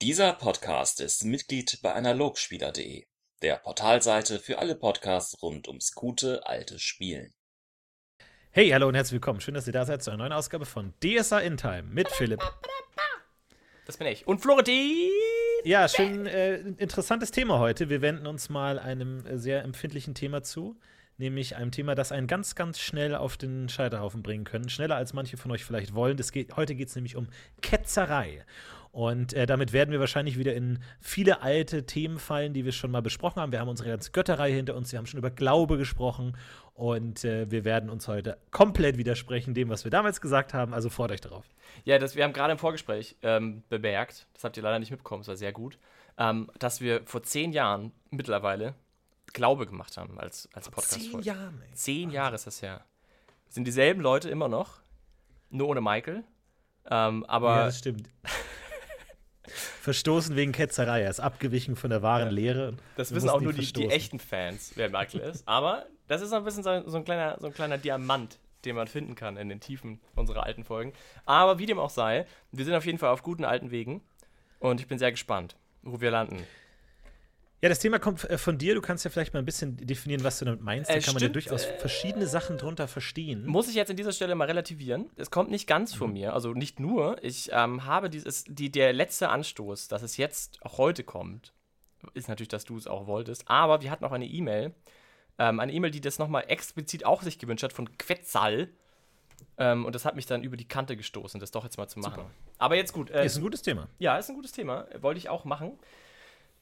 Dieser Podcast ist Mitglied bei Analogspieler.de, der Portalseite für alle Podcasts rund ums gute alte Spielen. Hey, hallo und herzlich willkommen. Schön, dass ihr da seid zu einer neuen Ausgabe von DSA In Time mit Philipp. Das bin ich. Und Florentin! Ja, schön äh, interessantes Thema heute. Wir wenden uns mal einem äh, sehr empfindlichen Thema zu, nämlich einem Thema, das einen ganz, ganz schnell auf den Scheiterhaufen bringen können. Schneller als manche von euch vielleicht wollen. Das geht, heute geht es nämlich um Ketzerei. Und äh, damit werden wir wahrscheinlich wieder in viele alte Themen fallen, die wir schon mal besprochen haben. Wir haben unsere ganze Götterei hinter uns, wir haben schon über Glaube gesprochen und äh, wir werden uns heute komplett widersprechen dem, was wir damals gesagt haben. Also freut euch darauf. Ja, das, wir haben gerade im Vorgespräch ähm, bemerkt, das habt ihr leider nicht mitbekommen, es war sehr gut, ähm, dass wir vor zehn Jahren mittlerweile Glaube gemacht haben als, als Podcast. Zehn Jahren, ey. Zehn Jahre ist das her. Sind dieselben Leute immer noch, nur ohne Michael. Ähm, aber Ja, das stimmt. Verstoßen wegen Ketzerei. Er ist abgewichen von der wahren Ja. Lehre. Das wissen auch nur die, die echten Fans, wer Michael ist. Aber das ist ein bisschen so, so, ein kleiner, so ein kleiner Diamant, den man finden kann in den Tiefen unserer alten Folgen. Aber wie dem auch sei, wir sind auf jeden Fall auf guten alten Wegen. Und ich bin sehr gespannt, wo wir landen. Ja, das Thema kommt äh, von dir. Du kannst ja vielleicht mal ein bisschen definieren, was du damit meinst. Da Äh, kann man ja stimmt, durchaus äh, verschiedene Sachen drunter verstehen. Muss ich jetzt an dieser Stelle mal relativieren. Es kommt nicht ganz von mir, also nicht nur. Ich ähm, habe dieses, die, der letzte Anstoß, dass es jetzt auch heute kommt, ist natürlich, dass du es auch wolltest. Aber wir hatten auch eine E-Mail, ähm, eine E-Mail, die das nochmal explizit auch sich gewünscht hat, von Quetzal. Ähm, und das hat mich dann über die Kante gestoßen, das doch jetzt mal zu machen. Aber jetzt gut. Äh, ist ein gutes Thema. ja, ist ein gutes Thema. Wollte ich auch machen.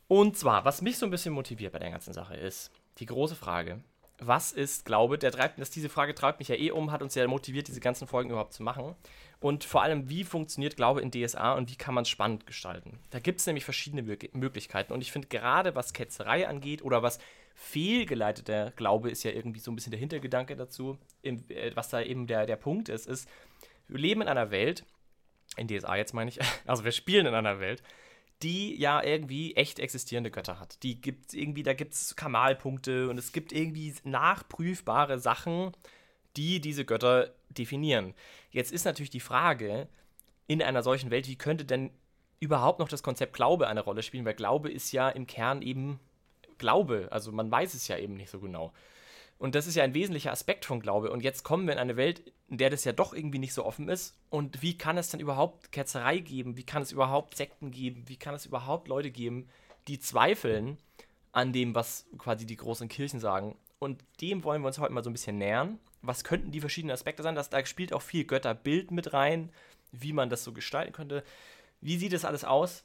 Und zwar, was mich so ein bisschen motiviert bei der ganzen Sache ist, die große Frage, was ist Glaube? Der treibt, das, diese Frage treibt mich ja eh um, hat uns ja motiviert, diese ganzen Folgen überhaupt zu machen. Und vor allem, wie funktioniert Glaube in DSA und wie kann man es spannend gestalten? Da gibt es nämlich verschiedene Mög Möglichkeiten. Und ich finde gerade, was Ketzerei angeht oder was fehlgeleiteter Glaube ist ja irgendwie so ein bisschen der Hintergedanke dazu, äh, was da eben der, der Punkt ist, ist, wir leben in einer Welt, in DSA jetzt meine ich, also wir spielen in einer Welt, die ja irgendwie echt existierende Götter hat. Die gibt irgendwie, da gibt es Kamalpunkte und es gibt irgendwie nachprüfbare Sachen, die diese Götter definieren. Jetzt ist natürlich die Frage, in einer solchen Welt, wie könnte denn überhaupt noch das Konzept Glaube eine Rolle spielen? Weil Glaube ist ja im Kern eben Glaube. Also man weiß es ja eben nicht so genau. Und das ist ja ein wesentlicher Aspekt von Glaube. Und jetzt kommen wir in eine Welt, in der das ja doch irgendwie nicht so offen ist. Und wie kann es dann überhaupt Ketzerei geben? Wie kann es überhaupt Sekten geben? Wie kann es überhaupt Leute geben, die zweifeln an dem, was quasi die großen Kirchen sagen? Und dem wollen wir uns heute mal so ein bisschen nähern. Was könnten die verschiedenen Aspekte sein? Das, da spielt auch viel Götterbild mit rein, wie man das so gestalten könnte. Wie sieht das alles aus?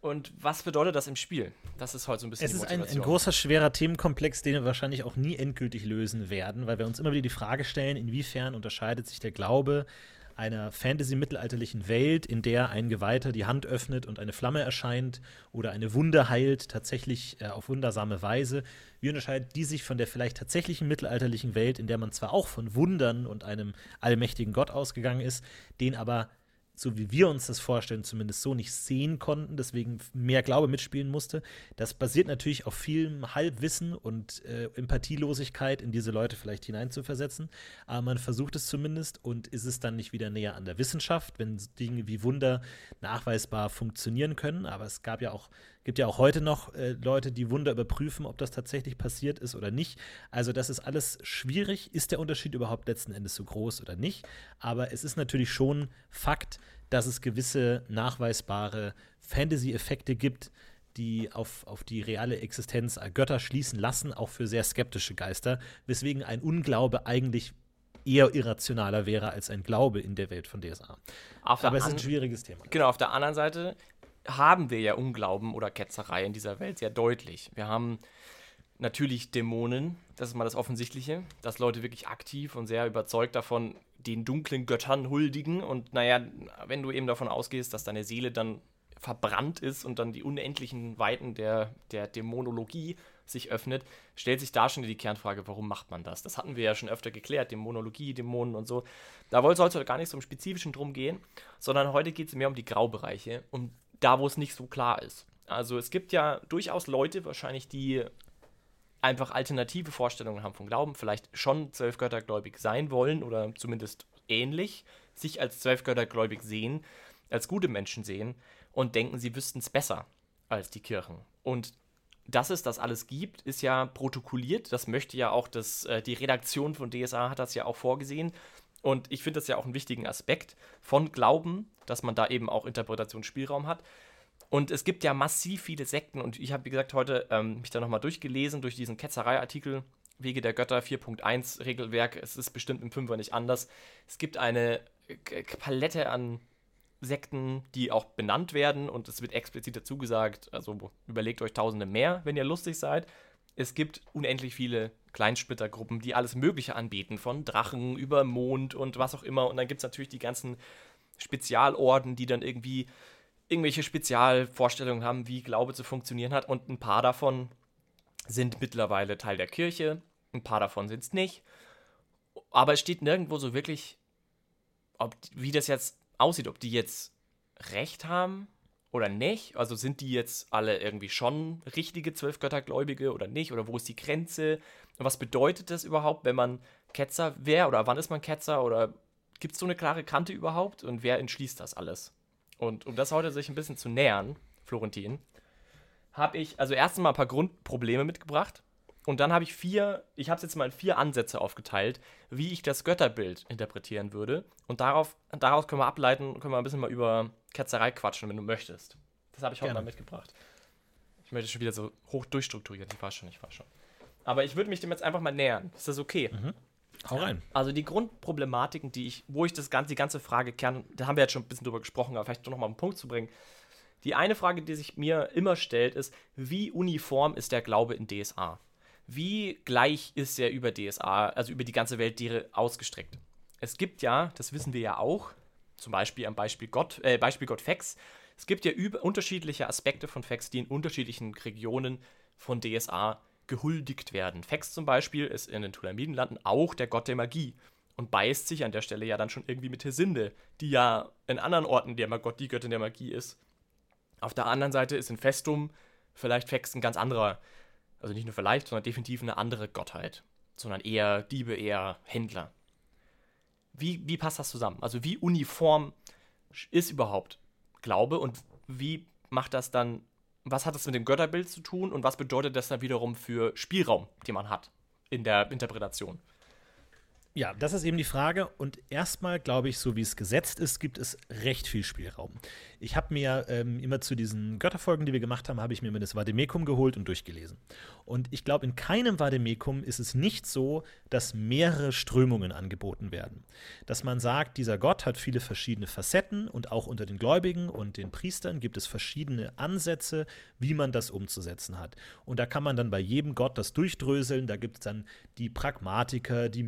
Und was bedeutet das im Spiel? Das ist heute so ein bisschen Es ist ein, ein großer, schwerer Themenkomplex, den wir wahrscheinlich auch nie endgültig lösen werden, weil wir uns immer wieder die Frage stellen, inwiefern unterscheidet sich der Glaube einer Fantasy-mittelalterlichen Welt, in der ein Geweihter die Hand öffnet und eine Flamme erscheint oder eine Wunde heilt, tatsächlich äh, auf wundersame Weise. Wie unterscheidet die sich von der vielleicht tatsächlichen mittelalterlichen Welt, in der man zwar auch von Wundern und einem allmächtigen Gott ausgegangen ist, den aber so wie wir uns das vorstellen, zumindest so nicht sehen konnten, deswegen mehr Glaube mitspielen musste. Das basiert natürlich auf vielem Halbwissen und äh, Empathielosigkeit in diese Leute vielleicht hineinzuversetzen. Aber man versucht es zumindest und ist es dann nicht wieder näher an der Wissenschaft, wenn Dinge wie Wunder nachweisbar funktionieren können. Aber es gab ja auch, gibt ja auch heute noch äh, Leute, die Wunder überprüfen, ob das tatsächlich passiert ist oder nicht. Also das ist alles schwierig. Ist der Unterschied überhaupt letzten Endes so groß oder nicht? Aber es ist natürlich schon Fakt, dass es gewisse nachweisbare Fantasy-Effekte gibt, die auf, auf die reale Existenz Götter schließen lassen, auch für sehr skeptische Geister, weswegen ein Unglaube eigentlich eher irrationaler wäre als ein Glaube in der Welt von DSA. Aber es ist ein schwieriges Thema. Genau, auf der anderen Seite haben wir ja Unglauben oder Ketzerei in dieser Welt sehr deutlich. Wir haben natürlich Dämonen, das ist mal das Offensichtliche, dass Leute wirklich aktiv und sehr überzeugt davon den dunklen Göttern huldigen. Und naja, wenn du eben davon ausgehst, dass deine Seele dann verbrannt ist und dann die unendlichen Weiten der, der Dämonologie sich öffnet, stellt sich da schon die Kernfrage, warum macht man das? Das hatten wir ja schon öfter geklärt, Dämonologie, Dämonen und so. Da soll es heute gar nicht so im Spezifischen drum gehen, sondern heute geht es mehr um die Graubereiche, um da, wo es nicht so klar ist. Also es gibt ja durchaus Leute wahrscheinlich, die einfach alternative Vorstellungen haben vom Glauben, vielleicht schon zwölfgöttergläubig sein wollen oder zumindest ähnlich, sich als zwölfgöttergläubig sehen, als gute Menschen sehen und denken, sie wüssten es besser als die Kirchen. Und dass es das alles gibt, ist ja protokolliert. Das möchte ja auch das, äh, die Redaktion von DSA hat das ja auch vorgesehen. Und ich finde das ja auch einen wichtigen Aspekt von Glauben, dass man da eben auch Interpretationsspielraum hat. Und es gibt ja massiv viele Sekten und ich habe, wie gesagt, heute ähm, mich da nochmal durchgelesen durch diesen Ketzerei-Artikel Wege der Götter 4.1 Regelwerk. Es ist bestimmt im Fünfer nicht anders. Es gibt eine Palette an Sekten, die auch benannt werden und es wird explizit dazu gesagt, also überlegt euch tausende mehr, wenn ihr lustig seid. Es gibt unendlich viele Kleinsplittergruppen, die alles Mögliche anbieten, von Drachen über Mond und was auch immer. Und dann gibt es natürlich die ganzen Spezialorden, die dann irgendwie irgendwelche Spezialvorstellungen haben, wie Glaube zu funktionieren hat. Und ein paar davon sind mittlerweile Teil der Kirche, ein paar davon sind es nicht. Aber es steht nirgendwo so wirklich, ob, wie das jetzt aussieht, ob die jetzt recht haben oder nicht. Also sind die jetzt alle irgendwie schon richtige Zwölfgöttergläubige oder nicht? Oder wo ist die Grenze? Und was bedeutet das überhaupt, wenn man Ketzer wäre? Oder wann ist man Ketzer? Oder gibt es so eine klare Kante überhaupt? Und wer entschließt das alles? Und um das heute sich ein bisschen zu nähern, Florentin, habe ich also erst mal ein paar Grundprobleme mitgebracht. Und dann habe ich vier, ich habe es jetzt mal in vier Ansätze aufgeteilt, wie ich das Götterbild interpretieren würde. Und darauf, daraus können wir ableiten, können wir ein bisschen mal über Ketzerei quatschen, wenn du möchtest. Das habe ich heute Gerne. mal mitgebracht. Ich möchte schon wieder so hoch durchstrukturiert. Ich war schon, ich war schon. Aber ich würde mich dem jetzt einfach mal nähern. Ist das okay? Mhm. Hau rein. Also die Grundproblematiken, die ich, wo ich das ganze, die ganze Frage kern, da haben wir jetzt schon ein bisschen drüber gesprochen, aber vielleicht doch nochmal einen Punkt zu bringen. Die eine Frage, die sich mir immer stellt, ist, wie uniform ist der Glaube in DSA? Wie gleich ist er über DSA, also über die ganze Welt ausgestreckt? Es gibt ja, das wissen wir ja auch, zum Beispiel am Beispiel Gott, äh, Beispiel Gott Fex, es gibt ja über, unterschiedliche Aspekte von Fex, die in unterschiedlichen Regionen von DSA gehuldigt werden. Fex zum Beispiel ist in den Tulamidenlanden auch der Gott der Magie und beißt sich an der Stelle ja dann schon irgendwie mit Hesinde, die ja in anderen Orten der Gott, die Göttin der Magie ist. Auf der anderen Seite ist in Festum vielleicht Fex ein ganz anderer, also nicht nur vielleicht, sondern definitiv eine andere Gottheit, sondern eher Diebe, eher Händler. Wie, wie passt das zusammen? Also wie uniform ist überhaupt Glaube und wie macht das dann was hat das mit dem Götterbild zu tun und was bedeutet das dann wiederum für Spielraum, den man hat in der Interpretation? Ja, das ist eben die Frage. Und erstmal glaube ich, so wie es gesetzt ist, gibt es recht viel Spielraum. Ich habe mir ähm, immer zu diesen Götterfolgen, die wir gemacht haben, habe ich mir das Vademekum geholt und durchgelesen. Und ich glaube, in keinem Vademekum ist es nicht so, dass mehrere Strömungen angeboten werden. Dass man sagt, dieser Gott hat viele verschiedene Facetten und auch unter den Gläubigen und den Priestern gibt es verschiedene Ansätze, wie man das umzusetzen hat. Und da kann man dann bei jedem Gott das durchdröseln. Da gibt es dann die Pragmatiker, die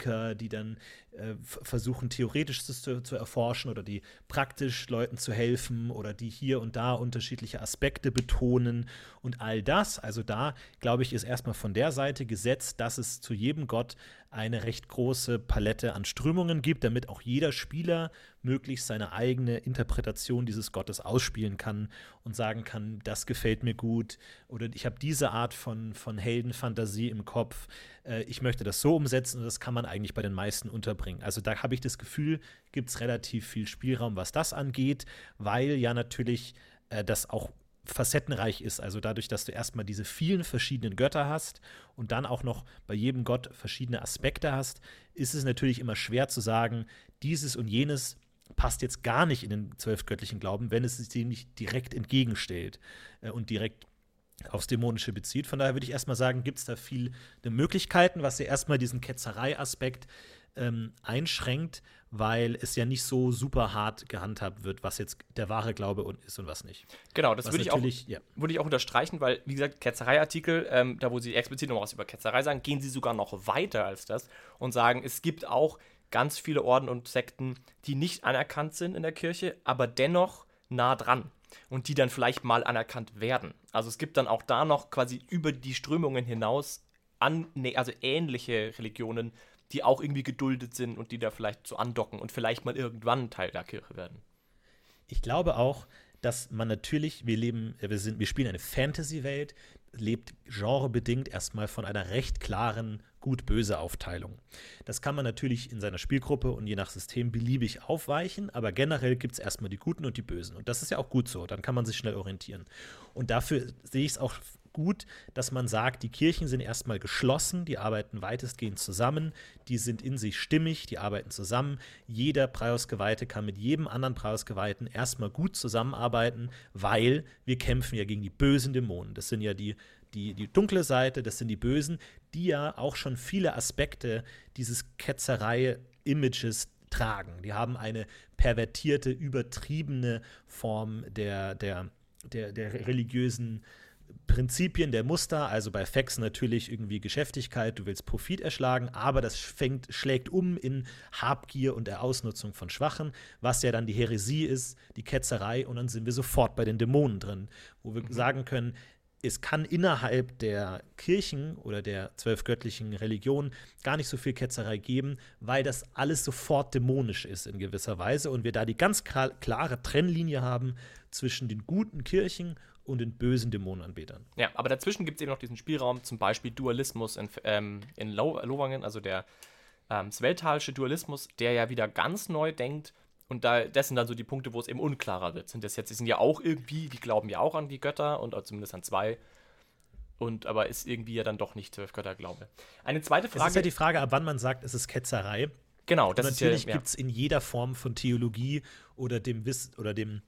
Mystiker, die dann äh, versuchen, theoretisch zu, zu, erforschen oder die praktisch Leuten zu helfen oder die hier und da unterschiedliche Aspekte betonen. Und all das, also da, glaube ich, ist erstmal von der Seite gesetzt, dass es zu jedem Gott eine recht große Palette an Strömungen gibt, damit auch jeder Spieler möglichst seine eigene Interpretation dieses Gottes ausspielen kann und sagen kann, das gefällt mir gut oder ich habe diese Art von, von Heldenfantasie im Kopf, äh, ich möchte das so umsetzen und das kann man eigentlich bei den meisten unterbringen. Also da habe ich das Gefühl, gibt es relativ viel Spielraum, was das angeht, weil ja natürlich äh, das auch facettenreich ist. Also dadurch, dass du erstmal diese vielen verschiedenen Götter hast und dann auch noch bei jedem Gott verschiedene Aspekte hast, ist es natürlich immer schwer zu sagen, dieses und jenes passt jetzt gar nicht in den zwölfgöttlichen Glauben, wenn es sich dem nicht direkt entgegenstellt äh, und direkt aufs Dämonische bezieht. Von daher würde ich erstmal sagen, gibt es da viele Möglichkeiten, was ja erstmal diesen Ketzerei-Aspekt ähm, einschränkt, weil es ja nicht so super hart gehandhabt wird, was jetzt der wahre Glaube ist und was nicht. Genau, das würde ich, auch, ja. würde ich auch unterstreichen, weil, wie gesagt, Ketzerei-Artikel, ähm, da wo sie explizit noch was über Ketzerei sagen, gehen sie sogar noch weiter als das und sagen, es gibt auch ganz viele Orden und Sekten, die nicht anerkannt sind in der Kirche, aber dennoch nah dran und die dann vielleicht mal anerkannt werden. Also es gibt dann auch da noch quasi über die Strömungen hinaus an, also ähnliche Religionen, die auch irgendwie geduldet sind und die da vielleicht so andocken und vielleicht mal irgendwann Teil der Kirche werden. Ich glaube auch, dass man natürlich, wir leben, wir sind, wir spielen eine Fantasy-Welt, lebt genrebedingt erstmal von einer recht klaren gut-böse Aufteilung. Das kann man natürlich in seiner Spielgruppe und je nach System beliebig aufweichen, aber generell gibt es erstmal die Guten und die Bösen. Und das ist ja auch gut so, dann kann man sich schnell orientieren. Und dafür sehe ich es auch gut, dass man sagt, die Kirchen sind erstmal geschlossen, die arbeiten weitestgehend zusammen, die sind in sich stimmig, die arbeiten zusammen. Jeder Preisgeweihte kann mit jedem anderen Preisgeweihten erstmal gut zusammenarbeiten, weil wir kämpfen ja gegen die bösen Dämonen. Das sind ja die, die, die dunkle Seite, das sind die Bösen, die ja auch schon viele Aspekte dieses Ketzerei-Images tragen. Die haben eine pervertierte, übertriebene Form der, der, der, der religiösen Prinzipien der Muster, also bei Fax natürlich irgendwie Geschäftigkeit, du willst Profit erschlagen, aber das fängt, schlägt um in Habgier und der Ausnutzung von Schwachen, was ja dann die Häresie ist, die Ketzerei und dann sind wir sofort bei den Dämonen drin, wo wir mhm. sagen können, es kann innerhalb der Kirchen oder der zwölf göttlichen Religionen gar nicht so viel Ketzerei geben, weil das alles sofort dämonisch ist in gewisser Weise und wir da die ganz klare Trennlinie haben zwischen den guten Kirchen und den bösen Dämonenanbetern. Ja, aber dazwischen gibt es eben noch diesen Spielraum, zum Beispiel Dualismus in, ähm, in Lowangen, also der ähm, Sveltalische Dualismus, der ja wieder ganz neu denkt. Und da, das sind dann so die Punkte, wo es eben unklarer wird. Sind das jetzt, die sind ja auch irgendwie, die glauben ja auch an die Götter und zumindest an zwei. Und aber ist irgendwie ja dann doch nicht zwölf Götterglaube. Eine zweite Frage. Das ist ja die Frage, ab wann man sagt, es ist Ketzerei. Genau, das und natürlich ja, ja. gibt es in jeder Form von Theologie oder dem Wiss oder dem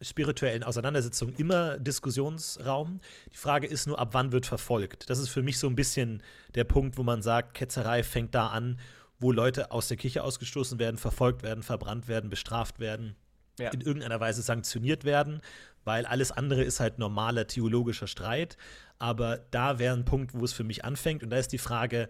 spirituellen Auseinandersetzungen immer Diskussionsraum. Die Frage ist nur, ab wann wird verfolgt? Das ist für mich so ein bisschen der Punkt, wo man sagt, Ketzerei fängt da an, wo Leute aus der Kirche ausgestoßen werden, verfolgt werden, verbrannt werden, bestraft werden, ja. in irgendeiner Weise sanktioniert werden, weil alles andere ist halt normaler theologischer Streit. Aber da wäre ein Punkt, wo es für mich anfängt. Und da ist die Frage,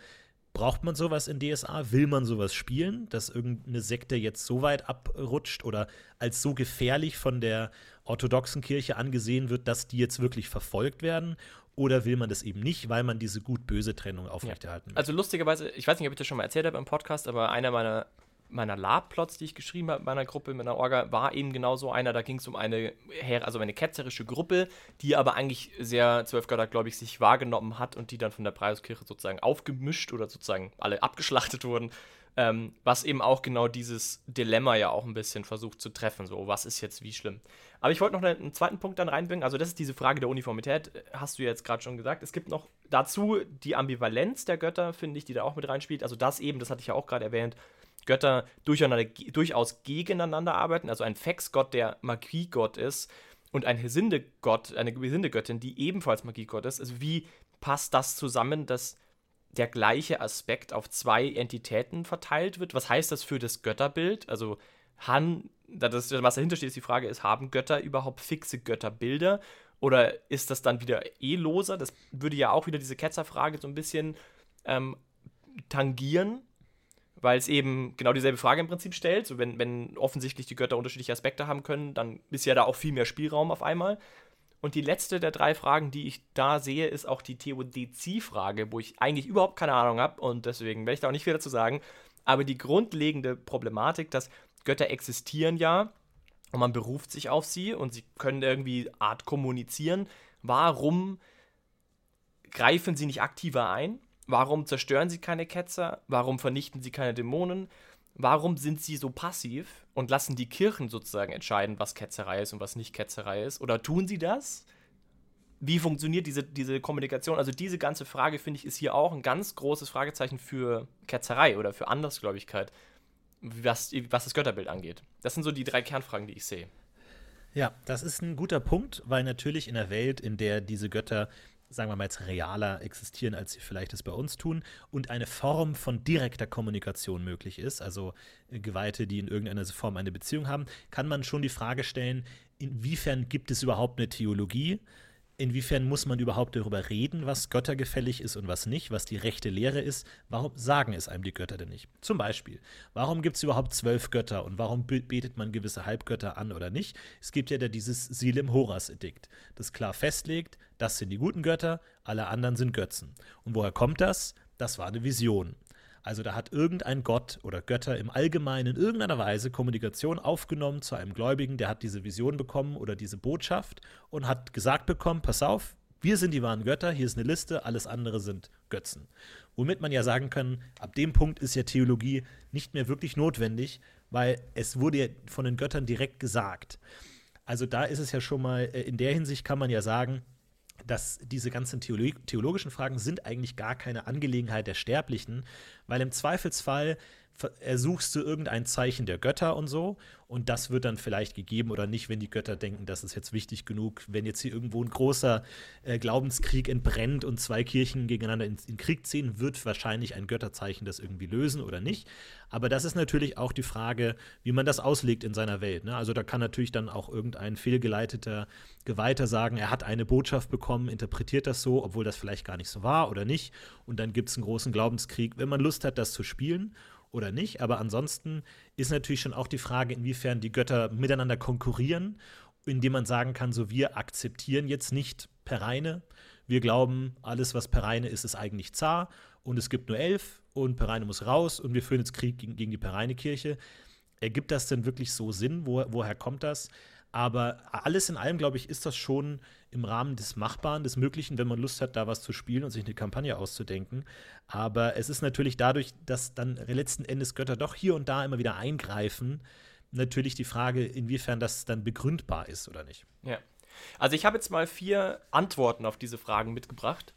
Braucht man sowas in DSA? Will man sowas spielen, dass irgendeine Sekte jetzt so weit abrutscht oder als so gefährlich von der orthodoxen Kirche angesehen wird, dass die jetzt wirklich verfolgt werden? Oder will man das eben nicht, weil man diese gut-böse Trennung aufrechterhalten will? Also lustigerweise, ich weiß nicht, ob ich das schon mal erzählt habe im Podcast, aber einer meiner meiner Lab-Plots, die ich geschrieben habe in meiner Gruppe, in meiner Orga, war eben genau so einer. Da ging es um eine, also eine ketzerische Gruppe, die aber eigentlich sehr zwölfgöttergläubig sich wahrgenommen hat und die dann von der Preiskirche sozusagen aufgemischt oder sozusagen alle abgeschlachtet wurden. Ähm, was eben auch genau dieses Dilemma ja auch ein bisschen versucht zu treffen. So, was ist jetzt wie schlimm? Aber ich wollte noch einen zweiten Punkt dann reinbringen. Also, das ist diese Frage der Uniformität, hast du jetzt gerade schon gesagt. Es gibt noch dazu die Ambivalenz der Götter, finde ich, die da auch mit reinspielt. Also, das eben, das hatte ich ja auch gerade erwähnt, Götter durchaus gegeneinander arbeiten. Also ein Fexgott, der Magiegott ist, und ein Hesinde-Gott, eine Hesinde-Göttin, die ebenfalls Magiegott ist. Also wie passt das zusammen, dass der gleiche Aspekt auf zwei Entitäten verteilt wird? Was heißt das für das Götterbild? Also Han, das, was dahinter steht, ist die Frage, ist, haben Götter überhaupt fixe Götterbilder? Oder ist das dann wieder eh loser? Das würde ja auch wieder diese Ketzerfrage so ein bisschen ähm, tangieren weil es eben genau dieselbe Frage im Prinzip stellt. So, wenn, wenn offensichtlich die Götter unterschiedliche Aspekte haben können, dann ist ja da auch viel mehr Spielraum auf einmal. Und die letzte der drei Fragen, die ich da sehe, ist auch die Theodizee-Frage, wo ich eigentlich überhaupt keine Ahnung habe und deswegen werde ich da auch nicht viel dazu sagen. Aber die grundlegende Problematik, dass Götter existieren ja und man beruft sich auf sie und sie können irgendwie Art kommunizieren. Warum greifen sie nicht aktiver ein? Warum zerstören sie keine Ketzer? Warum vernichten sie keine Dämonen? Warum sind sie so passiv und lassen die Kirchen sozusagen entscheiden, was Ketzerei ist und was nicht Ketzerei ist? Oder tun sie das? Wie funktioniert diese, diese Kommunikation? Also diese ganze Frage, finde ich, ist hier auch ein ganz großes Fragezeichen für Ketzerei oder für Andersgläubigkeit, was, was das Götterbild angeht. Das sind so die drei Kernfragen, die ich sehe. Ja, das ist ein guter Punkt, weil natürlich in der Welt, in der diese Götter sagen wir mal jetzt realer existieren, als sie vielleicht es bei uns tun, und eine Form von direkter Kommunikation möglich ist, also äh, Geweihte, die in irgendeiner Form eine Beziehung haben, kann man schon die Frage stellen, inwiefern gibt es überhaupt eine Theologie, inwiefern muss man überhaupt darüber reden, was göttergefällig ist und was nicht, was die rechte Lehre ist? Warum sagen es einem die Götter denn nicht? Zum Beispiel, warum gibt es überhaupt zwölf Götter und warum betet man gewisse Halbgötter an oder nicht? Es gibt ja da dieses Silim Horas Edikt, das klar festlegt, das sind die guten Götter, alle anderen sind Götzen. Und woher kommt das? Das war eine Vision. Also da hat irgendein Gott oder Götter im Allgemeinen in irgendeiner Weise Kommunikation aufgenommen zu einem Gläubigen, der hat diese Vision bekommen oder diese Botschaft und hat gesagt bekommen, pass auf, Wir sind die wahren Götter, hier ist eine Liste, alles andere sind Götzen. Womit man ja sagen kann, ab dem Punkt ist ja Theologie nicht mehr wirklich notwendig, weil es wurde ja von den Göttern direkt gesagt. Also da ist es ja schon mal, äh, in der Hinsicht kann man ja sagen, dass diese ganzen theologischen Fragen sind eigentlich gar keine Angelegenheit der Sterblichen, weil im Zweifelsfall ersuchst du irgendein Zeichen der Götter und so. Und das wird dann vielleicht gegeben oder nicht, wenn die Götter denken, das ist jetzt wichtig genug. Wenn jetzt hier irgendwo ein großer äh, Glaubenskrieg entbrennt und zwei Kirchen gegeneinander in, in, Krieg ziehen, wird wahrscheinlich ein Götterzeichen das irgendwie lösen oder nicht. Aber das ist natürlich auch die Frage, wie man das auslegt in seiner Welt. Ne? Also da kann natürlich dann auch irgendein fehlgeleiteter Geweihter sagen, er hat eine Botschaft bekommen, interpretiert das so, obwohl das vielleicht gar nicht so war oder nicht. Und dann gibt es einen großen Glaubenskrieg, wenn man Lust hat, das zu spielen oder nicht. Aber ansonsten ist natürlich schon auch die Frage, inwiefern die Götter miteinander konkurrieren, indem man sagen kann, so wir akzeptieren jetzt nicht Pereine. Wir glauben, alles, was Pereine ist, ist eigentlich Zar und es gibt nur elf und Pereine muss raus und wir führen jetzt Krieg gegen, gegen die Pereine-Kirche. Ergibt das denn wirklich so Sinn? Wo, woher kommt das? Aber alles in allem, glaube ich, ist das schon im Rahmen des Machbaren, des Möglichen, wenn man Lust hat, da was zu spielen und sich eine Kampagne auszudenken. Aber es ist natürlich dadurch, dass dann letzten Endes Götter doch hier und da immer wieder eingreifen, natürlich die Frage, inwiefern das dann begründbar ist oder nicht. Ja. Also ich habe jetzt mal vier Antworten auf diese Fragen mitgebracht.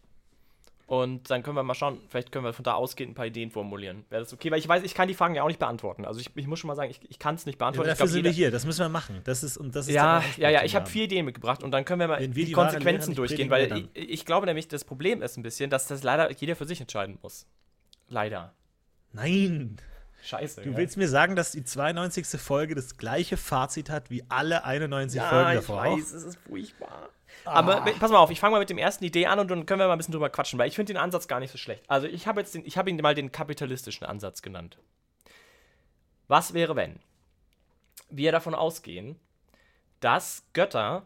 Und dann können wir mal schauen, vielleicht können wir von da ausgehend ein paar Ideen formulieren. Wäre das okay? Weil ich weiß, ich kann die Fragen ja auch nicht beantworten. Also ich, ich muss schon mal sagen, ich, ich kann es nicht beantworten. Ja, dafür glaub, sind wir hier, das müssen wir machen. Das ist, und das ist ja, ja, ja, ich habe vier Ideen mitgebracht und dann können wir mal wir die, die Konsequenzen durchgehen, weil ich, ich, glaube nämlich, das Problem ist ein bisschen, dass das leider jeder für sich entscheiden muss. Leider. Nein. Scheiße. Du ja. willst mir sagen, dass die 92. Folge das gleiche Fazit hat wie alle 91 ja, Folgen davor? Ich weiß, es ist furchtbar. Aber ah. pass mal auf, ich fange mal mit dem ersten Idee an und dann können wir mal ein bisschen drüber quatschen, weil ich finde den Ansatz gar nicht so schlecht. Also ich habe jetzt den, ich habe ihn mal den kapitalistischen Ansatz genannt. Was wäre, wenn wir davon ausgehen, dass Götter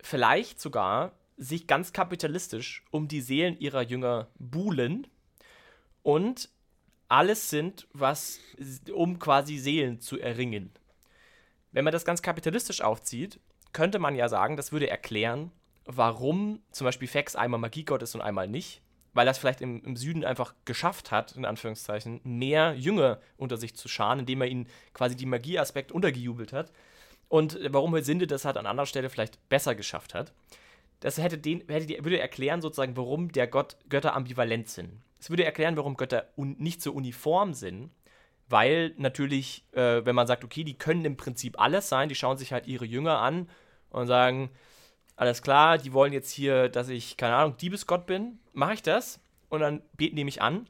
vielleicht sogar sich ganz kapitalistisch um die Seelen ihrer Jünger buhlen und alles sind, was um quasi Seelen zu erringen. Wenn man das ganz kapitalistisch aufzieht, könnte man ja sagen, das würde erklären, warum zum Beispiel Fex einmal Magiegott ist und einmal nicht. Weil es vielleicht im, im, Süden einfach geschafft hat, in Anführungszeichen, mehr Jünger unter sich zu scharen, indem er ihnen quasi die Magieaspekt untergejubelt hat. Und warum Sinde das halt an anderer Stelle vielleicht besser geschafft hat. Das hätte den, hätte, würde erklären, sozusagen, warum der Gott, Götter ambivalent sind. Es würde erklären, warum Götter nicht so uniform sind weil natürlich, äh, wenn man sagt, okay, die können im Prinzip alles sein, die schauen sich halt ihre Jünger an und sagen, alles klar, die wollen jetzt hier, dass ich, keine Ahnung, Diebesgott bin, mache ich das und dann beten die mich an.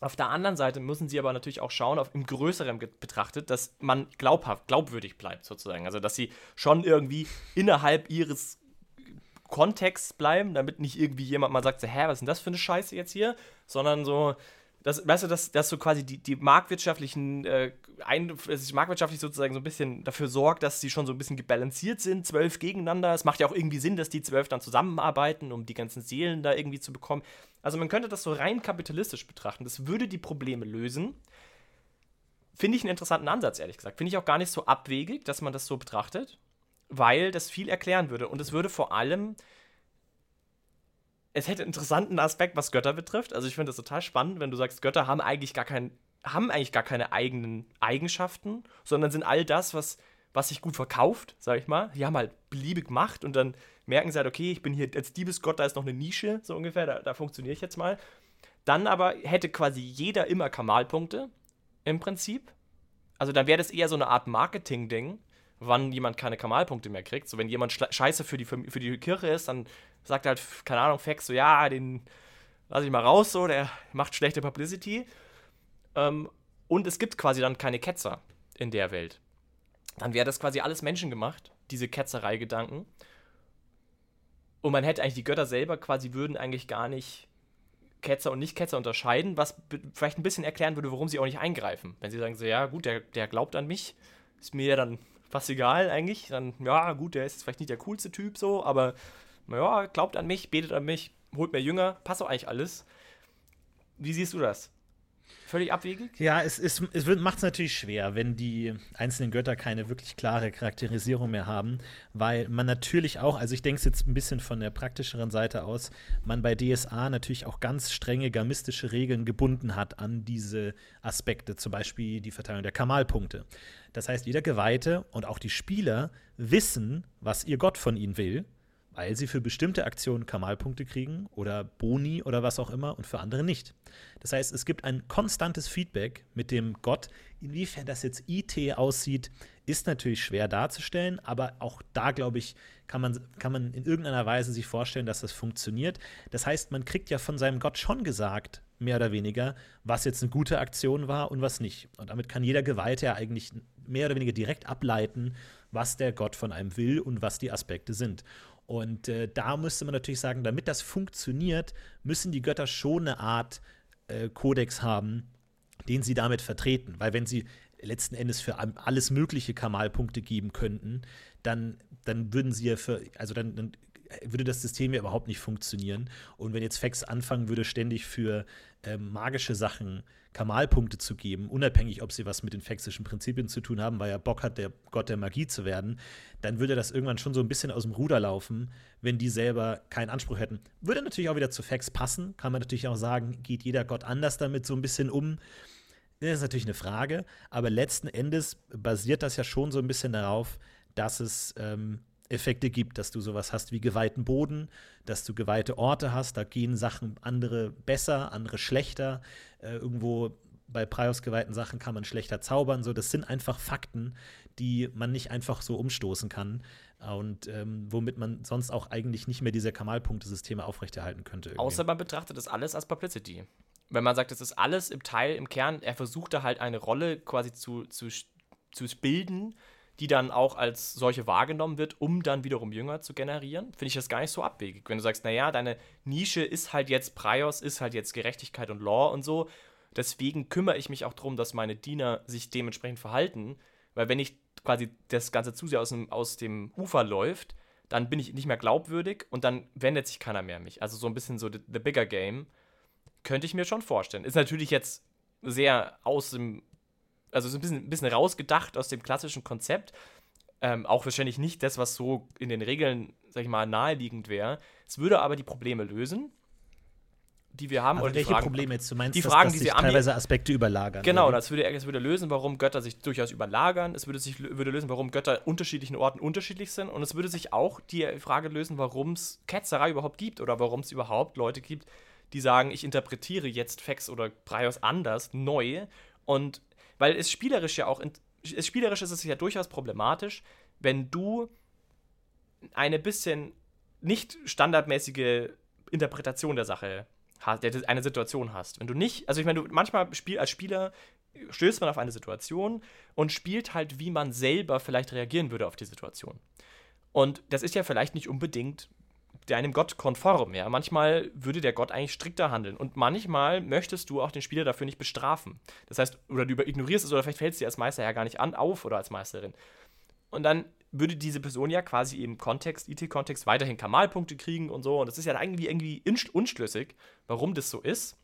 Auf der anderen Seite müssen sie aber natürlich auch schauen, auf im Größeren betrachtet, dass man glaubhaft, glaubwürdig bleibt sozusagen. Also, dass sie schon irgendwie innerhalb ihres Kontexts bleiben, damit nicht irgendwie jemand mal sagt, so, hä, was ist denn das für eine Scheiße jetzt hier? Sondern so, das, weißt du, dass, dass so quasi die, die marktwirtschaftlichen, äh, ein, also marktwirtschaftlich sozusagen so ein bisschen dafür sorgt, dass sie schon so ein bisschen gebalanciert sind, zwölf gegeneinander. Es macht ja auch irgendwie Sinn, dass die zwölf dann zusammenarbeiten, um die ganzen Seelen da irgendwie zu bekommen. Also man könnte das so rein kapitalistisch betrachten. Das würde die Probleme lösen. Finde ich einen interessanten Ansatz, ehrlich gesagt. Finde ich auch gar nicht so abwegig, dass man das so betrachtet, weil das viel erklären würde. Und es würde vor allem es hätte einen interessanten Aspekt, was Götter betrifft. Also ich finde das total spannend, wenn du sagst, Götter haben eigentlich gar keinen, haben eigentlich gar keine eigenen Eigenschaften, sondern sind all das, was, was sich gut verkauft, sag ich mal. Die haben halt beliebig Macht und dann merken sie halt, okay, ich bin hier als Diebesgott, da ist noch eine Nische, so ungefähr, da, da funktioniere ich jetzt mal. Dann aber hätte quasi jeder immer Kamalpunkte im Prinzip. Also dann wäre das eher so eine Art Marketing-Ding, wann jemand keine Kamalpunkte mehr kriegt. So wenn jemand scheiße für die, für die Kirche ist, dann sagt halt, keine Ahnung, Fax so, ja, den lasse ich mal raus, so, der macht schlechte Publicity. Ähm, und es gibt quasi dann keine Ketzer in der Welt. Dann wäre das quasi alles menschengemacht, diese Ketzerei-Gedanken. Und man hätte eigentlich die Götter selber quasi würden eigentlich gar nicht Ketzer und Nicht-Ketzer unterscheiden, was vielleicht ein bisschen erklären würde, warum sie auch nicht eingreifen. Wenn sie sagen so, ja, gut, der, der glaubt an mich, ist mir ja dann fast egal eigentlich. Dann, ja, gut, der ist vielleicht nicht der coolste Typ so, aber naja, glaubt an mich, betet an mich, holt mir Jünger, passt doch eigentlich alles. Wie siehst du das? Völlig abwegig? Ja, es, es, es macht es natürlich schwer, wenn die einzelnen Götter keine wirklich klare Charakterisierung mehr haben, weil man natürlich auch, also ich denke es jetzt ein bisschen von der praktischeren Seite aus, man bei DSA natürlich auch ganz strenge gamistische Regeln gebunden hat an diese Aspekte, zum Beispiel die Verteilung der Kamalpunkte. Das heißt, jeder Geweihte und auch die Spieler wissen, was ihr Gott von ihnen will weil sie für bestimmte Aktionen Kamalpunkte kriegen oder Boni oder was auch immer und für andere nicht. Das heißt, es gibt ein konstantes Feedback mit dem Gott. Inwiefern das jetzt IT aussieht, ist natürlich schwer darzustellen, aber auch da, glaube ich, kann man, kann man in irgendeiner Weise sich vorstellen, dass das funktioniert. Das heißt, man kriegt ja von seinem Gott schon gesagt, mehr oder weniger, was jetzt eine gute Aktion war und was nicht. Und damit kann jeder Geweihte ja eigentlich mehr oder weniger direkt ableiten, was der Gott von einem will und was die Aspekte sind. Und äh, da müsste man natürlich sagen, damit das funktioniert, müssen die Götter schon eine Art äh, Kodex haben, den sie damit vertreten. Weil wenn sie letzten Endes für alles mögliche Kamalpunkte geben könnten, dann, dann würden sie ja für, also dann, dann würde das System ja überhaupt nicht funktionieren. Und wenn jetzt Fex anfangen würde, ständig für äh, magische Sachen Kamalpunkte zu geben, unabhängig, ob sie was mit den fexischen Prinzipien zu tun haben, weil er Bock hat, der Gott der Magie zu werden, dann würde das irgendwann schon so ein bisschen aus dem Ruder laufen, wenn die selber keinen Anspruch hätten. Würde natürlich auch wieder zu Fex passen, kann man natürlich auch sagen, geht jeder Gott anders damit so ein bisschen um. Das ist natürlich eine Frage, aber letzten Endes basiert das ja schon so ein bisschen darauf, dass es ähm, Effekte gibt, dass du sowas hast wie geweihten Boden, dass du geweihte Orte hast, da gehen Sachen andere besser, andere schlechter. Äh, irgendwo bei Prios geweihten Sachen kann man schlechter zaubern. So, das sind einfach Fakten, die man nicht einfach so umstoßen kann und ähm, womit man sonst auch eigentlich nicht mehr diese Kamalpunktesysteme aufrechterhalten könnte. Irgendwie. Außer man betrachtet das alles als Publicity. Wenn man sagt, es ist alles im Teil, im Kern, er versucht da halt eine Rolle quasi zu, zu, zu bilden, die dann auch als solche wahrgenommen wird, um dann wiederum Jünger zu generieren, finde ich das gar nicht so abwegig. Wenn du sagst, naja, deine Nische ist halt jetzt Prios, ist halt jetzt Gerechtigkeit und Law und so, deswegen kümmere ich mich auch darum, dass meine Diener sich dementsprechend verhalten, weil wenn ich quasi das Ganze zu sehr aus dem, aus dem Ufer läuft, dann bin ich nicht mehr glaubwürdig und dann wendet sich keiner mehr an mich. Also so ein bisschen so the, the bigger game könnte ich mir schon vorstellen. Ist natürlich jetzt sehr aus dem also so ein bisschen, ein bisschen rausgedacht aus dem klassischen Konzept. Ähm, auch wahrscheinlich nicht das, was so in den Regeln, sag ich mal, naheliegend wäre. Es würde aber die Probleme lösen, die wir haben. Aber oder welche Fragen, Probleme jetzt? Du meinst, die dass, Fragen, dass die sich teilweise Aspekte überlagern? Genau, oder? das würde, das würde lösen, warum Götter sich durchaus überlagern. Es würde, sich, würde lösen, warum Götter unterschiedlichen Orten unterschiedlich sind. Und es würde sich auch die Frage lösen, warum es Ketzerei überhaupt gibt oder warum es überhaupt Leute gibt, die sagen, ich interpretiere jetzt Fex oder Prios anders, neu. Und weil es spielerisch ja auch, es spielerisch ist es ja durchaus problematisch, wenn du eine bisschen nicht standardmäßige Interpretation der Sache hast, eine Situation hast. Wenn du nicht, also ich meine, du manchmal spiel, als Spieler stößt man auf eine Situation und spielt halt, wie man selber vielleicht reagieren würde auf die Situation. Und das ist ja vielleicht nicht unbedingt deinem Gott konform. Ja? Manchmal würde der Gott eigentlich strikter handeln und manchmal möchtest du auch den Spieler dafür nicht bestrafen. Das heißt, oder du ignorierst es oder vielleicht fällst dir als Meister ja gar nicht an auf oder als Meisterin. Und dann würde diese Person ja quasi im Kontext, IT-Kontext, weiterhin Kamalpunkte kriegen und so. Und das ist ja irgendwie, irgendwie unschlüssig, warum das so ist.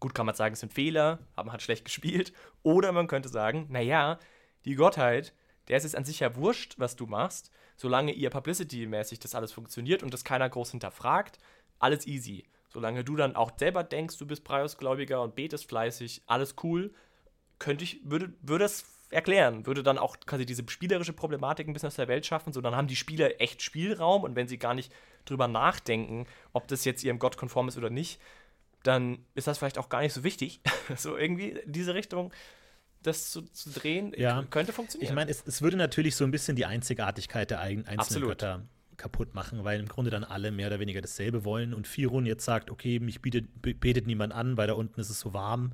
Gut, kann man sagen, es sind Fehler, haben halt schlecht gespielt. Oder man könnte sagen, naja, die Gottheit, der ist es an sich ja wurscht, was du machst solange ihr publicity-mäßig das alles funktioniert und das keiner groß hinterfragt, alles easy. Solange du dann auch selber denkst, du bist Preisgläubiger und betest fleißig, alles cool, könnte ich, würde, würde es erklären, würde dann auch quasi diese spielerische Problematik ein bisschen aus der Welt schaffen, so dann haben die Spieler echt Spielraum und wenn sie gar nicht drüber nachdenken, ob das jetzt ihrem Gott konform ist oder nicht, dann ist das vielleicht auch gar nicht so wichtig. so irgendwie diese Richtung das zu, zu drehen, ja. könnte funktionieren. Ich meine, es, es, würde natürlich so ein bisschen die Einzigartigkeit der einzelnen Absolut. Götter kaputt machen, weil im Grunde dann alle mehr oder weniger dasselbe wollen und Firun jetzt sagt, okay, mich bietet, betet niemand an, weil da unten ist es so warm,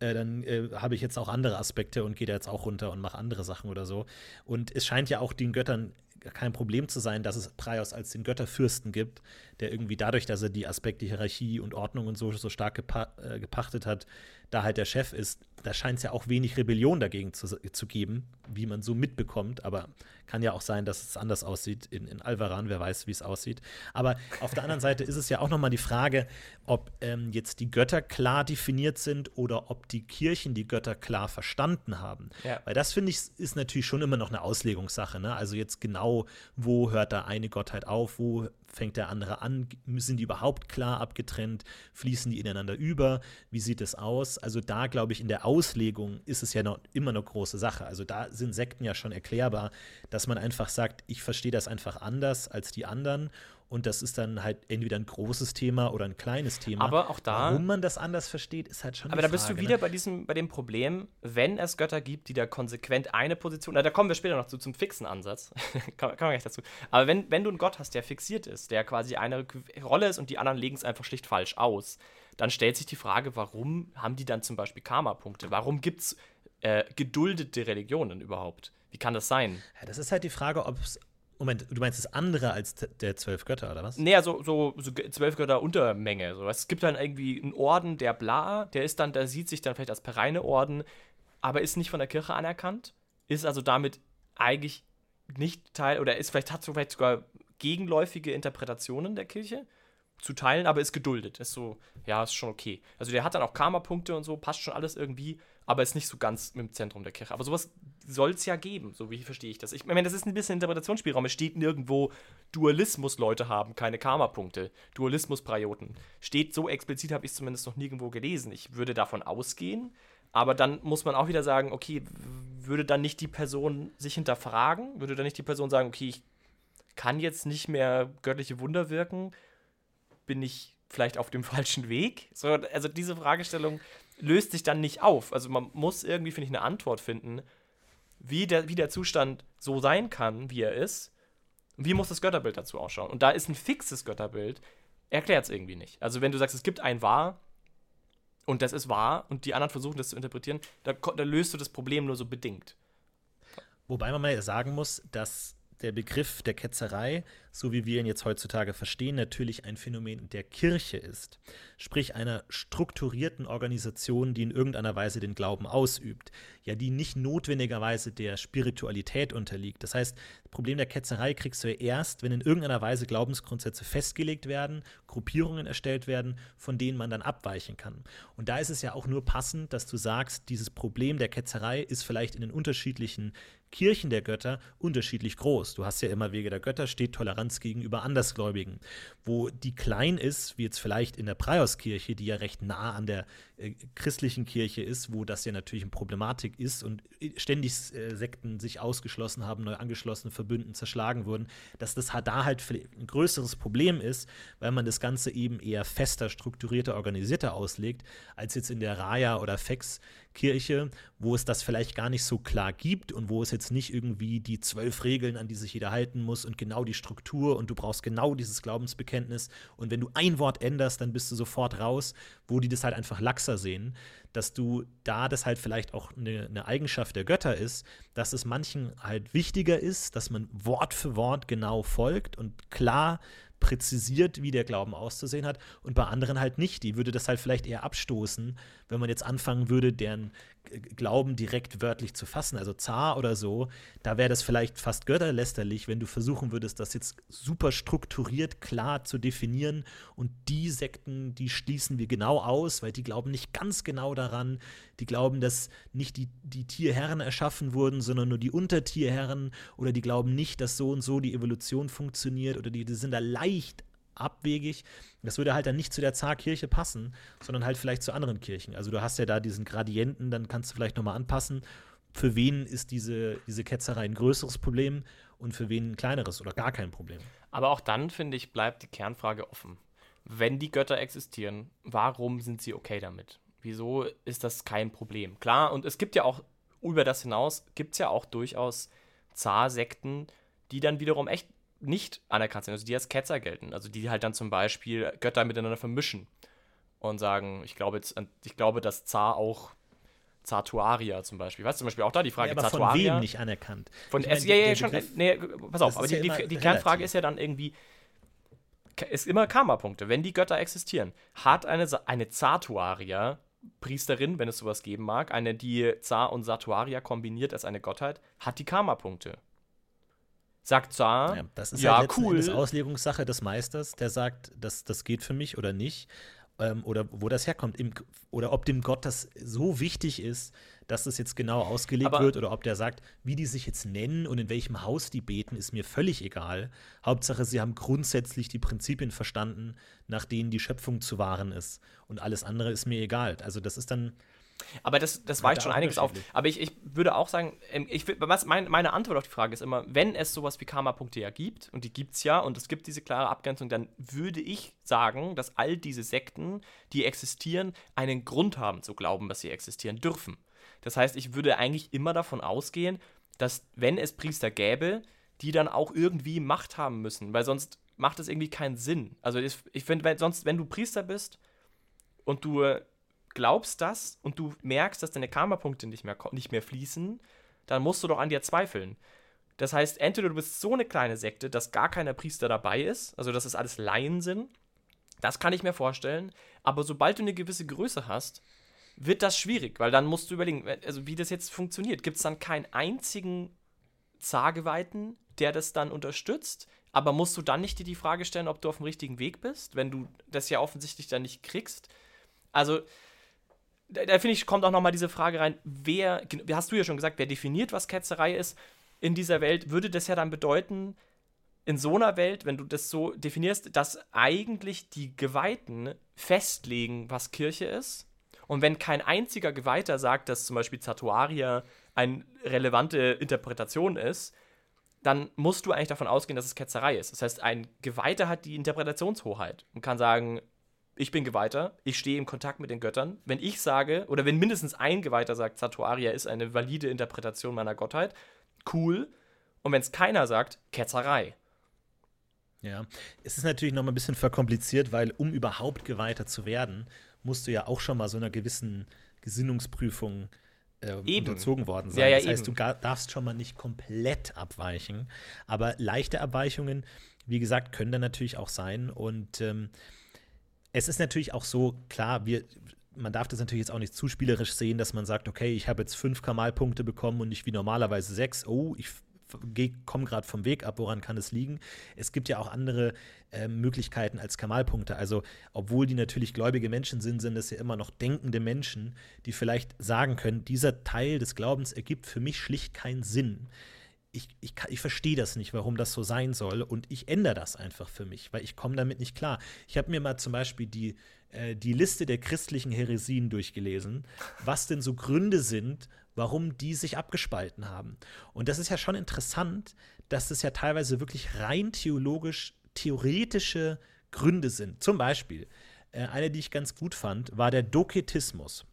äh, dann äh, habe ich jetzt auch andere Aspekte und gehe da jetzt auch runter und mache andere Sachen oder so. Und es scheint ja auch den Göttern kein Problem zu sein, dass es Praios als den Götterfürsten gibt, der irgendwie dadurch, dass er die Aspekte Hierarchie und Ordnung und so, so stark gepa äh, gepachtet hat, da halt der Chef ist. Da scheint es ja auch wenig Rebellion dagegen zu, zu geben, wie man so mitbekommt. Aber kann ja auch sein, dass es anders aussieht in, in Alvaran, wer weiß, wie es aussieht. Aber auf der anderen Seite ist es ja auch nochmal die Frage, ob ähm, jetzt die Götter klar definiert sind oder ob die Kirchen die Götter klar verstanden haben. Ja. Weil das, finde ich, ist natürlich schon immer noch eine Auslegungssache. Ne? Also jetzt genau, wo hört da eine Gottheit auf, wo fängt der andere an? Sind die überhaupt klar abgetrennt? Fließen die ineinander über? Wie sieht es aus? Also da glaube ich, in der Auslegung ist es ja noch immer eine große Sache. Also da sind Sekten ja schon erklärbar, dass man einfach sagt, ich verstehe das einfach anders als die anderen und das ist dann halt entweder ein großes Thema oder ein kleines Thema. Aber auch da. Warum man das anders versteht, ist halt schon. Aber da bist du wieder ne? bei diesem, bei dem Problem, wenn es Götter gibt, die da konsequent eine Position. Na, da kommen wir später noch zu zum fixen Ansatz. kann man gleich dazu. Aber wenn, wenn du einen Gott hast, der fixiert ist, der quasi eine Rolle ist und die anderen legen es einfach schlicht falsch aus, dann stellt sich die Frage, warum haben die dann zum Beispiel Karma-Punkte? Warum gibt es äh, geduldete Religionen überhaupt? Wie kann das sein? Ja, das ist halt die Frage, ob es Moment, du meinst das andere als der zwölf Götter, oder was? Nee, also so, so zwölf Götter Untermenge. So. Es gibt dann irgendwie einen Orden, der bla, der ist dann, der sieht sich dann vielleicht als pereine Orden, aber ist nicht von der Kirche anerkannt, ist also damit eigentlich nicht Teil oder ist vielleicht hat so vielleicht sogar gegenläufige Interpretationen der Kirche zu teilen, aber ist geduldet. Ist so, ja, ist schon okay. Also der hat dann auch Karma-Punkte und so, passt schon alles irgendwie, aber ist nicht so ganz im Zentrum der Kirche. Aber sowas soll es ja geben, so wie verstehe ich das. Ich meine, das ist ein bisschen Interpretationsspielraum. Es steht nirgendwo, Dualismus-Leute haben keine Karma-Punkte. Dualismus-Prioten. Steht so explizit, habe ich zumindest noch nirgendwo gelesen. Ich würde davon ausgehen, aber dann muss man auch wieder sagen, okay, würde dann nicht die Person sich hinterfragen? Würde dann nicht die Person sagen, okay, ich kann jetzt nicht mehr göttliche Wunder wirken? Bin ich vielleicht auf dem falschen Weg? So, also diese Fragestellung löst sich dann nicht auf. Also man muss irgendwie, finde ich, eine Antwort finden, wie der, wie der Zustand so sein kann, wie er ist. Und wie muss das Götterbild dazu ausschauen? Und da ist ein fixes Götterbild, erklärt es irgendwie nicht. Also wenn du sagst, es gibt ein Wahr und das ist wahr und die anderen versuchen das zu interpretieren, da, da löst du das Problem nur so bedingt. Wobei man mal sagen muss, dass der Begriff der Ketzerei, so wie wir ihn jetzt heutzutage verstehen, natürlich ein Phänomen der Kirche ist, sprich einer strukturierten Organisation, die in irgendeiner Weise den Glauben ausübt, ja, die nicht notwendigerweise der Spiritualität unterliegt. Das heißt, das Problem der Ketzerei kriegst du ja erst, wenn in irgendeiner Weise Glaubensgrundsätze festgelegt werden, Gruppierungen erstellt werden, von denen man dann abweichen kann. Und da ist es ja auch nur passend, dass du sagst, dieses Problem der Ketzerei ist vielleicht in den unterschiedlichen Kirchen der Götter unterschiedlich groß. Du hast ja immer Wege der Götter, steht Toleranz gegenüber Andersgläubigen. Wo die klein ist, wie jetzt vielleicht in der Prioskirche, die ja recht nah an der äh, christlichen Kirche ist, wo das ja natürlich eine Problematik ist und ständig äh, Sekten sich ausgeschlossen haben, neu angeschlossen, verbünden, zerschlagen wurden, dass das da halt ein größeres Problem ist, weil man das Ganze eben eher fester, strukturierter, organisierter auslegt, als jetzt in der Raya oder Fex Kirche, wo es das vielleicht gar nicht so klar gibt und wo es jetzt nicht irgendwie die zwölf Regeln, an die sich jeder halten muss und genau die Struktur und du brauchst genau dieses Glaubensbekenntnis. Und wenn du ein Wort änderst, dann bist du sofort raus, wo die das halt einfach laxer sehen, dass du da das halt vielleicht auch eine, eine Eigenschaft der Götter ist, dass es manchen halt wichtiger ist, dass man Wort für Wort genau folgt und klar präzisiert, wie der Glauben auszusehen hat und bei anderen halt nicht. Die würde das halt vielleicht eher abstoßen, wenn man jetzt anfangen würde, deren Glauben direkt wörtlich zu fassen, also Zar oder so, da wäre das vielleicht fast götterlästerlich, wenn du versuchen würdest, das jetzt super strukturiert, klar zu definieren. Und die Sekten, die schließen wir genau aus, weil die glauben nicht ganz genau daran, die glauben, dass nicht die, die Tierherren erschaffen wurden, sondern nur die Untertierherren. Oder die glauben nicht, dass so und so die Evolution funktioniert. Oder die, die sind da leicht abwegig. Das würde halt dann nicht zu der Zarkirche passen, sondern halt vielleicht zu anderen Kirchen. Also du hast ja da diesen Gradienten, dann kannst du vielleicht nochmal anpassen. Für wen ist diese, diese Ketzerei ein größeres Problem und für wen ein kleineres oder gar kein Problem? Aber auch dann, finde ich, bleibt die Kernfrage offen. Wenn die Götter existieren, warum sind sie okay damit? Wieso ist das kein Problem? Klar, und es gibt ja auch, über das hinaus, gibt es ja auch durchaus Zarsekten, die dann wiederum echt nicht anerkannt sind, also die als Ketzer gelten, also die halt dann zum Beispiel Götter miteinander vermischen und sagen, ich glaube jetzt, ich glaube, dass Zar auch Zatuaria zum Beispiel. Weißt du zum Beispiel auch da die Frage Ja, aber von Zatuaria? wem nicht anerkannt? Von, Ich meine, ja, ja, der schon. Begriff- Nee, pass auf, aber ja die, immer die, die. Kernfrage ist ja dann irgendwie, ist immer Karma-Punkte. Wenn die Götter existieren, hat eine, eine Zatuaria, Priesterin, wenn es sowas geben mag, eine, die Zar und Satuaria kombiniert als eine Gottheit, hat die Karma-Punkte. Sagt Zar, Ja, das ist ja, halt cool. Endes Auslegungssache des Meisters, der sagt, das, das geht für mich oder nicht. Ähm, oder wo das herkommt. Im, oder ob dem Gott das so wichtig ist, dass das jetzt genau ausgelegt Aber- wird. Oder ob der sagt, wie die sich jetzt nennen und in welchem Haus die beten, ist mir völlig egal. Hauptsache, sie haben grundsätzlich die Prinzipien verstanden, nach denen die Schöpfung zu wahren ist. Und alles andere ist mir egal. Also das ist dann, Aber das, das weicht schon einiges auf. Aber ich, ich würde auch sagen, ähm, ich, mein, meine Antwort auf die Frage ist immer, wenn es sowas wie Karma-Punkte ja gibt, und die gibt es ja, und es gibt diese klare Abgrenzung, dann würde ich sagen, dass all diese Sekten, die existieren, einen Grund haben zu glauben, dass sie existieren dürfen. Das heißt, ich würde eigentlich immer davon ausgehen, dass wenn es Priester gäbe, die dann auch irgendwie Macht haben müssen, weil sonst macht es irgendwie keinen Sinn. Also ich, ich finde, wenn, sonst, wenn du Priester bist und du äh, glaubst das und du merkst, dass deine Karma-Punkte nicht mehr, nicht mehr fließen, dann musst du doch an dir zweifeln. Das heißt, entweder du bist so eine kleine Sekte, dass gar keiner Priester dabei ist, also dass es alles Laien sind, das kann ich mir vorstellen, aber sobald du eine gewisse Größe hast, wird das schwierig, weil dann musst du überlegen, also wie das jetzt funktioniert. Gibt es dann keinen einzigen Zargeweihten, der das dann unterstützt? Aber musst du dann nicht dir die Frage stellen, ob du auf dem richtigen Weg bist, wenn du das ja offensichtlich dann nicht kriegst? Also, da, da finde ich, kommt auch nochmal diese Frage rein, wer, hast du ja schon gesagt, wer definiert, was Ketzerei ist in dieser Welt, würde das ja dann bedeuten, in so einer Welt, wenn du das so definierst, dass eigentlich die Geweihten festlegen, was Kirche ist. Und wenn kein einziger Geweihter sagt, dass zum Beispiel Zatuaria eine relevante Interpretation ist, dann musst du eigentlich davon ausgehen, dass es Ketzerei ist. Das heißt, ein Geweihter hat die Interpretationshoheit und kann sagen, ich bin Geweihter, ich stehe im Kontakt mit den Göttern. Wenn ich sage, oder wenn mindestens ein Geweihter sagt, Zatuaria ist eine valide Interpretation meiner Gottheit, cool. Und wenn es keiner sagt, Ketzerei. Ja, es ist natürlich noch mal ein bisschen verkompliziert, weil um überhaupt Geweihter zu werden, musst du ja auch schon mal so einer gewissen Gesinnungsprüfung äh, Eben. unterzogen worden sein. Ja, ja, das heißt, eben. du darfst schon mal nicht komplett abweichen, aber leichte Abweichungen, wie gesagt, können da natürlich auch sein. Und ähm, es ist natürlich auch so, klar, wir, man darf das natürlich jetzt auch nicht zu spielerisch sehen, dass man sagt, okay, ich habe jetzt fünf Kamalpunkte bekommen und nicht wie normalerweise sechs. Oh, ich komme gerade vom Weg ab, woran kann es liegen? Es gibt ja auch andere äh, Möglichkeiten als Kamalpunkte. Also, obwohl die natürlich gläubige Menschen sind, sind es ja immer noch denkende Menschen, die vielleicht sagen können, dieser Teil des Glaubens ergibt für mich schlicht keinen Sinn. Ich, ich, ich verstehe das nicht, warum das so sein soll und ich ändere das einfach für mich, weil ich komme damit nicht klar. Ich habe mir mal zum Beispiel die, äh, die Liste der christlichen Heresien durchgelesen, was denn so Gründe sind, warum die sich abgespalten haben. Und das ist ja schon interessant, dass es ja teilweise wirklich rein theologisch, theoretische Gründe sind. Zum Beispiel, äh, eine, die ich ganz gut fand, war der Doketismus.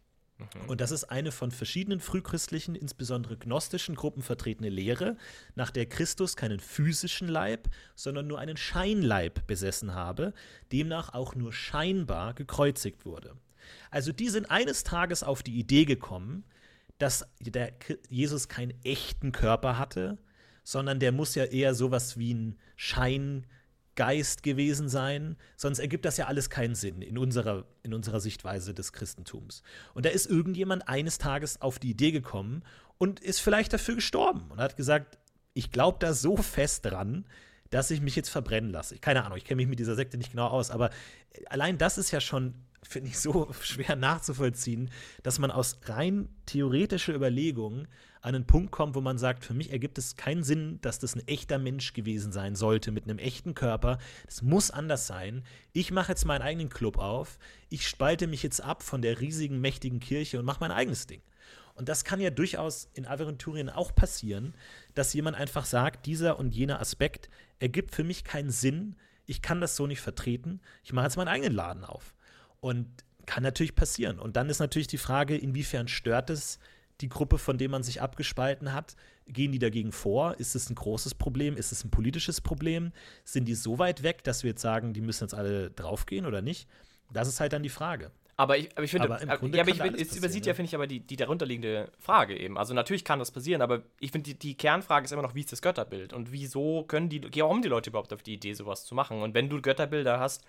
Und das ist eine von verschiedenen frühchristlichen, insbesondere gnostischen Gruppen vertretene Lehre, nach der Christus keinen physischen Leib, sondern nur einen Scheinleib besessen habe, demnach auch nur scheinbar gekreuzigt wurde. Also die sind eines Tages auf die Idee gekommen, dass der Jesus keinen echten Körper hatte, sondern der muss ja eher sowas wie ein Scheingeist gewesen sein, sonst ergibt das ja alles keinen Sinn in unserer, in unserer Sichtweise des Christentums. Und da ist irgendjemand eines Tages auf die Idee gekommen und ist vielleicht dafür gestorben und hat gesagt, ich glaube da so fest dran, dass ich mich jetzt verbrennen lasse. Keine Ahnung, ich kenne mich mit dieser Sekte nicht genau aus, aber allein das ist ja schon, finde ich, so schwer nachzuvollziehen, dass man aus rein theoretischer Überlegung an einen Punkt kommt, wo man sagt, für mich ergibt es keinen Sinn, dass das ein echter Mensch gewesen sein sollte mit einem echten Körper. Das muss anders sein. Ich mache jetzt meinen eigenen Club auf. Ich spalte mich jetzt ab von der riesigen, mächtigen Kirche und mache mein eigenes Ding. Und das kann ja durchaus in Aventurien auch passieren, dass jemand einfach sagt, dieser und jener Aspekt ergibt für mich keinen Sinn. Ich kann das so nicht vertreten. Ich mache jetzt meinen eigenen Laden auf. Und kann natürlich passieren. Und dann ist natürlich die Frage, inwiefern stört es die Gruppe, von der man sich abgespalten hat? Gehen die dagegen vor? Ist es ein großes Problem? Ist es ein politisches Problem? Sind die so weit weg, dass wir jetzt sagen, die müssen jetzt alle draufgehen oder nicht? Das ist halt dann die Frage. Aber ich, aber ich finde, Aber Grunde ja, aber ich, find, es übersieht ja. ja, finde ich, aber die, die darunterliegende Frage eben. Also natürlich kann das passieren, aber ich finde, die, die Kernfrage ist immer noch, wie ist das Götterbild? Und wieso können die, warum die Leute überhaupt auf die Idee, sowas zu machen? Und wenn du Götterbilder hast,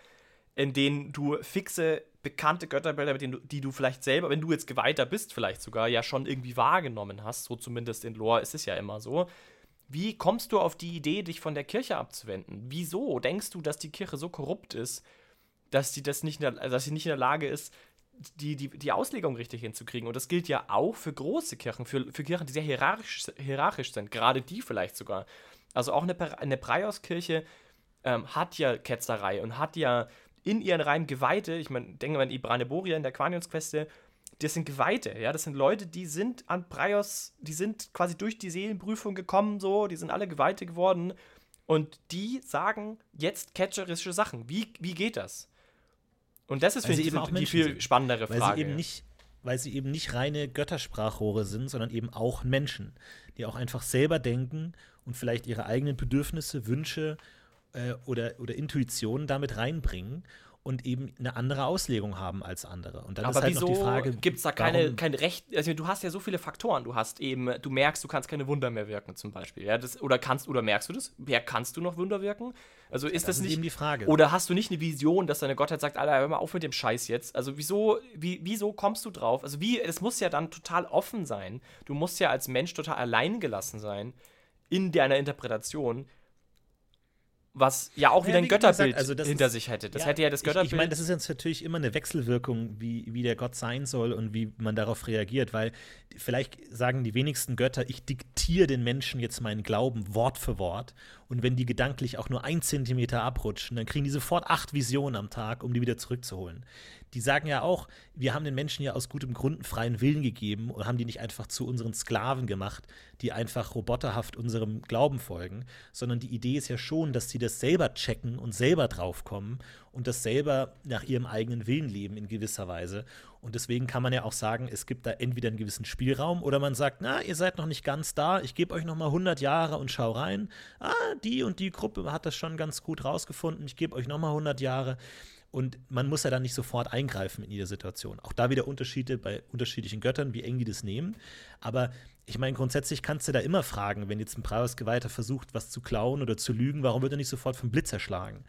in denen du fixe, bekannte Götterbilder, mit denen du, die du vielleicht selber, wenn du jetzt Geweihter bist, vielleicht sogar, ja schon irgendwie wahrgenommen hast, so zumindest in Lore ist es ja immer so. Wie kommst du auf die Idee, dich von der Kirche abzuwenden? Wieso denkst du, dass die Kirche so korrupt ist, dass sie das nicht, in der, dass sie nicht in der Lage ist, die, die, die Auslegung richtig hinzukriegen? Und das gilt ja auch für große Kirchen, für, für Kirchen, die sehr hierarchisch, hierarchisch sind, gerade die vielleicht sogar. Also auch eine, eine Preiauskirche ähm, hat ja Ketzerei und hat ja in ihren Reihen Geweihte, ich meine, denke mal an Ibrane Boria in der Quanionsqueste, das sind Geweihte, ja, das sind Leute, die sind an Preios, die sind quasi durch die Seelenprüfung gekommen, so, die sind alle Geweihte geworden und die sagen jetzt catcherische Sachen. Wie, wie geht das? Und das ist, Weil finde sie ich, eben auch die Menschen viel sind. spannendere Weil Frage. sie eben nicht, weil sie eben nicht reine Göttersprachrohre sind, sondern eben auch Menschen, die auch einfach selber denken und vielleicht ihre eigenen Bedürfnisse, Wünsche äh, oder, oder Intuitionen damit reinbringen und eben eine andere Auslegung haben als andere. Und dann Aber ist halt wieso noch die Frage, gibt es da keine, kein Recht? Also du hast ja so viele Faktoren. Du hast eben, du merkst, du kannst keine Wunder mehr wirken, zum Beispiel. Ja, das, oder kannst, oder merkst du das? Wer kannst du noch Wunder wirken? Also ist das, das ist nicht. eben die Frage. Oder hast du nicht eine Vision, dass deine Gottheit sagt, Alter, hör mal auf mit dem Scheiß jetzt? Also wieso, wie, wieso kommst du drauf? Also wie, es muss ja dann total offen sein. Du musst ja als Mensch total allein gelassen sein in deiner Interpretation. Was ja auch Ja, wieder ein wie gesagt, Götterbild also das hinter ist- sich hätte. Das hätte ja das ich- Götterbild. Ich meine, das ist jetzt natürlich immer eine Wechselwirkung, wie, wie der Gott sein soll und wie man darauf reagiert, weil vielleicht sagen die wenigsten Götter, ich diktiere den Menschen jetzt meinen Glauben Wort für Wort und wenn die gedanklich auch nur ein Zentimeter abrutschen, dann kriegen die sofort acht Visionen am Tag, um die wieder zurückzuholen. Die sagen ja auch, wir haben den Menschen ja aus gutem Grund einen freien Willen gegeben und haben die nicht einfach zu unseren Sklaven gemacht, die einfach roboterhaft unserem Glauben folgen, sondern die Idee ist ja schon, dass sie das selber checken und selber draufkommen und das selber nach ihrem eigenen Willen leben in gewisser Weise. Und deswegen kann man ja auch sagen, es gibt da entweder einen gewissen Spielraum oder man sagt, na, ihr seid noch nicht ganz da, ich gebe euch noch mal 100 Jahre und schau rein. Ah, die und die Gruppe hat das schon ganz gut rausgefunden, ich gebe euch noch mal 100 Jahre. Und man muss ja dann nicht sofort eingreifen in jeder Situation. Auch da wieder Unterschiede bei unterschiedlichen Göttern, wie eng die das nehmen. Aber ich meine, grundsätzlich kannst du da immer fragen, wenn jetzt ein Preisgeweihter versucht, was zu klauen oder zu lügen, warum wird er nicht sofort vom Blitz erschlagen?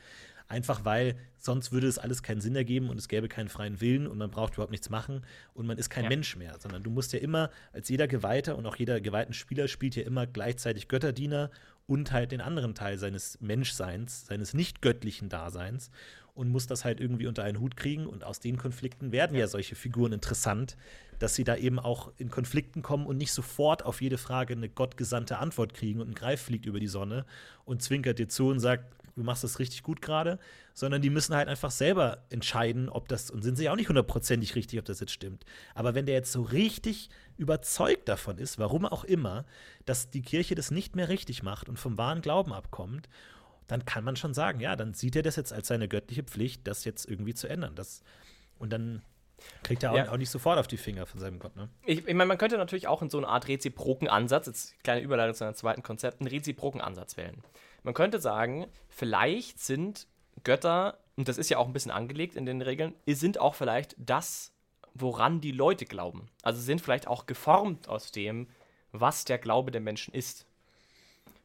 Einfach weil sonst würde es alles keinen Sinn ergeben und es gäbe keinen freien Willen und man braucht überhaupt nichts machen und man ist kein Ja. Mensch mehr, sondern du musst ja immer, als jeder Geweihter und auch jeder geweihten Spieler spielt ja immer gleichzeitig Götterdiener und halt den anderen Teil seines Menschseins, seines nicht göttlichen Daseins und muss das halt irgendwie unter einen Hut kriegen und aus den Konflikten werden ja, solche Figuren interessant, dass sie da eben auch in Konflikten kommen und nicht sofort auf jede Frage eine gottgesandte Antwort kriegen und ein Greif fliegt über die Sonne und zwinkert dir zu und sagt, du machst das richtig gut gerade, sondern die müssen halt einfach selber entscheiden, ob das, und sind sich auch nicht hundertprozentig richtig, ob das jetzt stimmt. Aber wenn der jetzt so richtig überzeugt davon ist, warum auch immer, dass die Kirche das nicht mehr richtig macht und vom wahren Glauben abkommt, dann kann man schon sagen, ja, dann sieht er das jetzt als seine göttliche Pflicht, das jetzt irgendwie zu ändern. Das, und dann kriegt er auch, Ja. auch nicht sofort auf die Finger von seinem Gott, ne? Ich, ich meine, man könnte natürlich auch in so eine Art reziproken Ansatz, jetzt kleine Überleitung zu einem zweiten Konzept, einen reziproken Ansatz wählen. Man könnte sagen, vielleicht sind Götter, und das ist ja auch ein bisschen angelegt in den Regeln, sind auch vielleicht das, woran die Leute glauben. Also sind vielleicht auch geformt aus dem, was der Glaube der Menschen ist.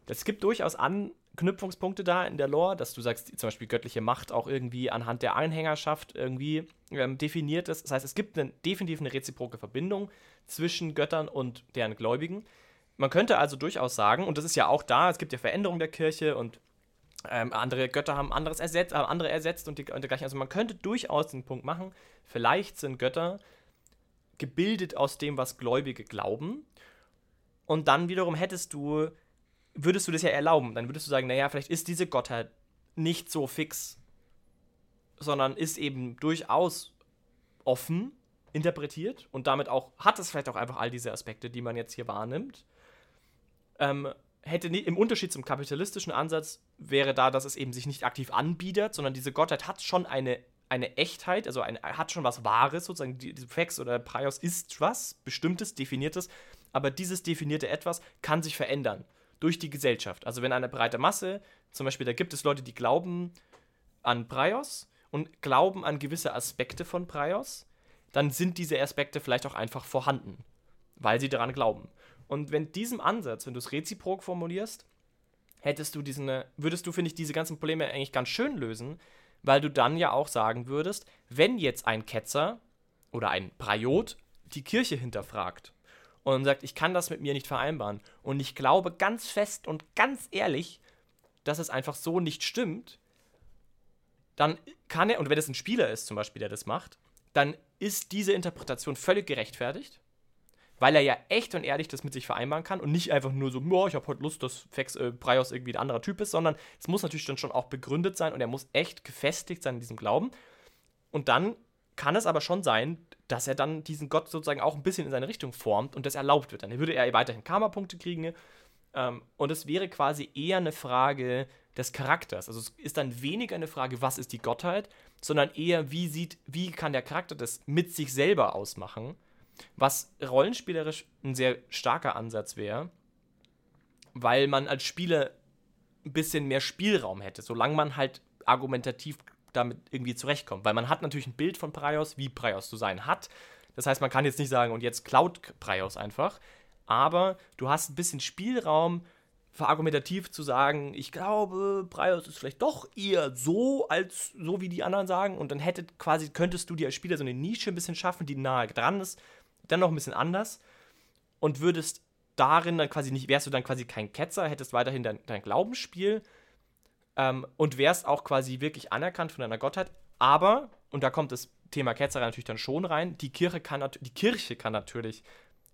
Es gibt durchaus Anknüpfungspunkte da in der Lore, dass du sagst, zum Beispiel göttliche Macht auch irgendwie anhand der Anhängerschaft irgendwie ähm, definiert ist. Das heißt, es gibt eine, definitiv eine reziproke Verbindung zwischen Göttern und deren Gläubigen. Man könnte also durchaus sagen, und das ist ja auch da, es gibt ja Veränderungen der Kirche und ähm, andere Götter haben anderes ersetzt, äh, andere ersetzt und, die, und dergleichen. Also man könnte durchaus den Punkt machen, vielleicht sind Götter gebildet aus dem, was Gläubige glauben. Und dann wiederum hättest du, würdest du das ja erlauben. Dann würdest du sagen, naja, vielleicht ist diese Gottheit nicht so fix, sondern ist eben durchaus offen interpretiert und damit auch, hat es vielleicht auch einfach all diese Aspekte, die man jetzt hier wahrnimmt. Ähm, hätte nie, im Unterschied zum kapitalistischen Ansatz wäre da, dass es eben sich nicht aktiv anbietet, sondern diese Gottheit hat schon eine, eine Echtheit, also eine, hat schon was Wahres, sozusagen, die, die Fex oder Prios ist was, bestimmtes, definiertes, aber dieses definierte Etwas kann sich verändern durch die Gesellschaft. Also wenn eine breite Masse, zum Beispiel, da gibt es Leute, die glauben an Prios und glauben an gewisse Aspekte von Prios, dann sind diese Aspekte vielleicht auch einfach vorhanden, weil sie daran glauben. Und wenn diesem Ansatz, wenn du es reziprok formulierst, hättest du diesen, würdest du, finde ich, diese ganzen Probleme eigentlich ganz schön lösen, weil du dann ja auch sagen würdest, wenn jetzt ein Ketzer oder ein Praiot die Kirche hinterfragt und sagt, ich kann das mit mir nicht vereinbaren und ich glaube ganz fest und ganz ehrlich, dass es einfach so nicht stimmt, dann kann er, und wenn es ein Spieler ist zum Beispiel, der das macht, dann ist diese Interpretation völlig gerechtfertigt, weil er ja echt und ehrlich das mit sich vereinbaren kann und nicht einfach nur so, oh, ich habe heute Lust, dass Fex, äh, Breios irgendwie ein anderer Typ ist, sondern es muss natürlich dann schon auch begründet sein und er muss echt gefestigt sein in diesem Glauben. Und dann kann es aber schon sein, dass er dann diesen Gott sozusagen auch ein bisschen in seine Richtung formt und das erlaubt wird. Dann würde er weiterhin Karma-Punkte kriegen ähm, und es wäre quasi eher eine Frage des Charakters. Also es ist dann weniger eine Frage, was ist die Gottheit, sondern eher, wie sieht, wie kann der Charakter das mit sich selber ausmachen, was rollenspielerisch ein sehr starker Ansatz wäre, weil man als Spieler ein bisschen mehr Spielraum hätte, solange man halt argumentativ damit irgendwie zurechtkommt. Weil man hat natürlich ein Bild von Praios, wie Praios zu sein hat. Das heißt, man kann jetzt nicht sagen, und jetzt klaut Praios einfach, aber du hast ein bisschen Spielraum, verargumentativ zu sagen, ich glaube, Breios ist vielleicht doch eher so, als so wie die anderen sagen. Und dann hätte quasi, könntest du dir als Spieler so eine Nische ein bisschen schaffen, die nahe dran ist, dann noch ein bisschen anders. Und würdest darin dann quasi nicht, wärst du dann quasi kein Ketzer, hättest weiterhin dein, dein Glaubensspiel ähm, und wärst auch quasi wirklich anerkannt von deiner Gottheit. Aber, und da kommt das Thema Ketzer natürlich dann schon rein, die Kirche kann, die Kirche kann natürlich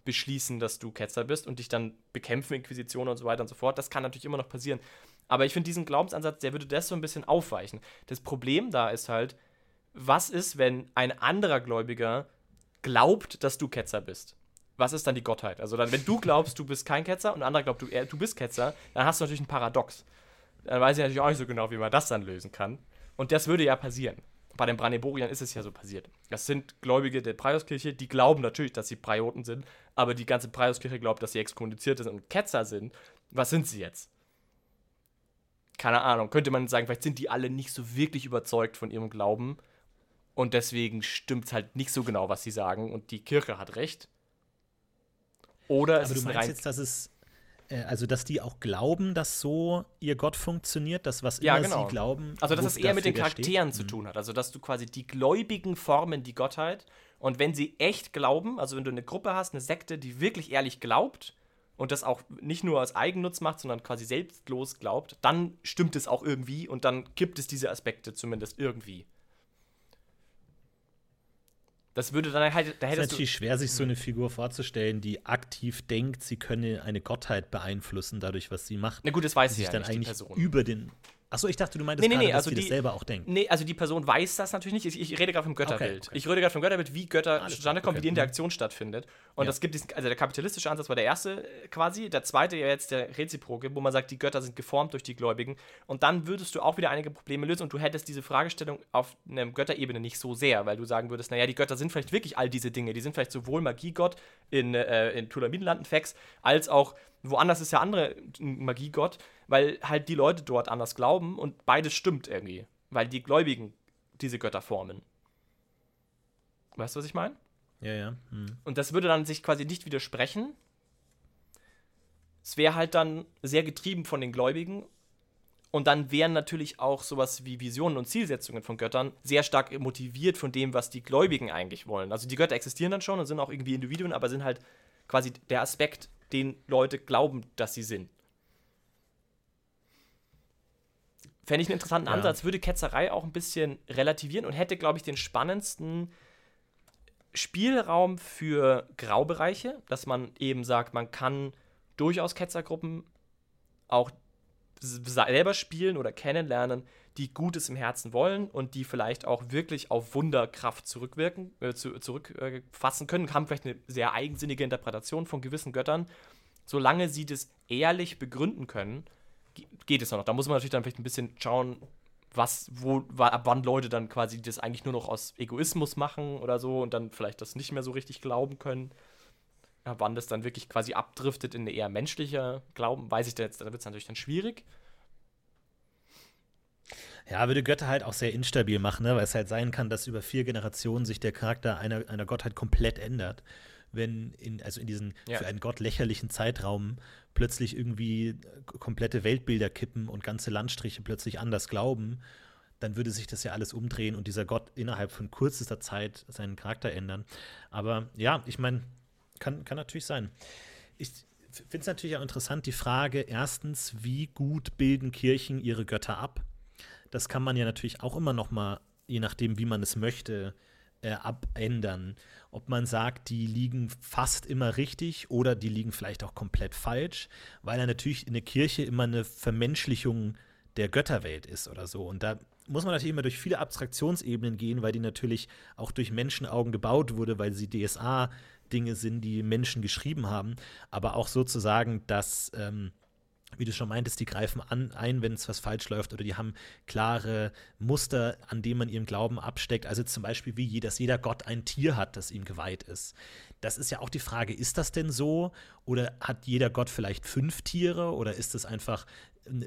beschließen, dass du Ketzer bist und dich dann bekämpfen, Inquisition und so weiter und so fort. Das kann natürlich immer noch passieren. Aber ich finde diesen Glaubensansatz, der würde das so ein bisschen aufweichen. Das Problem da ist halt, was ist, wenn ein anderer Gläubiger glaubt, dass du Ketzer bist? Was ist dann die Gottheit? Also dann, wenn du glaubst, du bist kein Ketzer und ein anderer glaubt, du, er, du bist Ketzer, dann hast du natürlich ein Paradox. Dann weiß ich natürlich auch nicht so genau, wie man das dann lösen kann. Und das würde ja passieren bei den Brandenburgern ist es ja so passiert. Das sind Gläubige der Preußkirche, die glauben natürlich, dass sie Prioten sind, aber die ganze Preußkirche glaubt, dass sie exkommunizierte und Ketzer sind. Was sind sie jetzt? Keine Ahnung. Könnte man sagen, vielleicht sind die alle nicht so wirklich überzeugt von ihrem Glauben und deswegen stimmt es halt nicht so genau, was sie sagen und die Kirche hat recht. Oder aber du meinst jetzt, dass es also dass die auch glauben, dass so ihr Gott funktioniert, dass was ja, immer genau. sie glauben. Also dass es eher mit den Charakteren zu mhm. tun hat. Also dass du quasi die Gläubigen formen die Gottheit und wenn sie echt glauben, also wenn du eine Gruppe hast, eine Sekte, die wirklich ehrlich glaubt und das auch nicht nur aus Eigennutz macht, sondern quasi selbstlos glaubt, dann stimmt es auch irgendwie und dann gibt es diese Aspekte zumindest irgendwie. Das würde dann halt. Da es ist natürlich schwer, sich so eine Figur vorzustellen, die aktiv denkt, sie könne eine Gottheit beeinflussen, dadurch, was sie macht. Na gut, das weiß sie ja dann nicht, eigentlich über den Achso, ich dachte, du meintest nee, nee, gerade, nee, dass also die, die das selber auch denken. Nee, also die Person weiß das natürlich nicht. Ich, ich rede gerade vom Götterbild. Okay, okay. Ich rede gerade vom Götterbild, wie Götter zustande kommen, okay. wie die Interaktion mhm. stattfindet. Und ja. das gibt diesen, also der kapitalistische Ansatz war der erste äh, quasi, der zweite ja jetzt der reziproke, wo man sagt, die Götter sind geformt durch die Gläubigen. Und dann würdest du auch wieder einige Probleme lösen und du hättest diese Fragestellung auf einer Götterebene nicht so sehr, weil du sagen würdest, naja, die Götter sind vielleicht wirklich all diese Dinge. Die sind vielleicht sowohl Magiegott in, äh, in Tulamidenland, in Fex, als auch woanders ist ja andere Magiegott, weil halt die Leute dort anders glauben und beides stimmt irgendwie, weil die Gläubigen diese Götter formen. Weißt du, was ich meine? Ja, ja. Hm. Und das würde dann sich quasi nicht widersprechen. Es wäre halt dann sehr getrieben von den Gläubigen. Und dann wären natürlich auch sowas wie Visionen und Zielsetzungen von Göttern sehr stark motiviert von dem, was die Gläubigen eigentlich wollen. Also die Götter existieren dann schon und sind auch irgendwie Individuen, aber sind halt quasi der Aspekt den Leute glauben, dass sie sind. Fände ich einen interessanten ja. Ansatz, würde Ketzerei auch ein bisschen relativieren und hätte, glaube ich, den spannendsten Spielraum für Graubereiche, dass man eben sagt, man kann durchaus Ketzergruppen auch selber spielen oder kennenlernen, die Gutes im Herzen wollen und die vielleicht auch wirklich auf Wunderkraft zurückwirken, äh, zu, zurückfassen äh, können, haben vielleicht eine sehr eigensinnige Interpretation von gewissen Göttern. Solange sie das ehrlich begründen können, geht es noch. Da muss man natürlich dann vielleicht ein bisschen schauen, was, wo, ab wann Leute dann quasi das eigentlich nur noch aus Egoismus machen oder so und dann vielleicht das nicht mehr so richtig glauben können. Ab wann das dann wirklich quasi abdriftet in eine eher menschliche Glauben, weiß ich jetzt, da wird es natürlich dann schwierig. Ja, würde Götter halt auch sehr instabil machen, ne? weil es halt sein kann, dass über vier Generationen sich der Charakter einer, einer Gottheit komplett ändert. Wenn in, also in diesen Ja. für einen Gott lächerlichen Zeitraum plötzlich irgendwie komplette Weltbilder kippen und ganze Landstriche plötzlich anders glauben, dann würde sich das ja alles umdrehen und dieser Gott innerhalb von kürzester Zeit seinen Charakter ändern. Aber ja, ich meine, kann, kann natürlich sein. Ich finde es natürlich auch interessant, die Frage, erstens, wie gut bilden Kirchen ihre Götter ab? Das kann man ja natürlich auch immer noch mal, je nachdem, wie man es möchte, äh, abändern. Ob man sagt, die liegen fast immer richtig oder die liegen vielleicht auch komplett falsch, weil ja natürlich in der Kirche immer eine Vermenschlichung der Götterwelt ist oder so. Und da muss man natürlich immer durch viele Abstraktionsebenen gehen, weil die natürlich auch durch Menschenaugen gebaut wurde, weil sie DSA-Dinge sind, die Menschen geschrieben haben. Aber auch sozusagen, dass ähm, wie du schon meintest, die greifen an, ein, wenn es was falsch läuft, oder die haben klare Muster, an denen man ihren Glauben absteckt. Also zum Beispiel, wie dass jeder Gott ein Tier hat, das ihm geweiht ist. Das ist ja auch die Frage, ist das denn so? Oder hat jeder Gott vielleicht fünf Tiere? Oder ist das einfach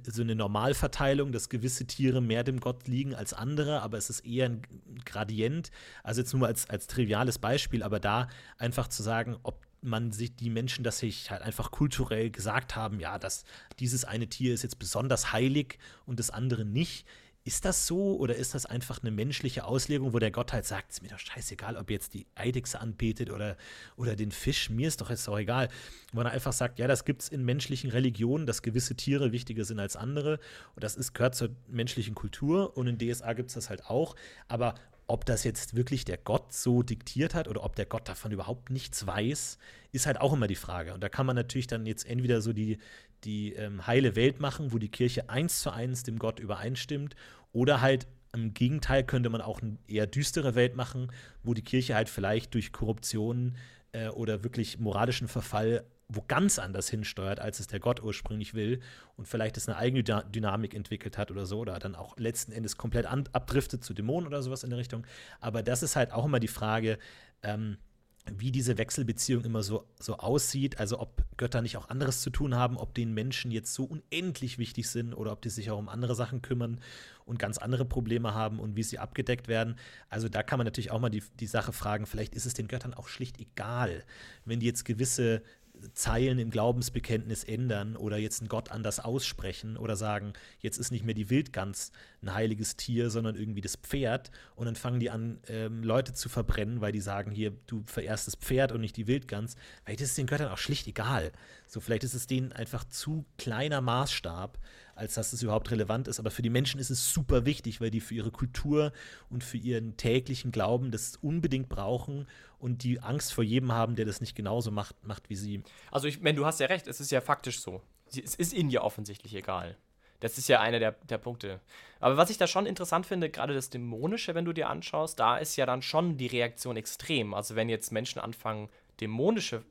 so eine Normalverteilung, dass gewisse Tiere mehr dem Gott liegen als andere, aber es ist eher ein Gradient. Also jetzt nur als, als triviales Beispiel, aber da einfach zu sagen, ob man sich die Menschen, dass sich halt einfach kulturell gesagt haben, ja, dass dieses eine Tier ist jetzt besonders heilig und das andere nicht. Ist das so oder ist das einfach eine menschliche Auslegung, wo der Gott halt sagt, ist mir doch scheißegal, ob jetzt die Eidechse anbetet oder, oder den Fisch, mir ist doch jetzt auch egal. Wo er einfach sagt, ja, das gibt es in menschlichen Religionen, dass gewisse Tiere wichtiger sind als andere und das ist, gehört zur menschlichen Kultur und in DSA gibt es das halt auch. Aber ob das jetzt wirklich der Gott so diktiert hat oder ob der Gott davon überhaupt nichts weiß, ist halt auch immer die Frage. Und da kann man natürlich dann jetzt entweder so die, die ähm, heile Welt machen, wo die Kirche eins zu eins dem Gott übereinstimmt, oder halt im Gegenteil könnte man auch eine eher düstere Welt machen, wo die Kirche halt vielleicht durch Korruption äh, oder wirklich moralischen Verfall wo ganz anders hinsteuert, als es der Gott ursprünglich will und vielleicht es eine eigene Dy- Dynamik entwickelt hat oder so oder dann auch letzten Endes komplett abdriftet zu Dämonen oder sowas in der Richtung. Aber das ist halt auch immer die Frage, ähm, wie diese Wechselbeziehung immer so, so aussieht, also ob Götter nicht auch anderes zu tun haben, ob den Menschen jetzt so unendlich wichtig sind oder ob die sich auch um andere Sachen kümmern und ganz andere Probleme haben und wie sie abgedeckt werden. Also da kann man natürlich auch mal die, die Sache fragen, vielleicht ist es den Göttern auch schlicht egal, wenn die jetzt gewisse Zeilen im Glaubensbekenntnis ändern oder jetzt einen Gott anders aussprechen oder sagen, jetzt ist nicht mehr die Wildgans ein heiliges Tier, sondern irgendwie das Pferd und dann fangen die an, ähm, Leute zu verbrennen, weil die sagen, hier, du verehrst das Pferd und nicht die Wildgans. Vielleicht ist es den Göttern auch schlicht egal. So, vielleicht ist es denen einfach zu kleiner Maßstab, als dass es überhaupt relevant ist. Aber für die Menschen ist es super wichtig, weil die für ihre Kultur und für ihren täglichen Glauben das unbedingt brauchen und die Angst vor jedem haben, der das nicht genauso macht, macht wie sie. Also, ich meine, du hast ja recht, es ist ja faktisch so. Es ist ihnen ja offensichtlich egal. Das ist ja einer der, der Punkte. Aber was ich da schon interessant finde, gerade das Dämonische, wenn du dir anschaust, da ist ja dann schon die Reaktion extrem. Also, wenn jetzt Menschen anfangen, dämonische,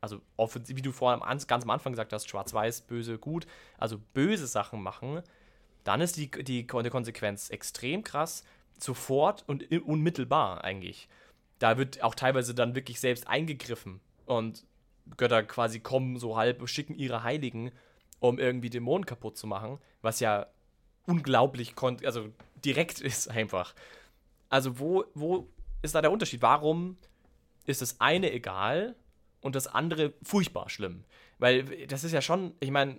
also wie du vorhin ganz am Anfang gesagt hast, schwarz-weiß, böse, gut, also böse Sachen machen, dann ist die, die, die Konsequenz extrem krass, sofort und unmittelbar eigentlich. Da wird auch teilweise dann wirklich selbst eingegriffen und Götter quasi kommen so halb, schicken ihre Heiligen, um irgendwie Dämonen kaputt zu machen, was ja unglaublich, also direkt ist einfach. Also wo, wo ist da der Unterschied? Warum ist das eine egal und das andere furchtbar schlimm? Weil das ist ja schon, ich meine,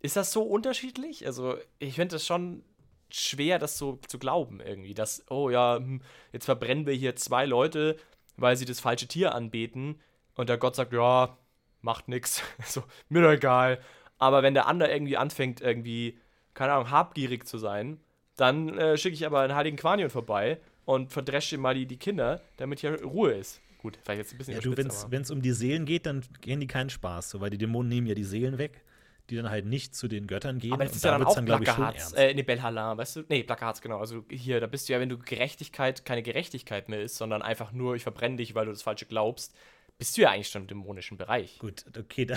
ist das so unterschiedlich? Also ich finde das schon schwer, das so zu glauben irgendwie, dass, oh ja, hm, jetzt verbrennen wir hier zwei Leute, weil sie das falsche Tier anbeten und der Gott sagt, ja, macht nix, so, mir doch egal. Aber wenn der andere irgendwie anfängt, irgendwie, keine Ahnung, habgierig zu sein, dann äh, schicke ich aber einen heiligen Quanion vorbei und verdresche mal die, die Kinder, damit hier Ruhe ist. Gut, vielleicht jetzt ein bisschen Ja, du, wenn es um die Seelen geht, dann gehen die keinen Spaß, so, weil die Dämonen nehmen ja die Seelen weg, die dann halt nicht zu den Göttern gehen. Aber das ist ja dann auch schon Plakats, äh, nee, Belhala, weißt du? Nee, Plakats, genau. Also hier, da bist du ja, wenn du Gerechtigkeit keine Gerechtigkeit mehr ist, sondern einfach nur, ich verbrenne dich, weil du das Falsche glaubst, bist du ja eigentlich schon im dämonischen Bereich. Gut, okay, da,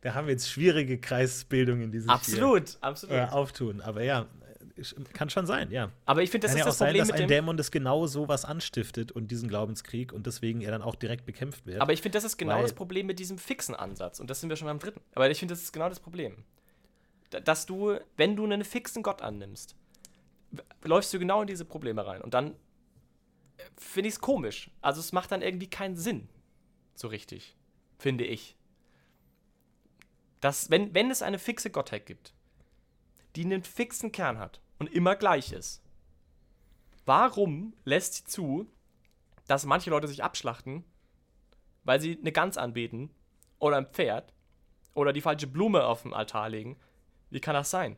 da haben wir jetzt schwierige Kreisbildungen, die sich Absolut, hier absolut. äh, auftun. Aber ja, kann schon sein, ja. Aber ich finde, das kann ist ja auch das sein, Problem dass mit ein. Dämon das genau so was anstiftet und diesen Glaubenskrieg und deswegen er dann auch direkt bekämpft wird. Aber ich finde, das ist genau das Problem mit diesem fixen Ansatz. Und das sind wir schon beim dritten. Aber ich finde, das ist genau das Problem. dass du, wenn du einen fixen Gott annimmst, läufst du genau in diese Probleme rein. Und dann äh, finde ich es komisch. Also es macht dann irgendwie keinen Sinn. So richtig. Finde ich. Dass, wenn, wenn es eine fixe Gottheit gibt, die einen fixen Kern hat und immer gleich ist, warum lässt sie zu, dass manche Leute sich abschlachten, weil sie eine Gans anbeten oder ein Pferd oder die falsche Blume auf dem Altar legen? Wie kann das sein?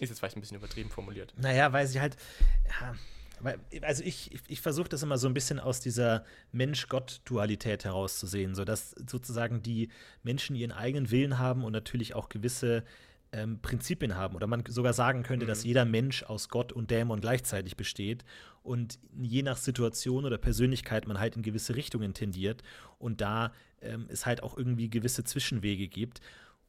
Ist jetzt vielleicht ein bisschen übertrieben formuliert. Naja, weil sie halt, ja, also ich, ich versuche das immer so ein bisschen aus dieser Mensch-Gott-Dualität herauszusehen, so dass sozusagen die Menschen ihren eigenen Willen haben und natürlich auch gewisse ähm, Prinzipien haben. Oder man sogar sagen könnte, mhm. dass jeder Mensch aus Gott und Dämon gleichzeitig besteht und je nach Situation oder Persönlichkeit man halt in gewisse Richtungen tendiert und da ähm, es halt auch irgendwie gewisse Zwischenwege gibt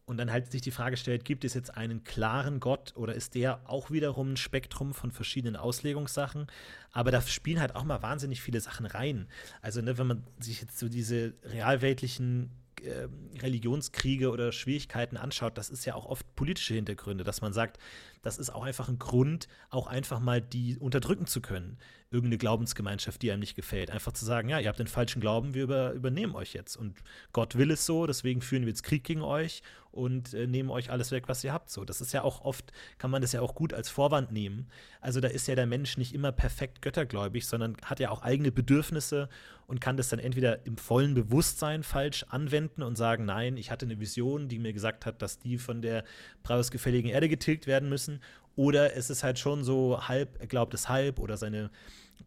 und dann halt sich die Frage stellt, gibt es jetzt einen klaren Gott oder ist der auch wiederum ein Spektrum von verschiedenen Auslegungssachen? Aber da spielen halt auch mal wahnsinnig viele Sachen rein. Also, ne, wenn man sich jetzt so diese realweltlichen äh, Religionskriege oder Schwierigkeiten anschaut, das ist ja auch oft politische Hintergründe, dass man sagt, das ist auch einfach ein Grund, auch einfach mal die unterdrücken zu können irgendeine Glaubensgemeinschaft, die einem nicht gefällt. Einfach zu sagen, ja, ihr habt den falschen Glauben, wir über, übernehmen euch jetzt. Und Gott will es so, deswegen führen wir jetzt Krieg gegen euch und äh, nehmen euch alles weg, was ihr habt. So, das ist ja auch oft, kann man das ja auch gut als Vorwand nehmen. Also da ist ja der Mensch nicht immer perfekt göttergläubig, sondern hat ja auch eigene Bedürfnisse und kann das dann entweder im vollen Bewusstsein falsch anwenden und sagen, nein, ich hatte eine Vision, die mir gesagt hat, dass die von der preisgefälligen Erde getilgt werden müssen. Oder es ist halt schon so halb, er glaubt es halb oder seine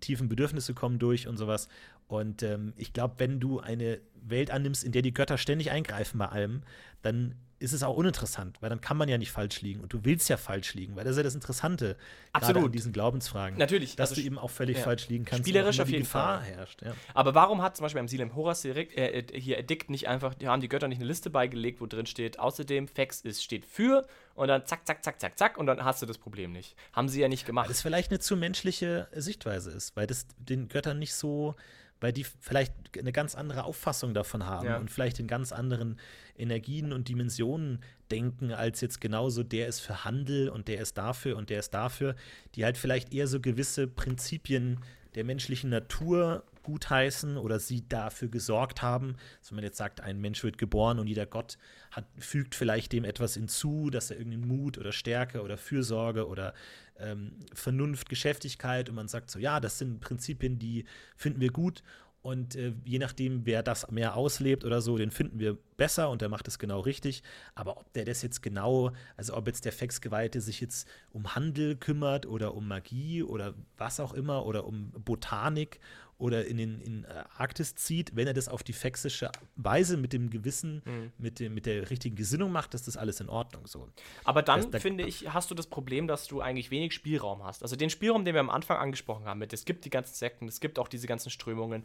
tiefen Bedürfnisse kommen durch und sowas. Und ähm, ich glaube, wenn du eine Welt annimmst, in der die Götter ständig eingreifen bei allem, dann ist es auch uninteressant, weil dann kann man ja nicht falsch liegen und du willst ja falsch liegen, weil das ist ja das Interessante Absolut. an diesen Glaubensfragen. Natürlich. Dass also, du eben auch völlig ja. falsch liegen kannst. Spielerisch auf jeden Gefahr Fall. herrscht. Ja. Aber warum hat zum Beispiel beim Silem Horas direkt, äh, äh, hier Edikt nicht einfach, die haben die Götter nicht eine Liste beigelegt, wo drin steht, außerdem Fax ist, steht für und dann zack, zack, zack, zack, zack und dann hast du das Problem nicht. Haben sie ja nicht gemacht. Weil das vielleicht eine zu menschliche Sichtweise ist, weil das den Göttern nicht so weil die vielleicht eine ganz andere Auffassung davon haben ja. und vielleicht in ganz anderen Energien und Dimensionen denken, als jetzt genauso der ist für Handel und der ist dafür und der ist dafür, die halt vielleicht eher so gewisse Prinzipien der menschlichen Natur gutheißen oder sie dafür gesorgt haben. Also wenn man jetzt sagt, ein Mensch wird geboren und jeder Gott hat, fügt vielleicht dem etwas hinzu, dass er irgendeinen Mut oder Stärke oder Fürsorge oder ähm, Vernunft, Geschäftigkeit und man sagt so, ja, das sind Prinzipien, die finden wir gut und äh, je nachdem, wer das mehr auslebt oder so, den finden wir besser und der macht es genau richtig. Aber ob der das jetzt genau, also ob jetzt der Fexgeweihte sich jetzt um Handel kümmert oder um Magie oder was auch immer oder um Botanik oder in den in äh, Arktis zieht, wenn er das auf die fexische Weise mit dem Gewissen, mhm. mit, dem, mit der richtigen Gesinnung macht, ist das alles in Ordnung so. Aber dann, das, finde ich, hast du das Problem, dass du eigentlich wenig Spielraum hast. Also den Spielraum, den wir am Anfang angesprochen haben, mit es gibt die ganzen Sekten, es gibt auch diese ganzen Strömungen,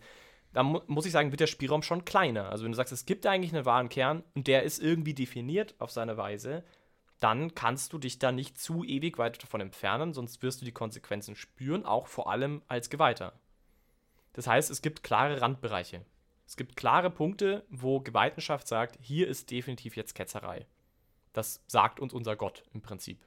da mu muss ich sagen, wird der Spielraum schon kleiner. Also wenn du sagst, es gibt eigentlich einen wahren Kern und der ist irgendwie definiert auf seine Weise, dann kannst du dich da nicht zu ewig weit davon entfernen, sonst wirst du die Konsequenzen spüren, auch vor allem als Geweihter. Das heißt, es gibt klare Randbereiche. Es gibt klare Punkte, wo Geweihtenschaft sagt, hier ist definitiv jetzt Ketzerei. Das sagt uns unser Gott im Prinzip.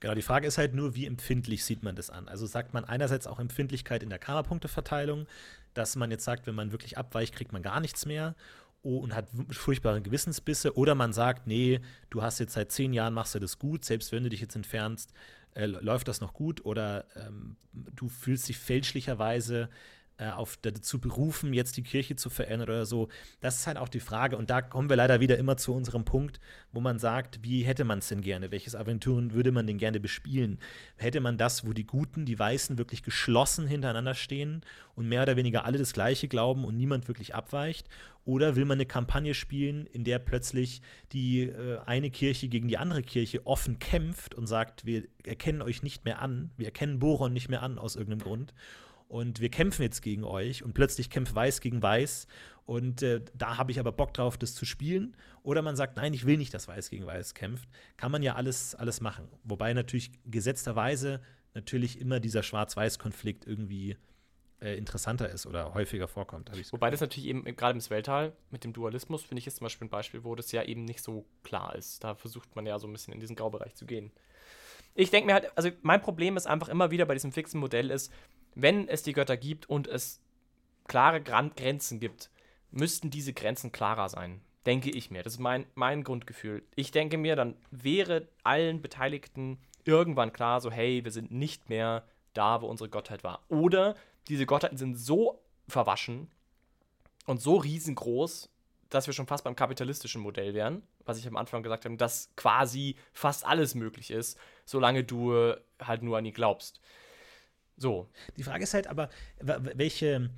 Genau, die Frage ist halt nur, wie empfindlich sieht man das an? Also sagt man einerseits auch Empfindlichkeit in der Karma-Punkteverteilung, dass man jetzt sagt, wenn man wirklich abweicht, kriegt man gar nichts mehr oh, und hat furchtbare Gewissensbisse. Oder man sagt, nee, du hast jetzt seit zehn Jahren, machst du das gut, selbst wenn du dich jetzt entfernst, äh, läuft das noch gut. Oder ähm, du fühlst dich fälschlicherweise äh, auf, dazu berufen, jetzt die Kirche zu verändern oder so. Das ist halt auch die Frage. Und da kommen wir leider wieder immer zu unserem Punkt, wo man sagt, wie hätte man es denn gerne? Welches Aventuren würde man denn gerne bespielen? Hätte man das, wo die Guten, die Weißen wirklich geschlossen hintereinander stehen und mehr oder weniger alle das Gleiche glauben und niemand wirklich abweicht? Oder will man eine Kampagne spielen, in der plötzlich die äh, eine Kirche gegen die andere Kirche offen kämpft und sagt, wir erkennen euch nicht mehr an, wir erkennen Boron nicht mehr an aus irgendeinem Grund und wir kämpfen jetzt gegen euch und plötzlich kämpft Weiß gegen Weiß und äh, da habe ich aber Bock drauf, das zu spielen. Oder man sagt, nein, ich will nicht, dass Weiß gegen Weiß kämpft. Kann man ja alles, alles machen. Wobei natürlich gesetzterweise natürlich immer dieser Schwarz-Weiß-Konflikt irgendwie äh, interessanter ist oder häufiger vorkommt. Wobei das natürlich eben gerade im Weltall mit dem Dualismus, finde ich, ist zum Beispiel ein Beispiel, wo das ja eben nicht so klar ist. Da versucht man ja so ein bisschen in diesen Graubereich zu gehen. Ich denke mir halt, also mein Problem ist einfach immer wieder bei diesem fixen Modell ist, wenn es die Götter gibt und es klare Grenzen gibt, müssten diese Grenzen klarer sein. Denke ich mir. Das ist mein, mein Grundgefühl. Ich denke mir, dann wäre allen Beteiligten irgendwann klar, so, hey, wir sind nicht mehr da, wo unsere Gottheit war. Oder diese Gottheiten sind so verwaschen und so riesengroß, dass wir schon fast beim kapitalistischen Modell wären, was ich am Anfang gesagt habe, dass quasi fast alles möglich ist, solange du halt nur an ihn glaubst. So. Die Frage ist halt aber, welche,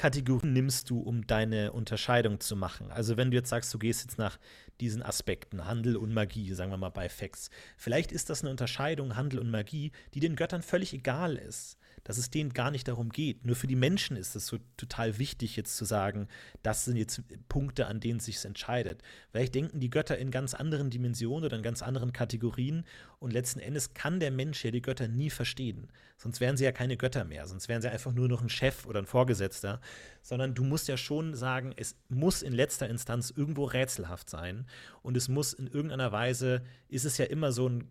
Kategorien nimmst du, um deine Unterscheidung zu machen? Also wenn du jetzt sagst, du gehst jetzt nach diesen Aspekten, Handel und Magie, sagen wir mal bei Fex, vielleicht ist das eine Unterscheidung Handel und Magie, die den Göttern völlig egal ist dass es denen gar nicht darum geht. Nur für die Menschen ist es so total wichtig, jetzt zu sagen, das sind jetzt Punkte, an denen sich entscheidet. Vielleicht denken die Götter in ganz anderen Dimensionen oder in ganz anderen Kategorien und letzten Endes kann der Mensch ja die Götter nie verstehen. Sonst wären sie ja keine Götter mehr, sonst wären sie einfach nur noch ein Chef oder ein Vorgesetzter, sondern du musst ja schon sagen, es muss in letzter Instanz irgendwo rätselhaft sein und es muss in irgendeiner Weise, ist es ja immer so ein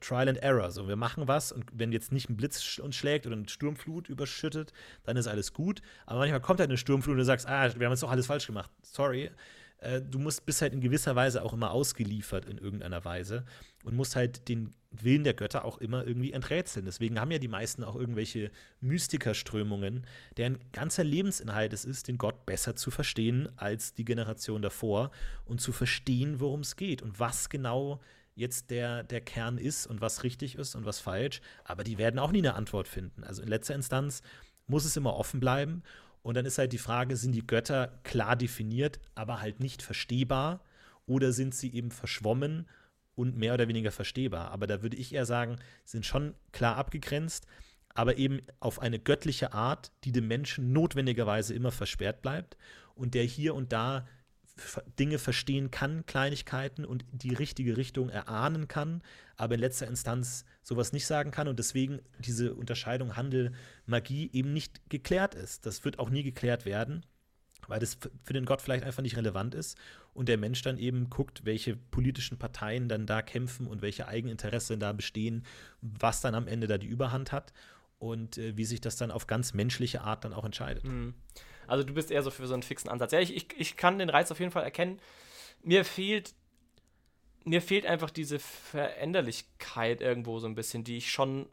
Trial and Error. So, wir machen was und wenn jetzt nicht ein Blitz uns schlägt oder eine Sturmflut überschüttet, dann ist alles gut. Aber manchmal kommt halt eine Sturmflut und du sagst, ah, wir haben jetzt doch alles falsch gemacht. Sorry. Äh, du musst bist halt in gewisser Weise auch immer ausgeliefert in irgendeiner Weise und musst halt den Willen der Götter auch immer irgendwie enträtseln. Deswegen haben ja die meisten auch irgendwelche Mystikerströmungen, deren ganzer Lebensinhalt es ist, den Gott besser zu verstehen als die Generation davor und zu verstehen, worum es geht und was genau jetzt der, der Kern ist und was richtig ist und was falsch. Aber die werden auch nie eine Antwort finden. Also in letzter Instanz muss es immer offen bleiben. Und dann ist halt die Frage, sind die Götter klar definiert, aber halt nicht verstehbar? Oder sind sie eben verschwommen und mehr oder weniger verstehbar? Aber da würde ich eher sagen, sind schon klar abgegrenzt, aber eben auf eine göttliche Art, die dem Menschen notwendigerweise immer versperrt bleibt und der hier und da Dinge verstehen kann, Kleinigkeiten und die richtige Richtung erahnen kann, aber in letzter Instanz sowas nicht sagen kann und deswegen diese Unterscheidung Handel, Magie eben nicht geklärt ist. Das wird auch nie geklärt werden, weil das für den Gott vielleicht einfach nicht relevant ist und der Mensch dann eben guckt, welche politischen Parteien dann da kämpfen und welche Eigeninteressen da bestehen, was dann am Ende da die Überhand hat und äh, wie sich das dann auf ganz menschliche Art dann auch entscheidet. Mhm. Also du bist eher so für so einen fixen Ansatz. Ja, ich, ich, ich kann den Reiz auf jeden Fall erkennen. Mir fehlt, mir fehlt einfach diese Veränderlichkeit irgendwo so ein bisschen, die ich schon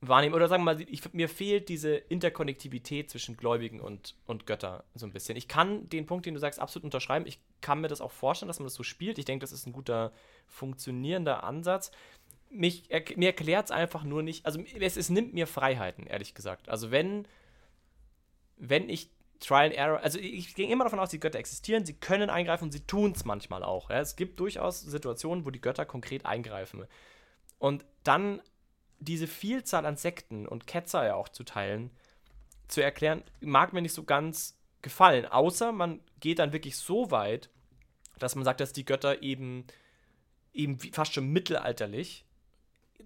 wahrnehme. Oder sagen wir mal, ich, mir fehlt diese Interkonnektivität zwischen Gläubigen und, und Götter so ein bisschen. Ich kann den Punkt, den du sagst, absolut unterschreiben. Ich kann mir das auch vorstellen, dass man das so spielt. Ich denke, das ist ein guter, funktionierender Ansatz mich, er, mir erklärt es einfach nur nicht, also es, es nimmt mir Freiheiten, ehrlich gesagt. Also wenn wenn ich Trial and Error, also ich gehe immer davon aus, die Götter existieren, sie können eingreifen und sie tun es manchmal auch. Ja. Es gibt durchaus Situationen, wo die Götter konkret eingreifen. Und dann diese Vielzahl an Sekten und Ketzer ja auch zu teilen, zu erklären, mag mir nicht so ganz gefallen. Außer man geht dann wirklich so weit, dass man sagt, dass die Götter eben, eben fast schon mittelalterlich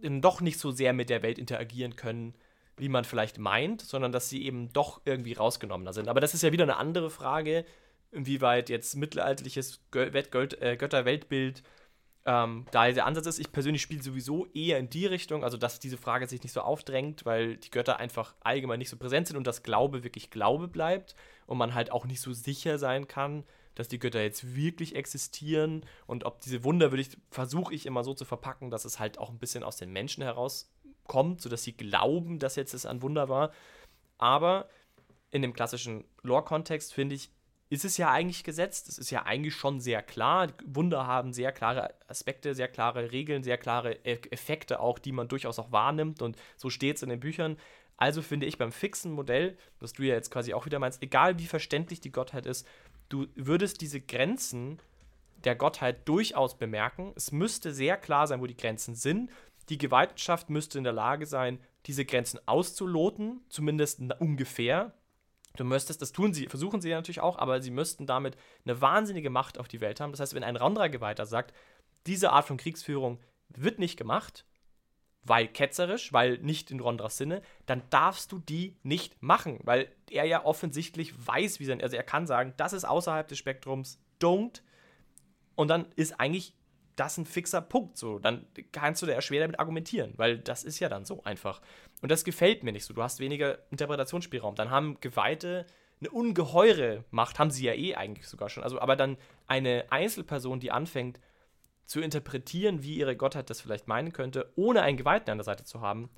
doch nicht so sehr mit der Welt interagieren können, wie man vielleicht meint, sondern dass sie eben doch irgendwie rausgenommener sind. Aber das ist ja wieder eine andere Frage, inwieweit jetzt mittelalterliches äh, Götterweltbild ähm, da der Ansatz ist. Ich persönlich spiele sowieso eher in die Richtung, also dass diese Frage sich nicht so aufdrängt, weil die Götter einfach allgemein nicht so präsent sind und das Glaube wirklich Glaube bleibt und man halt auch nicht so sicher sein kann, dass die Götter jetzt wirklich existieren und ob diese Wunder würde ich versuche ich immer so zu verpacken, dass es halt auch ein bisschen aus den Menschen heraus kommt, sodass sie glauben, dass jetzt es ein Wunder war. Aber in dem klassischen Lore-Kontext, finde ich, ist es ja eigentlich gesetzt. Es ist ja eigentlich schon sehr klar. Wunder haben sehr klare Aspekte, sehr klare Regeln, sehr klare e-, Effekte auch, die man durchaus auch wahrnimmt. Und so steht es in den Büchern. Also finde ich beim fixen Modell, was du ja jetzt quasi auch wieder meinst, egal wie verständlich die Gottheit ist, du würdest diese Grenzen der Gottheit durchaus bemerken. Es müsste sehr klar sein, wo die Grenzen sind. Die Gewaltenschaft müsste in der Lage sein, diese Grenzen auszuloten, zumindest ungefähr. Du müsstest, das tun sie, versuchen sie natürlich auch, aber sie müssten damit eine wahnsinnige Macht auf die Welt haben. Das heißt, wenn ein anderer Geweihter sagt, diese Art von Kriegsführung wird nicht gemacht, weil ketzerisch, weil nicht in Rondras Sinne, dann darfst du die nicht machen, weil er ja offensichtlich weiß, wie sein, also er kann sagen, das ist außerhalb des Spektrums, don't. Und dann ist eigentlich das ein fixer Punkt. So, dann kannst du da schwer damit argumentieren, weil das ist ja dann so einfach. Und das gefällt mir nicht so. Du hast weniger Interpretationsspielraum. Dann haben Geweihte eine ungeheure Macht, haben sie ja eh eigentlich sogar schon. Also, aber dann eine Einzelperson, die anfängt zu interpretieren, wie ihre Gottheit das vielleicht meinen könnte, ohne einen Geweihten an der Seite zu haben,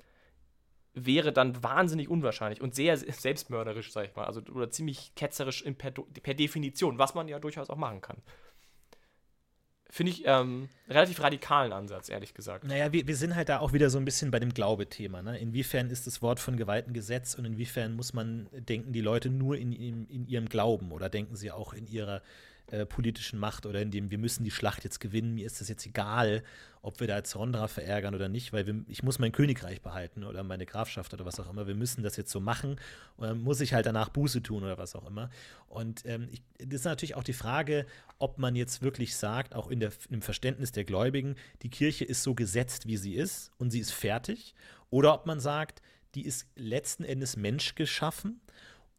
wäre dann wahnsinnig unwahrscheinlich und sehr selbstmörderisch, sag ich mal. Also, oder ziemlich ketzerisch per, per Definition, was man ja durchaus auch machen kann finde ich ähm, relativ radikalen Ansatz, ehrlich gesagt. Naja, wir, wir sind halt da auch wieder so ein bisschen bei dem Glaube-Thema. Ne? Inwiefern ist das Wort von Geweihten Gesetz und inwiefern muss man denken, die Leute nur in, in, in ihrem Glauben oder denken sie auch in ihrer äh, politischen Macht oder in dem, wir müssen die Schlacht jetzt gewinnen, mir ist das jetzt egal, ob wir da jetzt Rondra verärgern oder nicht, weil wir, ich muss mein Königreich behalten oder meine Grafschaft oder was auch immer. Wir müssen das jetzt so machen und dann muss ich halt danach Buße tun oder was auch immer. Und ähm, ich, das ist natürlich auch die Frage, ob man jetzt wirklich sagt, auch in der, im Verständnis der Gläubigen, die Kirche ist so gesetzt, wie sie ist und sie ist fertig, oder ob man sagt, die ist letzten Endes menschgeschaffen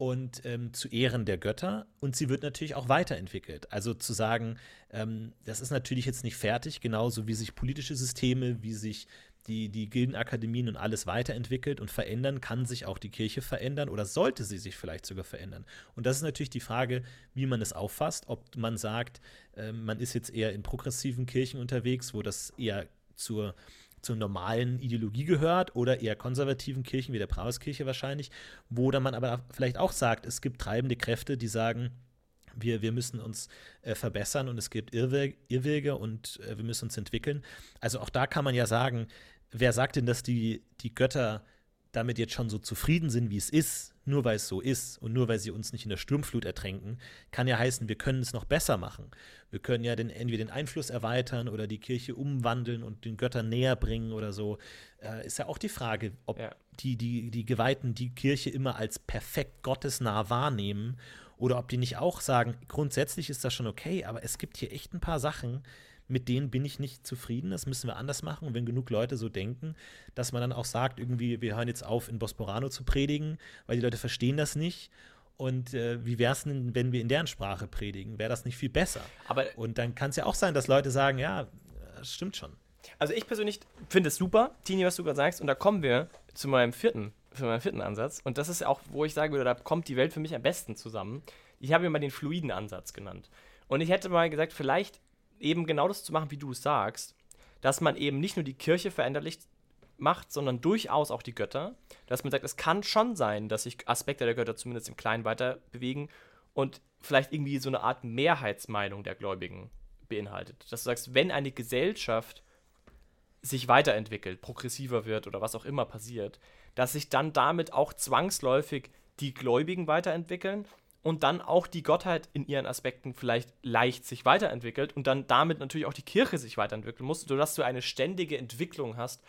und ähm, zu Ehren der Götter und sie wird natürlich auch weiterentwickelt. Also zu sagen, ähm, das ist natürlich jetzt nicht fertig, genauso wie sich politische Systeme, wie sich die, die Gildenakademien und alles weiterentwickelt und verändern, kann sich auch die Kirche verändern oder sollte sie sich vielleicht sogar verändern. Und das ist natürlich die Frage, wie man es auffasst, ob man sagt, äh, man ist jetzt eher in progressiven Kirchen unterwegs, wo das eher zur zur normalen Ideologie gehört oder eher konservativen Kirchen wie der Brauskirche wahrscheinlich, wo dann man aber vielleicht auch sagt, es gibt treibende Kräfte, die sagen, wir, wir müssen uns äh, verbessern und es gibt Irrwege, Irrwege und äh, wir müssen uns entwickeln. Also auch da kann man ja sagen, wer sagt denn, dass die, die Götter damit jetzt schon so zufrieden sind, wie es ist, nur weil es so ist und nur weil sie uns nicht in der Sturmflut ertränken, kann ja heißen, wir können es noch besser machen. Wir können ja den, entweder den Einfluss erweitern oder die Kirche umwandeln und den Göttern näher bringen oder so. Äh, ist ja auch die Frage, ob ja. die, die, die Geweihten die Kirche immer als perfekt gottesnah wahrnehmen oder ob die nicht auch sagen, grundsätzlich ist das schon okay, aber es gibt hier echt ein paar Sachen, mit denen bin ich nicht zufrieden, das müssen wir anders machen. Und wenn genug Leute so denken, dass man dann auch sagt, irgendwie, wir hören jetzt auf, in Bosporano zu predigen, weil die Leute verstehen das nicht. Und äh, wie wäre es denn, wenn wir in deren Sprache predigen? Wäre das nicht viel besser? Aber und dann kann es ja auch sein, dass Leute sagen, ja, das stimmt schon. Also ich persönlich finde es super, Tini, was du gerade sagst. Und da kommen wir zu meinem vierten, für meinen vierten Ansatz. Und das ist auch, wo ich sagen würde, da kommt die Welt für mich am besten zusammen. Ich habe mir mal den fluiden Ansatz genannt. Und ich hätte mal gesagt, vielleicht eben genau das zu machen, wie du es sagst, dass man eben nicht nur die Kirche veränderlich macht, sondern durchaus auch die Götter. Dass man sagt, es kann schon sein, dass sich Aspekte der Götter zumindest im Kleinen weiter bewegen und vielleicht irgendwie so eine Art Mehrheitsmeinung der Gläubigen beinhaltet. Dass du sagst, wenn eine Gesellschaft sich weiterentwickelt, progressiver wird oder was auch immer passiert, dass sich dann damit auch zwangsläufig die Gläubigen weiterentwickeln und dann auch die Gottheit in ihren Aspekten vielleicht leicht sich weiterentwickelt und dann damit natürlich auch die Kirche sich weiterentwickeln muss, sodass du eine ständige Entwicklung hast,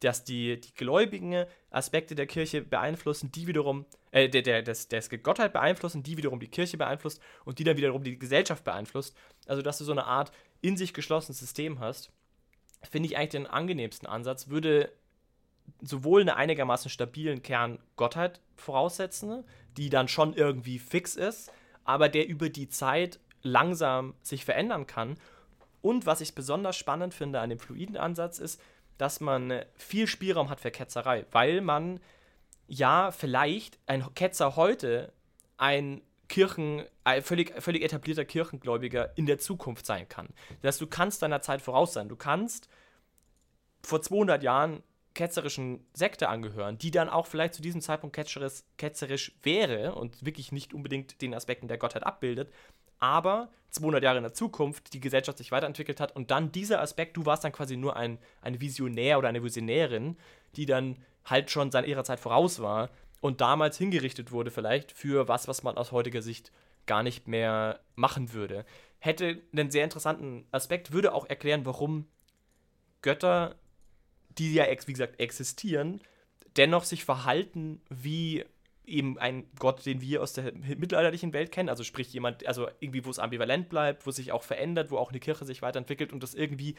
dass die, die gläubigen Aspekte der Kirche beeinflussen, die wiederum, äh, der, der, des, des Gottheit beeinflussen, die wiederum die Kirche beeinflusst und die dann wiederum die Gesellschaft beeinflusst. Also, dass du so eine Art in sich geschlossenes System hast, finde ich eigentlich den angenehmsten Ansatz, würde sowohl einen einigermaßen stabilen Kern Gottheit voraussetzen, die dann schon irgendwie fix ist, aber der über die Zeit langsam sich verändern kann. Und was ich besonders spannend finde an dem fluiden Ansatz ist, dass man viel Spielraum hat für Ketzerei, weil man ja vielleicht ein Ketzer heute ein Kirchen, ein völlig, völlig etablierter Kirchengläubiger in der Zukunft sein kann. Das heißt, du kannst deiner Zeit voraus sein. Du kannst vor 200 Jahren ketzerischen Sekte angehören, die dann auch vielleicht zu diesem Zeitpunkt ketzerisch, ketzerisch wäre und wirklich nicht unbedingt den Aspekten der Gottheit abbildet, aber 200 Jahre in der Zukunft die Gesellschaft sich weiterentwickelt hat und dann dieser Aspekt, du warst dann quasi nur ein, ein Visionär oder eine Visionärin, die dann halt schon seiner ihrer Zeit voraus war und damals hingerichtet wurde vielleicht für was, was man aus heutiger Sicht gar nicht mehr machen würde. Hätte einen sehr interessanten Aspekt, würde auch erklären, warum Götter die ja, wie gesagt, existieren, dennoch sich verhalten wie eben ein Gott, den wir aus der mittelalterlichen Welt kennen, also sprich jemand, also irgendwie, wo es ambivalent bleibt, wo es sich auch verändert, wo auch eine Kirche sich weiterentwickelt und das irgendwie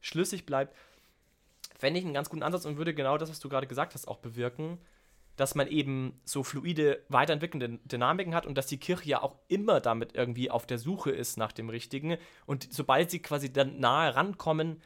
schlüssig bleibt. fände ich einen ganz guten Ansatz und würde genau das, was du gerade gesagt hast, auch bewirken, dass man eben so fluide, weiterentwickelnde Dynamiken hat und dass die Kirche ja auch immer damit irgendwie auf der Suche ist nach dem Richtigen. Und sobald sie quasi dann nahe rankommen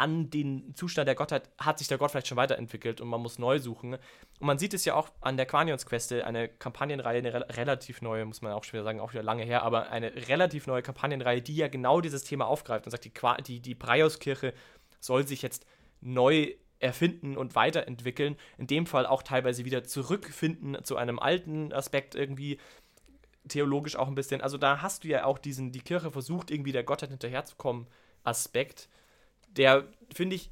an den Zustand der Gottheit, hat sich der Gott vielleicht schon weiterentwickelt und man muss neu suchen. Und man sieht es ja auch an der Quanions-Queste, eine Kampagnenreihe, eine re relativ neue, muss man auch schon wieder sagen, auch wieder lange her, aber eine relativ neue Kampagnenreihe, die ja genau dieses Thema aufgreift und sagt, die, Qua die, die Preiuskirche soll sich jetzt neu erfinden und weiterentwickeln. In dem Fall auch teilweise wieder zurückfinden zu einem alten Aspekt irgendwie theologisch auch ein bisschen. Also da hast du ja auch diesen, die Kirche versucht irgendwie der Gottheit hinterherzukommen, Aspekt, der, finde ich,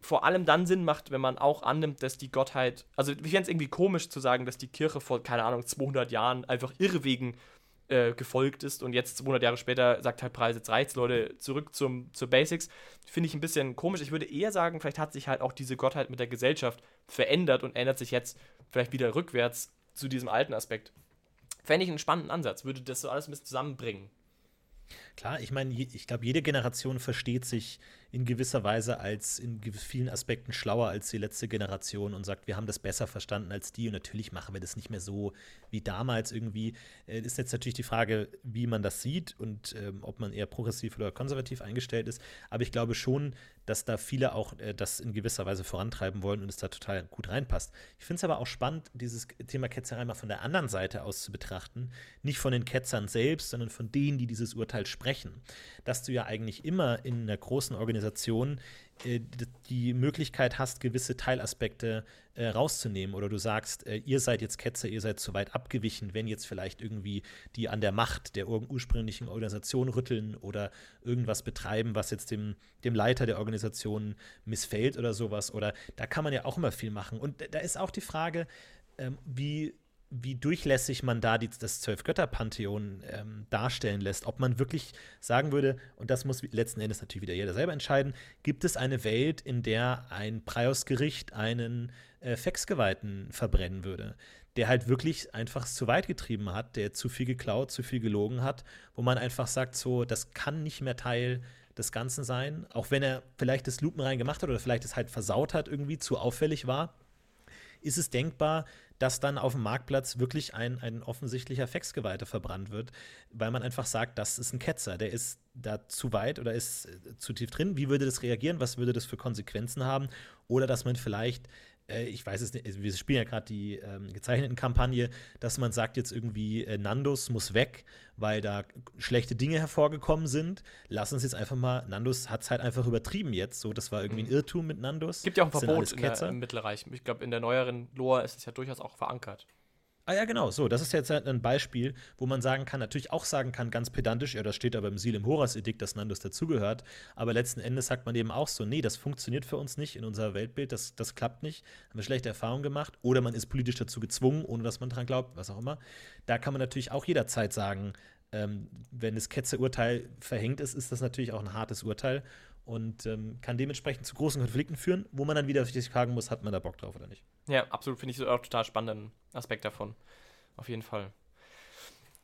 vor allem dann Sinn macht, wenn man auch annimmt, dass die Gottheit, also ich fände es irgendwie komisch zu sagen, dass die Kirche vor, keine Ahnung, 200 Jahren einfach irrewegen äh, gefolgt ist und jetzt 200 Jahre später sagt halt Preis, jetzt reicht's, Leute, zurück zum, zur Basics. Finde ich ein bisschen komisch. Ich würde eher sagen, vielleicht hat sich halt auch diese Gottheit mit der Gesellschaft verändert und ändert sich jetzt vielleicht wieder rückwärts zu diesem alten Aspekt. Fände ich einen spannenden Ansatz, würde das so alles ein bisschen zusammenbringen. Klar, ich meine, ich glaube, jede Generation versteht sich in gewisser Weise als in vielen Aspekten schlauer als die letzte Generation und sagt, wir haben das besser verstanden als die und natürlich machen wir das nicht mehr so wie damals irgendwie. Äh, ist jetzt natürlich die Frage, wie man das sieht und ähm, ob man eher progressiv oder konservativ eingestellt ist. Aber ich glaube schon, dass da viele auch äh, das in gewisser Weise vorantreiben wollen und es da total gut reinpasst. Ich finde es aber auch spannend, dieses Thema Ketzerei mal von der anderen Seite aus zu betrachten. Nicht von den Ketzern selbst, sondern von denen, die dieses Urteil sprechen. Dass du ja eigentlich immer in einer großen Organisation äh, die Möglichkeit hast, gewisse Teilaspekte äh, rauszunehmen. Oder du sagst, äh, ihr seid jetzt Ketzer, ihr seid zu weit abgewichen, wenn jetzt vielleicht irgendwie die an der Macht der ur ursprünglichen Organisation rütteln oder irgendwas betreiben, was jetzt dem, dem Leiter der Organisation missfällt oder sowas. Oder da kann man ja auch immer viel machen. Und da ist auch die Frage, ähm, wie wie durchlässig man da die, das Zwölf-Götter-Pantheon ähm, darstellen lässt. Ob man wirklich sagen würde, und das muss letzten Endes natürlich wieder jeder selber entscheiden, gibt es eine Welt, in der ein Prios-Gericht einen äh, Fexgeweihten verbrennen würde, der halt wirklich einfach zu weit getrieben hat, der zu viel geklaut, zu viel gelogen hat, wo man einfach sagt, so, das kann nicht mehr Teil des Ganzen sein, auch wenn er vielleicht das Lupenrein gemacht hat oder vielleicht es halt versaut hat, irgendwie zu auffällig war ist es denkbar, dass dann auf dem Marktplatz wirklich ein, ein offensichtlicher Fexgeweihter verbrannt wird, weil man einfach sagt, das ist ein Ketzer, der ist da zu weit oder ist äh, zu tief drin. Wie würde das reagieren? Was würde das für Konsequenzen haben? Oder dass man vielleicht äh, ich weiß es nicht, wir spielen ja gerade die ähm, gezeichneten Kampagne, dass man sagt jetzt irgendwie, äh, Nandos muss weg, weil da schlechte Dinge hervorgekommen sind. Lass uns jetzt einfach mal, Nandos hat es halt einfach übertrieben jetzt. So, das war irgendwie ein mhm. Irrtum mit Nandos. Es gibt ja auch ein Verbot in der, im Mittelreich. Ich glaube, in der neueren Lore ist es ja durchaus auch verankert. Ah ja, genau, so. Das ist jetzt halt ein Beispiel, wo man sagen kann, natürlich auch sagen kann, ganz pedantisch, ja, das steht aber im Silim Horas Edikt, dass Nandos dazugehört. Aber letzten Endes sagt man eben auch so, nee, das funktioniert für uns nicht in unser Weltbild, das, das klappt nicht, haben wir schlechte Erfahrungen gemacht. Oder man ist politisch dazu gezwungen, ohne dass man dran glaubt, was auch immer. Da kann man natürlich auch jederzeit sagen, ähm, wenn das Ketzerurteil verhängt ist, ist das natürlich auch ein hartes Urteil und ähm, kann dementsprechend zu großen Konflikten führen, wo man dann wieder sich fragen muss, hat man da Bock drauf oder nicht. Ja, absolut, finde ich auch total spannenden Aspekt davon. Auf jeden Fall.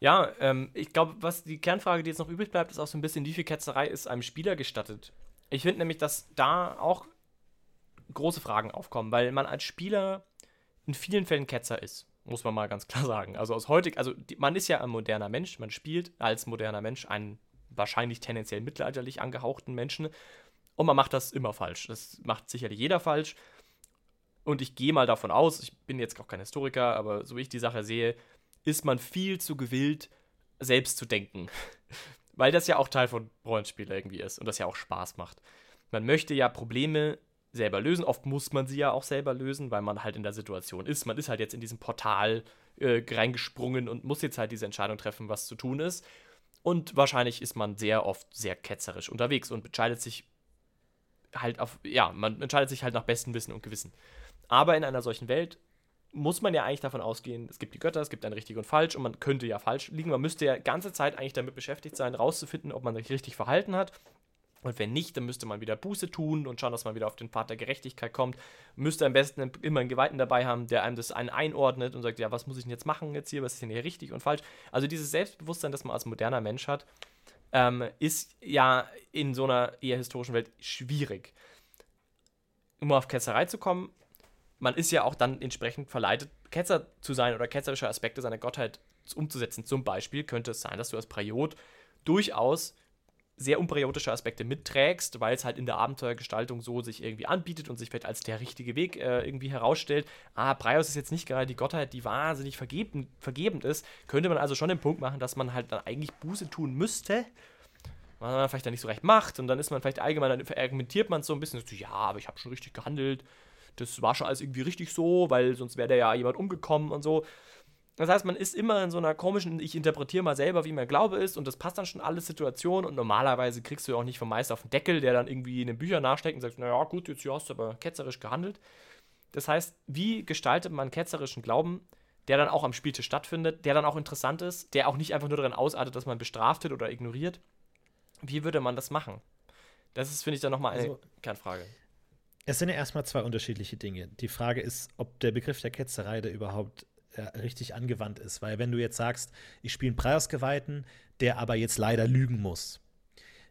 Ja, ähm, ich glaube, was die Kernfrage, die jetzt noch übrig bleibt, ist auch so ein bisschen, wie viel Ketzerei ist einem Spieler gestattet? Ich finde nämlich, dass da auch große Fragen aufkommen, weil man als Spieler in vielen Fällen Ketzer ist, muss man mal ganz klar sagen. Also aus heutig, also die, man ist ja ein moderner Mensch, man spielt als moderner Mensch einen wahrscheinlich tendenziell mittelalterlich angehauchten Menschen. Und man macht das immer falsch. Das macht sicherlich jeder falsch. Und ich gehe mal davon aus, ich bin jetzt auch kein Historiker, aber so wie ich die Sache sehe, ist man viel zu gewillt, selbst zu denken. Weil das ja auch Teil von Rollenspielen irgendwie ist und das ja auch Spaß macht. Man möchte ja Probleme selber lösen. Oft muss man sie ja auch selber lösen, weil man halt in der Situation ist. Man ist halt jetzt in diesem Portal äh, reingesprungen und muss jetzt halt diese Entscheidung treffen, was zu tun ist. Und wahrscheinlich ist man sehr oft sehr ketzerisch unterwegs und entscheidet sich halt auf, ja, man entscheidet sich halt nach bestem Wissen und Gewissen. Aber in einer solchen Welt muss man ja eigentlich davon ausgehen, es gibt die Götter, es gibt ein richtig und falsch und man könnte ja falsch liegen. Man müsste ja ganze Zeit eigentlich damit beschäftigt sein, rauszufinden, ob man sich richtig verhalten hat und wenn nicht, dann müsste man wieder Buße tun und schauen, dass man wieder auf den Pfad der Gerechtigkeit kommt. Müsste am besten immer einen Geweihten dabei haben, der einem das einen einordnet und sagt, ja, was muss ich denn jetzt machen jetzt hier, was ist denn hier richtig und falsch. Also dieses Selbstbewusstsein, das man als moderner Mensch hat, ähm, ist ja in so einer eher historischen Welt schwierig. um auf Ketzerei zu kommen, man ist ja auch dann entsprechend verleitet, Ketzer zu sein oder ketzerische Aspekte seiner Gottheit umzusetzen. Zum Beispiel könnte es sein, dass du als Priot durchaus sehr unperiotische Aspekte mitträgst, weil es halt in der Abenteuergestaltung so sich irgendwie anbietet und sich vielleicht als der richtige Weg äh, irgendwie herausstellt. Ah, Praios ist jetzt nicht gerade die Gottheit, die wahnsinnig vergeben, vergebend ist. Könnte man also schon den Punkt machen, dass man halt dann eigentlich Buße tun müsste, was man vielleicht dann nicht so recht macht und dann ist man vielleicht allgemein, dann argumentiert man so ein bisschen, so, ja, aber ich habe schon richtig gehandelt, das war schon alles irgendwie richtig so, weil sonst wäre da ja jemand umgekommen und so. Das heißt, man ist immer in so einer komischen, ich interpretiere mal selber, wie mein Glaube ist und das passt dann schon alle Situationen und normalerweise kriegst du auch nicht vom Meister auf den Deckel, der dann irgendwie in den Büchern nachsteckt und sagt, naja gut, jetzt hast du aber ketzerisch gehandelt. Das heißt, wie gestaltet man ketzerischen Glauben, der dann auch am Spieltisch stattfindet, der dann auch interessant ist, der auch nicht einfach nur darin ausartet, dass man bestraft wird oder ignoriert? Wie würde man das machen? Das ist, finde ich, dann nochmal eine also, Kernfrage. Es sind ja erstmal zwei unterschiedliche Dinge. Die Frage ist, ob der Begriff der Ketzerei da überhaupt richtig angewandt ist. Weil wenn du jetzt sagst, ich spiele einen Preisgeweihten, der aber jetzt leider lügen muss,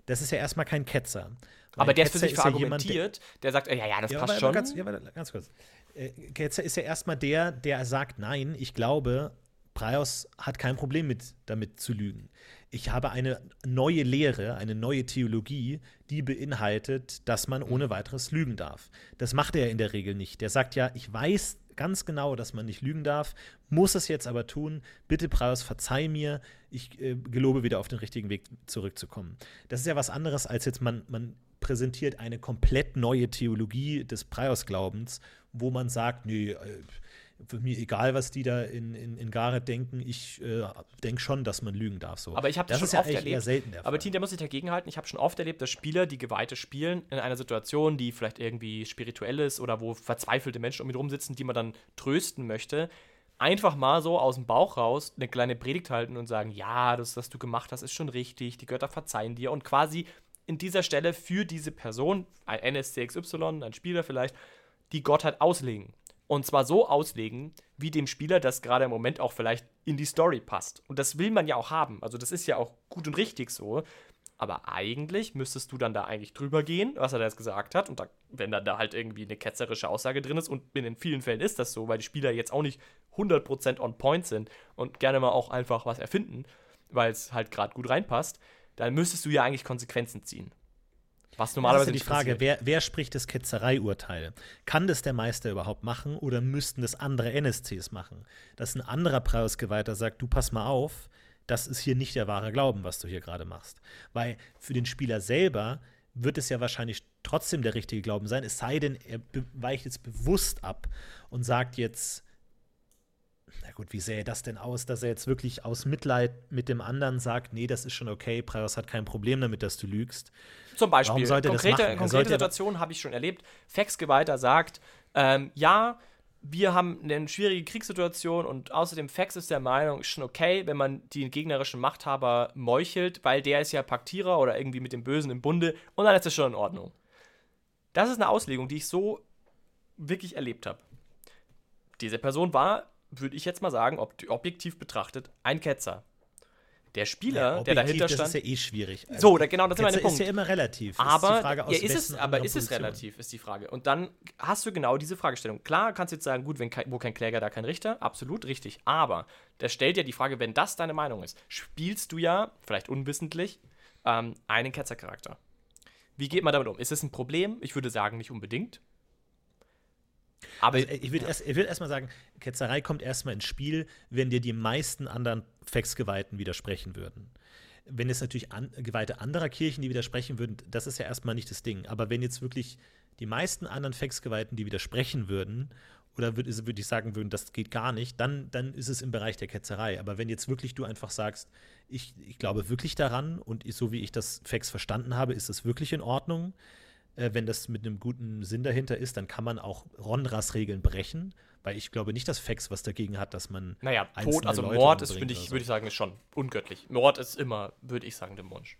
das ist ja erstmal kein Ketzer. Aber der Ketzer ist für sich verargumentiert, ja jemand, der, der, sagt, ja, ja, das ja, passt schon. Ganz, ja, ganz kurz. Äh, Ketzer ist ja erstmal der, der sagt, nein, ich glaube, Praios hat kein Problem mit, damit zu lügen. Ich habe eine neue Lehre, eine neue Theologie, die beinhaltet, dass man ohne weiteres lügen darf. Das macht er in der Regel nicht. Der sagt ja, ich weiß ganz genau, dass man nicht lügen darf, muss es jetzt aber tun. Bitte, Praios, verzeih mir. Ich äh, gelobe wieder auf den richtigen Weg zurückzukommen. Das ist ja was anderes, als jetzt man, man präsentiert eine komplett neue Theologie des Praios-Glaubens, wo man sagt, nee, äh, für mich egal, was die da in, in, in Gareth denken, ich äh, denke schon, dass man lügen darf. So. Aber ich habe das, das schon ja oft erlebt. selten der Aber Team, der muss sich dagegenhalten. Ich habe schon oft erlebt, dass Spieler, die Geweihte spielen, in einer Situation, die vielleicht irgendwie spirituell ist oder wo verzweifelte Menschen um mich rumsitzen, die man dann trösten möchte, einfach mal so aus dem Bauch raus eine kleine Predigt halten und sagen, ja, das, was du gemacht hast, ist schon richtig, die Götter verzeihen dir und quasi in dieser Stelle für diese Person, ein NSCXY, ein Spieler vielleicht, die Gottheit auslegen. Und zwar so auslegen, wie dem Spieler das gerade im Moment auch vielleicht in die Story passt. Und das will man ja auch haben. Also das ist ja auch gut und richtig so. Aber eigentlich müsstest du dann da eigentlich drüber gehen, was er da jetzt gesagt hat. Und da, wenn dann da halt irgendwie eine ketzerische Aussage drin ist, und in vielen Fällen ist das so, weil die Spieler jetzt auch nicht 100% on point sind und gerne mal auch einfach was erfinden, weil es halt gerade gut reinpasst, dann müsstest du ja eigentlich Konsequenzen ziehen. Was normalerweise das ist ja die Frage, wer, wer, spricht das Ketzereiurteil? Kann das der Meister überhaupt machen oder müssten das andere NSCs machen? Dass ein anderer Preisgeweihter sagt, du pass mal auf, das ist hier nicht der wahre Glauben, was du hier gerade machst. Weil für den Spieler selber wird es ja wahrscheinlich trotzdem der richtige Glauben sein, es sei denn, er weicht jetzt bewusst ab und sagt jetzt, na gut, wie sähe das denn aus, dass er jetzt wirklich aus Mitleid mit dem anderen sagt, nee, das ist schon okay, Praios hat kein Problem damit, dass du lügst. Zum Beispiel. Konkrete, konkrete Situation habe ich schon erlebt. Fax-Geweihter sagt, ähm, ja, wir haben eine schwierige Kriegssituation und außerdem Fax ist der Meinung, ist schon okay, wenn man die gegnerischen Machthaber meuchelt, weil der ist ja Paktierer oder irgendwie mit dem Bösen im Bunde und dann ist das schon in Ordnung. Das ist eine Auslegung, die ich so wirklich erlebt habe. Diese Person war, würde ich jetzt mal sagen, ob, objektiv betrachtet, ein Ketzer. Der Spieler, ja, der dahinter stand. Das ist ja eh schwierig. Also, so, da, genau, das ist meine Punkt. ist ja immer relativ. Aber, Frage, ja, ist es, aber ist es relativ, ist die Frage. Und dann hast du genau diese Fragestellung. Klar, kannst du jetzt sagen, gut, wenn wo kein Kläger, da kein Richter. Absolut richtig. Aber der stellt ja die Frage, wenn das deine Meinung ist, spielst du ja, vielleicht unwissentlich, ähm, einen Ketzercharakter. Wie geht man damit um? Ist es ein Problem? Ich würde sagen, nicht unbedingt. Aber also, ich würde ja. erst, erstmal sagen, Ketzerei kommt erstmal ins Spiel, wenn dir die meisten anderen Fax-Geweihten widersprechen würden. Wenn es natürlich an, Geweihte anderer Kirchen, die widersprechen würden, das ist ja erstmal nicht das Ding. Aber wenn jetzt wirklich die meisten anderen Fax-Geweihten, die widersprechen würden, oder würde würd ich sagen würden, das geht gar nicht, dann, dann ist es im Bereich der Ketzerei. Aber wenn jetzt wirklich du einfach sagst, ich, ich glaube wirklich daran und so wie ich das Fax verstanden habe, ist es wirklich in Ordnung, äh, wenn das mit einem guten Sinn dahinter ist, dann kann man auch Rondras-Regeln brechen, weil ich glaube nicht, dass Fax was dagegen hat, dass man. Naja, Tod, also Leute Mord ist, finde ich, so. würde ich sagen, ist schon ungöttlich. Mord ist immer, würde ich sagen, der Wunsch.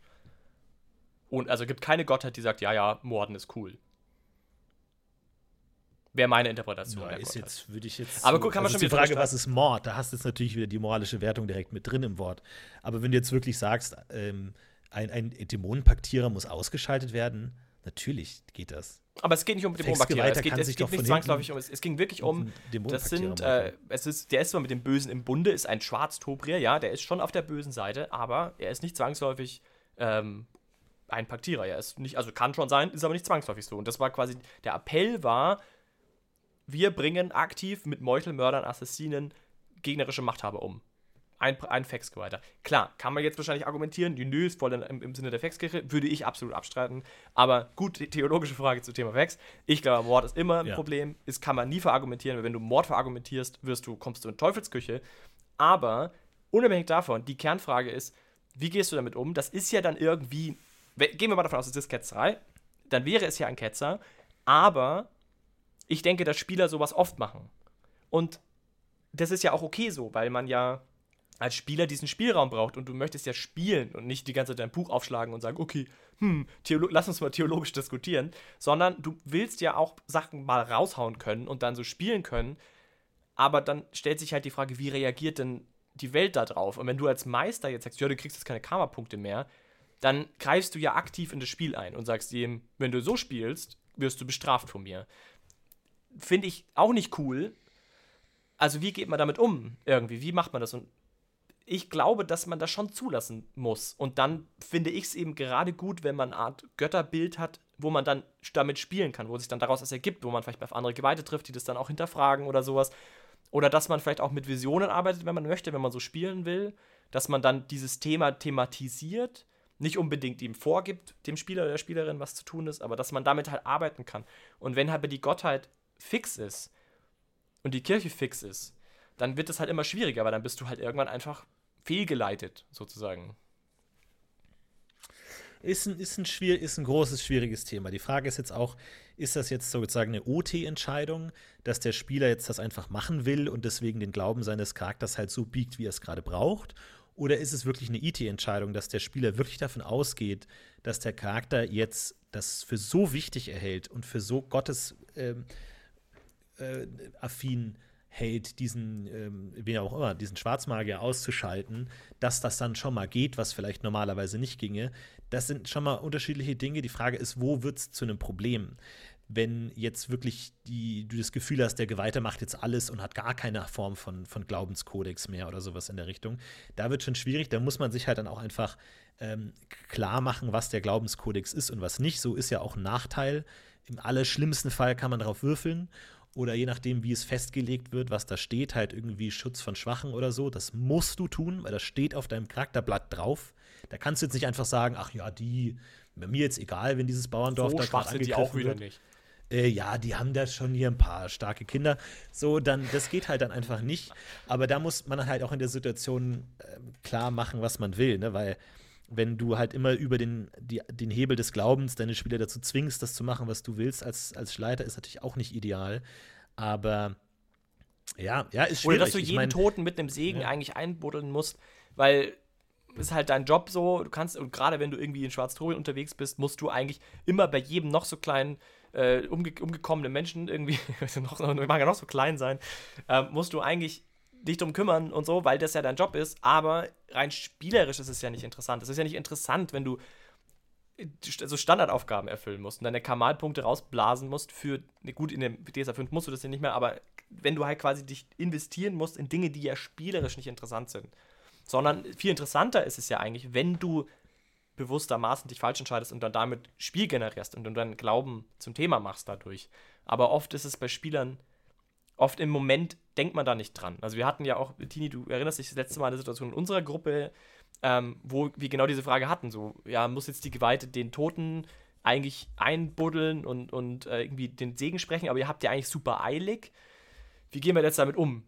Und also gibt keine Gottheit, die sagt, ja, ja, Morden ist cool. Wäre meine Interpretation. Ja, ist jetzt, würde ich jetzt. Aber guck, kann man also schon die Frage, was ist Mord? Da hast du jetzt natürlich wieder die moralische Wertung direkt mit drin im Wort. Aber wenn du jetzt wirklich sagst, ähm, ein, ein Dämonenpaktierer muss ausgeschaltet werden, Natürlich geht das. Aber es geht nicht um Dämonenbakterien. Es geht, es geht nicht zwangsläufig um. Es, es, ging wirklich um. Das sind. Äh, es ist, der ist zwar mit dem Bösen im Bunde, ist ein Schwarztobrier, ja, der ist schon auf der bösen Seite, aber er ist nicht zwangsläufig ähm, ein Paktierer. Er ist nicht, also kann schon sein, ist aber nicht zwangsläufig so. Und das war quasi. Der Appell war, wir bringen aktiv mit Meuchelmördern, Assassinen gegnerische Machthaber um ein, ein Faxgeweihter. Klar, kann man jetzt wahrscheinlich argumentieren, die Nö ist voll im, im Sinne der Faxkirche, würde ich absolut abstreiten. Aber gut, theologische Frage zum Thema Fax. Ich glaube, Mord ist immer ein ja. Problem. Das kann man nie verargumentieren, weil wenn du Mord verargumentierst, wirst du, kommst du in Teufelsküche. Aber unabhängig davon, die Kernfrage ist, wie gehst du damit um? Das ist ja dann irgendwie, gehen wir mal davon aus, es ist Ketzerei, dann wäre es ja ein Ketzer, aber ich denke, dass Spieler sowas oft machen. Und das ist ja auch okay so, weil man ja als Spieler diesen Spielraum braucht und du möchtest ja spielen und nicht die ganze Zeit dein Buch aufschlagen und sagen, okay, hm, lass uns mal theologisch diskutieren, sondern du willst ja auch Sachen mal raushauen können und dann so spielen können, aber dann stellt sich halt die Frage, wie reagiert denn die Welt da drauf? Und wenn du als Meister jetzt sagst, ja, du kriegst jetzt keine Karma-Punkte mehr, dann greifst du ja aktiv in das Spiel ein und sagst ihm, wenn du so spielst, wirst du bestraft von mir. Finde ich auch nicht cool. Also wie geht man damit um irgendwie? Wie macht man das? Und ich glaube, dass man das schon zulassen muss. Und dann finde ich es eben gerade gut, wenn man eine Art Götterbild hat, wo man dann damit spielen kann, wo sich dann daraus was ergibt, wo man vielleicht auf andere Geweihte trifft, die das dann auch hinterfragen oder sowas. Oder dass man vielleicht auch mit Visionen arbeitet, wenn man möchte, wenn man so spielen will, dass man dann dieses Thema thematisiert, nicht unbedingt ihm vorgibt, dem Spieler oder der Spielerin, was zu tun ist, aber dass man damit halt arbeiten kann. Und wenn halt die Gottheit fix ist und die Kirche fix ist, dann wird es halt immer schwieriger, weil dann bist du halt irgendwann einfach fehlgeleitet, sozusagen. Ist ein, ist, ein schwierig, ist ein großes, schwieriges Thema. Die Frage ist jetzt auch, ist das jetzt sozusagen eine OT-Entscheidung, dass der Spieler jetzt das einfach machen will und deswegen den Glauben seines Charakters halt so biegt, wie er es gerade braucht? Oder ist es wirklich eine IT-Entscheidung, dass der Spieler wirklich davon ausgeht, dass der Charakter jetzt das für so wichtig erhält und für so Gottes ähm, äh, hält, diesen, ähm, wen auch immer, diesen Schwarzmagier auszuschalten, dass das dann schon mal geht, was vielleicht normalerweise nicht ginge. Das sind schon mal unterschiedliche Dinge. Die Frage ist, wo wird es zu einem Problem? Wenn jetzt wirklich die, du das Gefühl hast, der Geweihte macht jetzt alles und hat gar keine Form von, von Glaubenskodex mehr oder sowas in der Richtung, da wird schon schwierig. Da muss man sich halt dann auch einfach ähm, klar machen, was der Glaubenskodex ist und was nicht. So ist ja auch ein Nachteil. Im allerschlimmsten Fall kann man darauf würfeln oder je nachdem, wie es festgelegt wird, was da steht, halt irgendwie Schutz von Schwachen oder so. Das musst du tun, weil das steht auf deinem Charakterblatt drauf. Da kannst du jetzt nicht einfach sagen, ach ja, die, mir jetzt egal, wenn dieses Bauerndorf so da gerade angegriffen die auch wieder wird. Nicht. Äh, ja, die haben da schon hier ein paar starke Kinder. So, dann, das geht halt dann einfach nicht. Aber da muss man halt auch in der Situation äh, klar machen, was man will, ne? Weil wenn du halt immer über den, die, den Hebel des Glaubens deine Spieler dazu zwingst, das zu machen, was du willst als, als Schleiter, ist natürlich auch nicht ideal. Aber ja, ja, ist schwierig. Oder dass du jeden ich mein, Toten mit einem Segen ja. eigentlich einbuddeln musst, weil ist halt dein Job so, du kannst, und gerade wenn du irgendwie in Schwarztorien unterwegs bist, musst du eigentlich immer bei jedem noch so kleinen äh, umge umgekommenen Menschen irgendwie, noch, mag ja noch so klein sein, äh, musst du eigentlich dich drum kümmern und so, weil das ja dein Job ist, aber rein spielerisch ist es ja nicht interessant. Es ist ja nicht interessant, wenn du so Standardaufgaben erfüllen musst und deine Kamalpunkte rausblasen musst für, ne, gut, in dem DSA 5 musst du das ja nicht mehr, aber wenn du halt quasi dich investieren musst in Dinge, die ja spielerisch nicht interessant sind. Sondern viel interessanter ist es ja eigentlich, wenn du bewusstermaßen dich falsch entscheidest und dann damit Spiel generierst und dann Glauben zum Thema machst dadurch. Aber oft ist es bei Spielern oft im Moment denkt man da nicht dran. Also wir hatten ja auch, Tini, du erinnerst dich das letzte Mal an eine Situation in unserer Gruppe, ähm, wo wir genau diese Frage hatten. So, ja, muss jetzt die Geweihte den Toten eigentlich einbuddeln und, und äh, irgendwie den Segen sprechen, aber ihr habt ja eigentlich super eilig. Wie gehen wir jetzt damit um?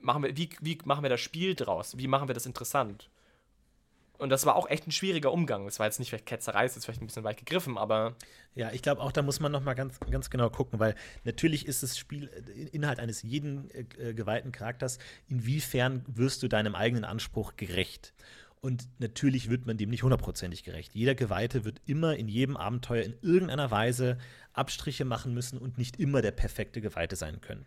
Machen wir, wie, wie machen wir das Spiel draus? Wie machen wir das interessant? Und das war auch echt ein schwieriger Umgang. Das war jetzt nicht vielleicht Ketzerei, ist vielleicht ein bisschen weit gegriffen, aber. Ja, ich glaube auch, da muss man noch mal ganz, ganz genau gucken, weil natürlich ist das Spiel Inhalt eines jeden äh, geweihten Charakters, inwiefern wirst du deinem eigenen Anspruch gerecht? Und natürlich wird man dem nicht hundertprozentig gerecht. Jeder Geweihte wird immer in jedem Abenteuer in irgendeiner Weise Abstriche machen müssen und nicht immer der perfekte Geweihte sein können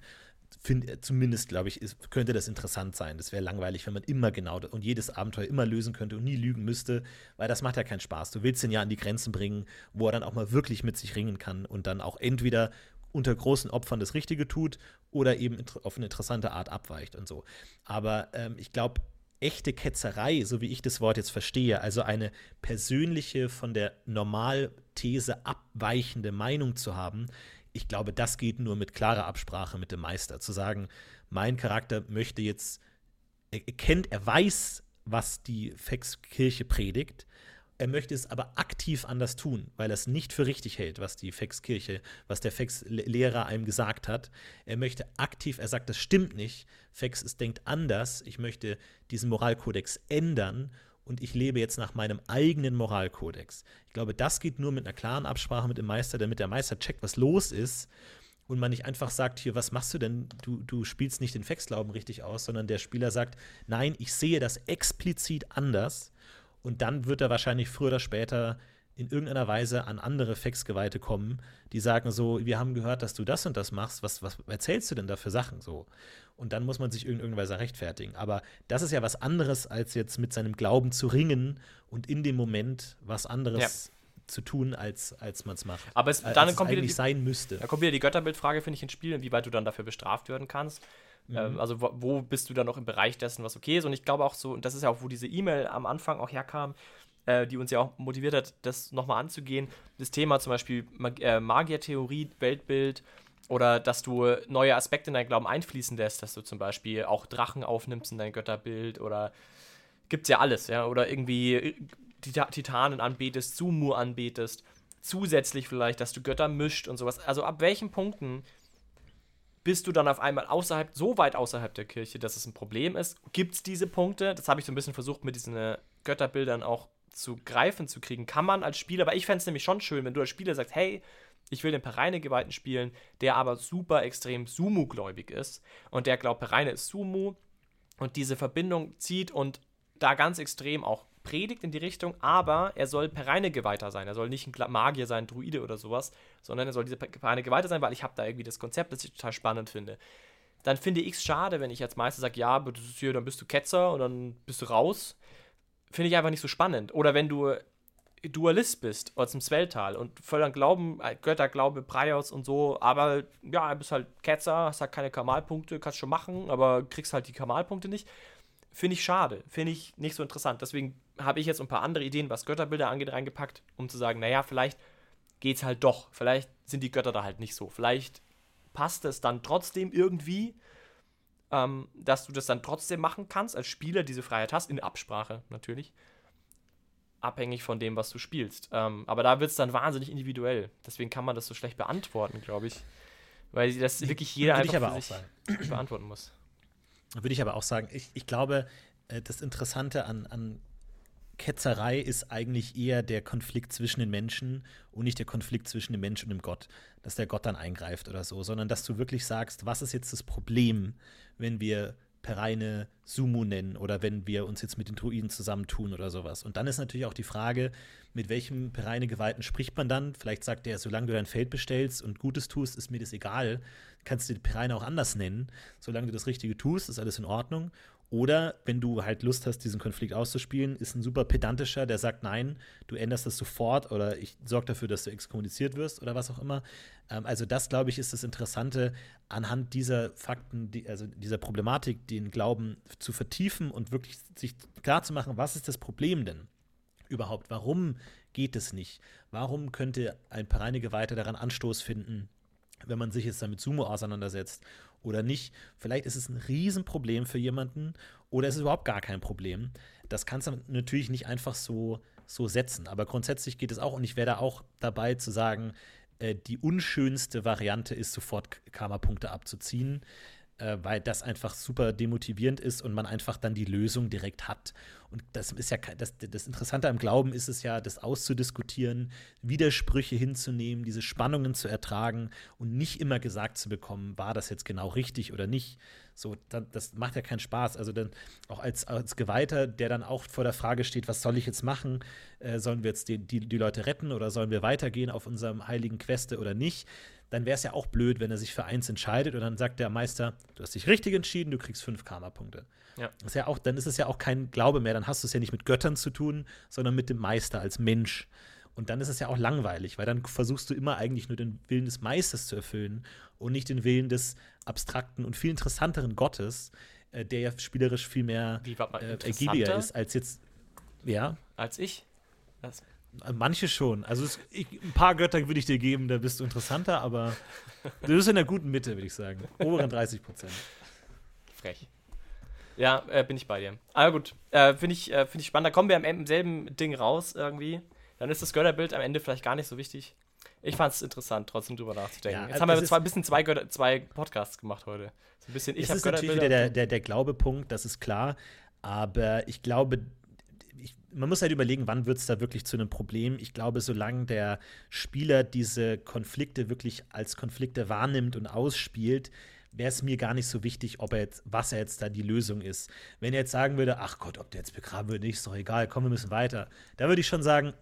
find, zumindest, glaube ich, ist, könnte das interessant sein. Das wäre langweilig, wenn man immer genau und jedes Abenteuer immer lösen könnte und nie lügen müsste, weil das macht ja keinen Spaß. Du willst ihn ja an die Grenzen bringen, wo er dann auch mal wirklich mit sich ringen kann und dann auch entweder unter großen Opfern das Richtige tut oder eben auf eine interessante Art abweicht und so. Aber ähm, ich glaube, echte Ketzerei, so wie ich das Wort jetzt verstehe, also eine persönliche, von der Normalthese abweichende Meinung zu haben, ich glaube, das geht nur mit klarer Absprache mit dem Meister. Zu sagen, mein Charakter möchte jetzt, er kennt, er weiß, was die Fexkirche predigt, er möchte es aber aktiv anders tun, weil er es nicht für richtig hält, was die Fexkirche, was der Fex-Lehrer einem gesagt hat. Er möchte aktiv, er sagt, das stimmt nicht. Fex es denkt anders. Ich möchte diesen Moralkodex ändern und ich lebe jetzt nach meinem eigenen Moralkodex. Ich glaube, das geht nur mit einer klaren Absprache mit dem Meister, damit der Meister checkt, was los ist und man nicht einfach sagt, hier, was machst du denn? Du, du spielst nicht den Fexglauben richtig aus, sondern der Spieler sagt, nein, ich sehe das explizit anders und dann wird er wahrscheinlich früher oder später in irgendeiner Weise an andere Fexgeweihte kommen, die sagen so, wir haben gehört, dass du das und das machst, was, was erzählst du denn da für Sachen so? Und dann muss man sich in irgendeiner Weise rechtfertigen. Aber das ist ja was anderes, als jetzt mit seinem Glauben zu ringen und in dem Moment was anderes ja. zu tun, als, als man es macht. Aber es, dann kommt wieder die, sein müsste. Da kommt wieder die Götterbildfrage, finde ich, ins Spiel, inwieweit du dann dafür bestraft werden kannst. Mhm. Ähm, also wo, wo, bist du dann noch im Bereich dessen, was okay ist? Und ich glaube auch so, und das ist ja auch, wo diese E-Mail am Anfang auch herkam, äh, die uns ja auch motiviert hat, das nochmal anzugehen. Das Thema zum Beispiel Mag äh, Magiertheorie, Weltbild oder dass du neue Aspekte in deinen Glauben einfließen lässt, dass du zum Beispiel auch Drachen aufnimmst in dein Götterbild oder gibt's ja alles, ja, oder irgendwie Titanen anbetest, Sumu anbetest, zusätzlich vielleicht, dass du Götter mischt und sowas. Also ab welchen Punkten bist du dann auf einmal außerhalb, so weit außerhalb der Kirche, dass es ein Problem ist? Gibt es diese Punkte? Das habe ich so ein bisschen versucht, mit diesen äh, Götterbildern auch zu greifen zu kriegen. Kann man als Spieler, aber ich fände es nämlich schon schön, wenn du als Spieler sagst, hey, ich will den Pereine-Geweihten spielen, der aber super extrem Sumu-gläubig ist und der glaubt, Pereine ist Sumu und diese Verbindung zieht und da ganz extrem auch predigt in die Richtung, aber er soll Pereine-Geweihter sein. Er soll nicht ein Magier sein, Druide oder sowas, sondern er soll dieser Pereine-Geweihter sein, weil ich habe da irgendwie das Konzept, das ich total spannend finde. Dann finde ich es schade, wenn ich als Meister sage, ja, hier, dann bist du Ketzer und dann bist du raus. Finde ich einfach nicht so spannend. Oder wenn du Dualist bist aus dem Sweltal und voll an Glauben, äh, Götterglaube, Breios und so, aber ja, du bist halt Ketzer, hast halt keine Kamalpunkte, kannst schon machen, aber kriegst halt die Kamalpunkte nicht. Finde ich schade, finde ich nicht so interessant. Deswegen habe ich jetzt ein paar andere Ideen, was Götterbilder angeht, reingepackt, um zu sagen, naja, vielleicht geht es halt doch. Vielleicht sind die Götter da halt nicht so. Vielleicht passt es dann trotzdem irgendwie, ähm, dass du das dann trotzdem machen kannst, als Spieler diese Freiheit hast, in Absprache natürlich. Abhängig von dem, was du spielst. Ähm, aber da wird es dann wahnsinnig individuell. Deswegen kann man das so schlecht beantworten, glaube ich. Weil das wirklich jeder einfach für sich beantworten muss. Würde ich aber auch sagen, ich, ich glaube, äh, das Interessante an, an Ketzerei ist eigentlich eher der Konflikt zwischen den Menschen und nicht der Konflikt zwischen dem Mensch und dem Gott, dass der Gott dann eingreift oder so, sondern dass du wirklich sagst, was ist jetzt das Problem, wenn wir Pereine Sumu nennen oder wenn wir uns jetzt mit den Druiden zusammentun oder sowas. Und dann ist natürlich auch die Frage, mit welchem Pereine-Geweihten spricht man dann? Vielleicht sagt er, solange du dein Feld bestellst und Gutes tust, ist mir das egal. Kannst du die Pereine auch anders nennen. Solange du das Richtige tust, ist alles in Ordnung. Oder wenn du halt Lust hast, diesen Konflikt auszuspielen, ist ein super pedantischer, der sagt, nein, du änderst das sofort oder ich sorge dafür, dass du exkommuniziert wirst oder was auch immer. Ähm, also das, glaube ich, ist das Interessante, anhand dieser Fakten, die, also dieser Problematik, den Glauben zu vertiefen und wirklich sich klar zu machen, was ist das Problem denn überhaupt? Warum geht es nicht? Warum könnte ein Pereinegeweihter daran Anstoß finden, wenn man sich jetzt damit Sumo auseinandersetzt oder nicht. Vielleicht ist es ein Riesenproblem für jemanden oder ist es überhaupt gar kein Problem. Das kannst du natürlich nicht einfach so, so setzen. Aber grundsätzlich geht es auch, und ich wäre da auch dabei zu sagen, äh, die unschönste Variante ist, sofort Karma-Punkte abzuziehen äh, weil das einfach super demotivierend ist und man einfach dann die Lösung direkt hat. Und das ist ja das, das Interessante am Glauben ist es ja, das auszudiskutieren, Widersprüche hinzunehmen, diese Spannungen zu ertragen und nicht immer gesagt zu bekommen, war das jetzt genau richtig oder nicht. So, das macht ja keinen Spaß. Also dann auch als, als Geweihter, der dann auch vor der Frage steht, was soll ich jetzt machen? Äh, sollen wir jetzt die, die, die Leute retten oder sollen wir weitergehen auf unserem heiligen Queste oder nicht? Dann wäre es ja auch blöd, wenn er sich für eins entscheidet und dann sagt der Meister, du hast dich richtig entschieden, du kriegst fünf Karma-Punkte. Ja. Ist ja auch, dann ist es ja auch kein Glaube mehr, dann hast du es ja nicht mit Göttern zu tun, sondern mit dem Meister als Mensch. Und dann ist es ja auch langweilig, weil dann versuchst du immer eigentlich nur den Willen des Meisters zu erfüllen und nicht den Willen des abstrakten und viel interessanteren Gottes, äh, der ja spielerisch viel mehr Wie äh, ergiebiger ist als jetzt. Ja, Als ich? Das, manche schon. Also es, ich, ein paar Götter würde ich dir geben, da bist du interessanter, aber du bist in der guten Mitte, würde ich sagen. Oberen 30 Prozent. frech. Ja, äh, bin ich bei dir. Aber gut, äh, finde ich, äh, find ich spannend. Da kommen wir am Ende im selben Ding raus irgendwie. Dann ist das Götterbild am Ende vielleicht gar nicht so wichtig. Ich fand es interessant, trotzdem drüber nachzudenken. Ja, Jetzt haben wir zwei, ein bisschen zwei, Götter, zwei Podcasts gemacht heute. So ein bisschen, ich habe ist natürlich wieder der, der, der Glaubepunkt, das ist klar. Aber ich glaube, man muss halt überlegen, wann wird es da wirklich zu einem Problem. Ich glaube, solange der Spieler diese Konflikte wirklich als Konflikte wahrnimmt und ausspielt, wäre es mir gar nicht so wichtig, ob er jetzt, was er jetzt da die Lösung ist. Wenn er jetzt sagen würde, ach Gott, ob der jetzt begraben wird, ist doch egal, komm, wir müssen weiter. Da würde ich schon sagen,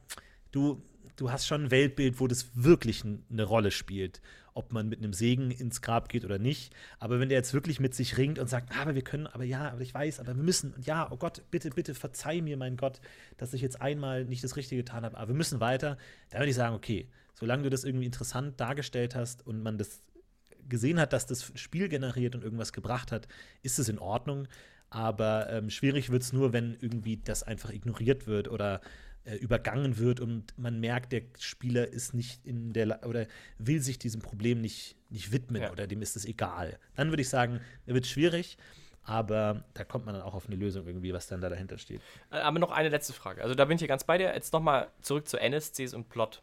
du, du hast schon ein Weltbild, wo das wirklich eine Rolle spielt, ob man mit einem Segen ins Grab geht oder nicht. Aber wenn der jetzt wirklich mit sich ringt und sagt, "Ah, aber wir können, aber ja, aber ich weiß, aber wir müssen, und ja, oh Gott, bitte, bitte verzeih mir, mein Gott, dass ich jetzt einmal nicht das Richtige getan habe, aber wir müssen weiter, dann würde ich sagen, okay, solange du das irgendwie interessant dargestellt hast und man das gesehen hat, dass das Spiel generiert und irgendwas gebracht hat, ist es in Ordnung. Aber ähm, schwierig wird es nur, wenn irgendwie das einfach ignoriert wird oder äh, übergangen wird und man merkt, der Spieler ist nicht in der La oder will sich diesem Problem nicht, nicht widmen Ja. oder dem ist es egal. Dann würde ich sagen, er wird schwierig, aber da kommt man dann auch auf eine Lösung irgendwie, was dann da dahinter steht. Äh, Aber noch eine letzte Frage. Also da bin ich hier ganz bei dir. Jetzt nochmal zurück zu NSCs und Plot.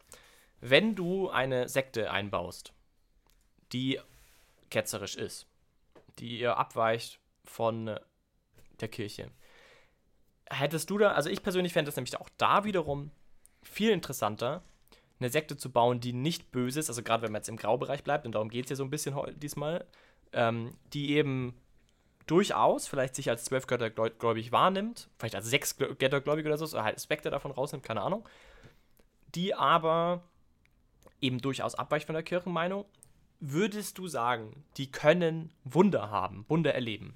Wenn du eine Sekte einbaust, die ketzerisch ist, die ihr abweicht von der Kirche, hättest du da, also ich persönlich fände es nämlich auch da wiederum viel interessanter, eine Sekte zu bauen, die nicht böse ist, also gerade wenn man jetzt im Graubereich bleibt, und darum geht es ja so ein bisschen diesmal, ähm, die eben durchaus vielleicht sich als zwölf Götter gläu- gläubig wahrnimmt, vielleicht als sechs Götter gläubig oder so, oder halt Aspekte davon rausnimmt, keine Ahnung, die aber eben durchaus abweicht von der Kirchenmeinung, würdest du sagen, die können Wunder haben, Wunder erleben?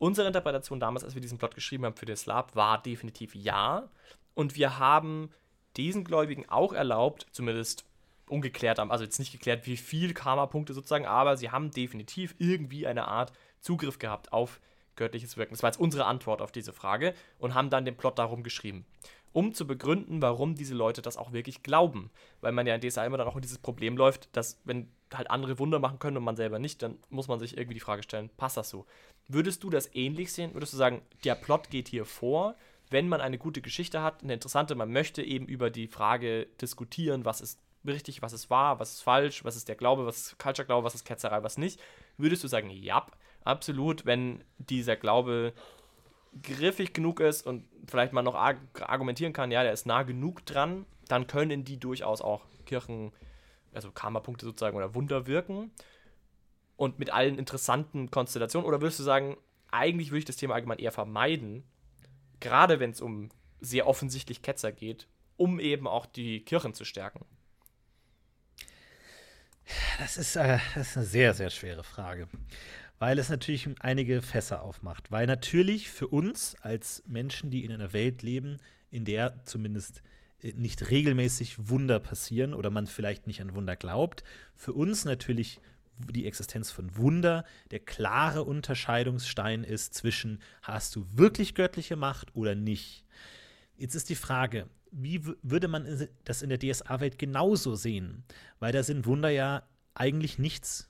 Unsere Interpretation damals, als wir diesen Plot geschrieben haben für den Slav, war definitiv ja. Und wir haben diesen Gläubigen auch erlaubt, zumindest ungeklärt haben, also jetzt nicht geklärt, wie viel Karma-Punkte sozusagen, aber sie haben definitiv irgendwie eine Art Zugriff gehabt auf göttliches Wirken. Das war jetzt unsere Antwort auf diese Frage und haben dann den Plot darum geschrieben. Um zu begründen, warum diese Leute das auch wirklich glauben. Weil man ja in DSA immer dann auch in dieses Problem läuft, dass wenn halt andere Wunder machen können und man selber nicht, dann muss man sich irgendwie die Frage stellen, passt das so? Würdest du das ähnlich sehen? Würdest du sagen, der Plot geht hier vor, wenn man eine gute Geschichte hat, eine interessante, man möchte eben über die Frage diskutieren, was ist richtig, was ist wahr, was ist falsch, was ist der Glaube, was ist Culture-Glaube, was ist Ketzerei, was nicht, würdest du sagen, ja, absolut, wenn dieser Glaube griffig genug ist und vielleicht man noch arg argumentieren kann, ja, der ist nah genug dran, dann können die durchaus auch Kirchen, also Karma-Punkte sozusagen oder Wunder wirken und mit allen interessanten Konstellationen. Oder würdest du sagen, eigentlich würde ich das Thema allgemein eher vermeiden, gerade wenn es um sehr offensichtlich Ketzer geht, um eben auch die Kirchen zu stärken? Das ist, äh, das ist eine sehr, sehr schwere Frage. Weil es natürlich einige Fässer aufmacht. Weil natürlich für uns als Menschen, die in einer Welt leben, in der zumindest äh, nicht regelmäßig Wunder passieren oder man vielleicht nicht an Wunder glaubt, für uns natürlich die Existenz von Wunder der klare Unterscheidungsstein ist zwischen hast du wirklich göttliche Macht oder nicht. Jetzt ist die Frage, wie würde man das in der DSA-Welt genauso sehen? Weil da sind Wunder ja eigentlich nichts.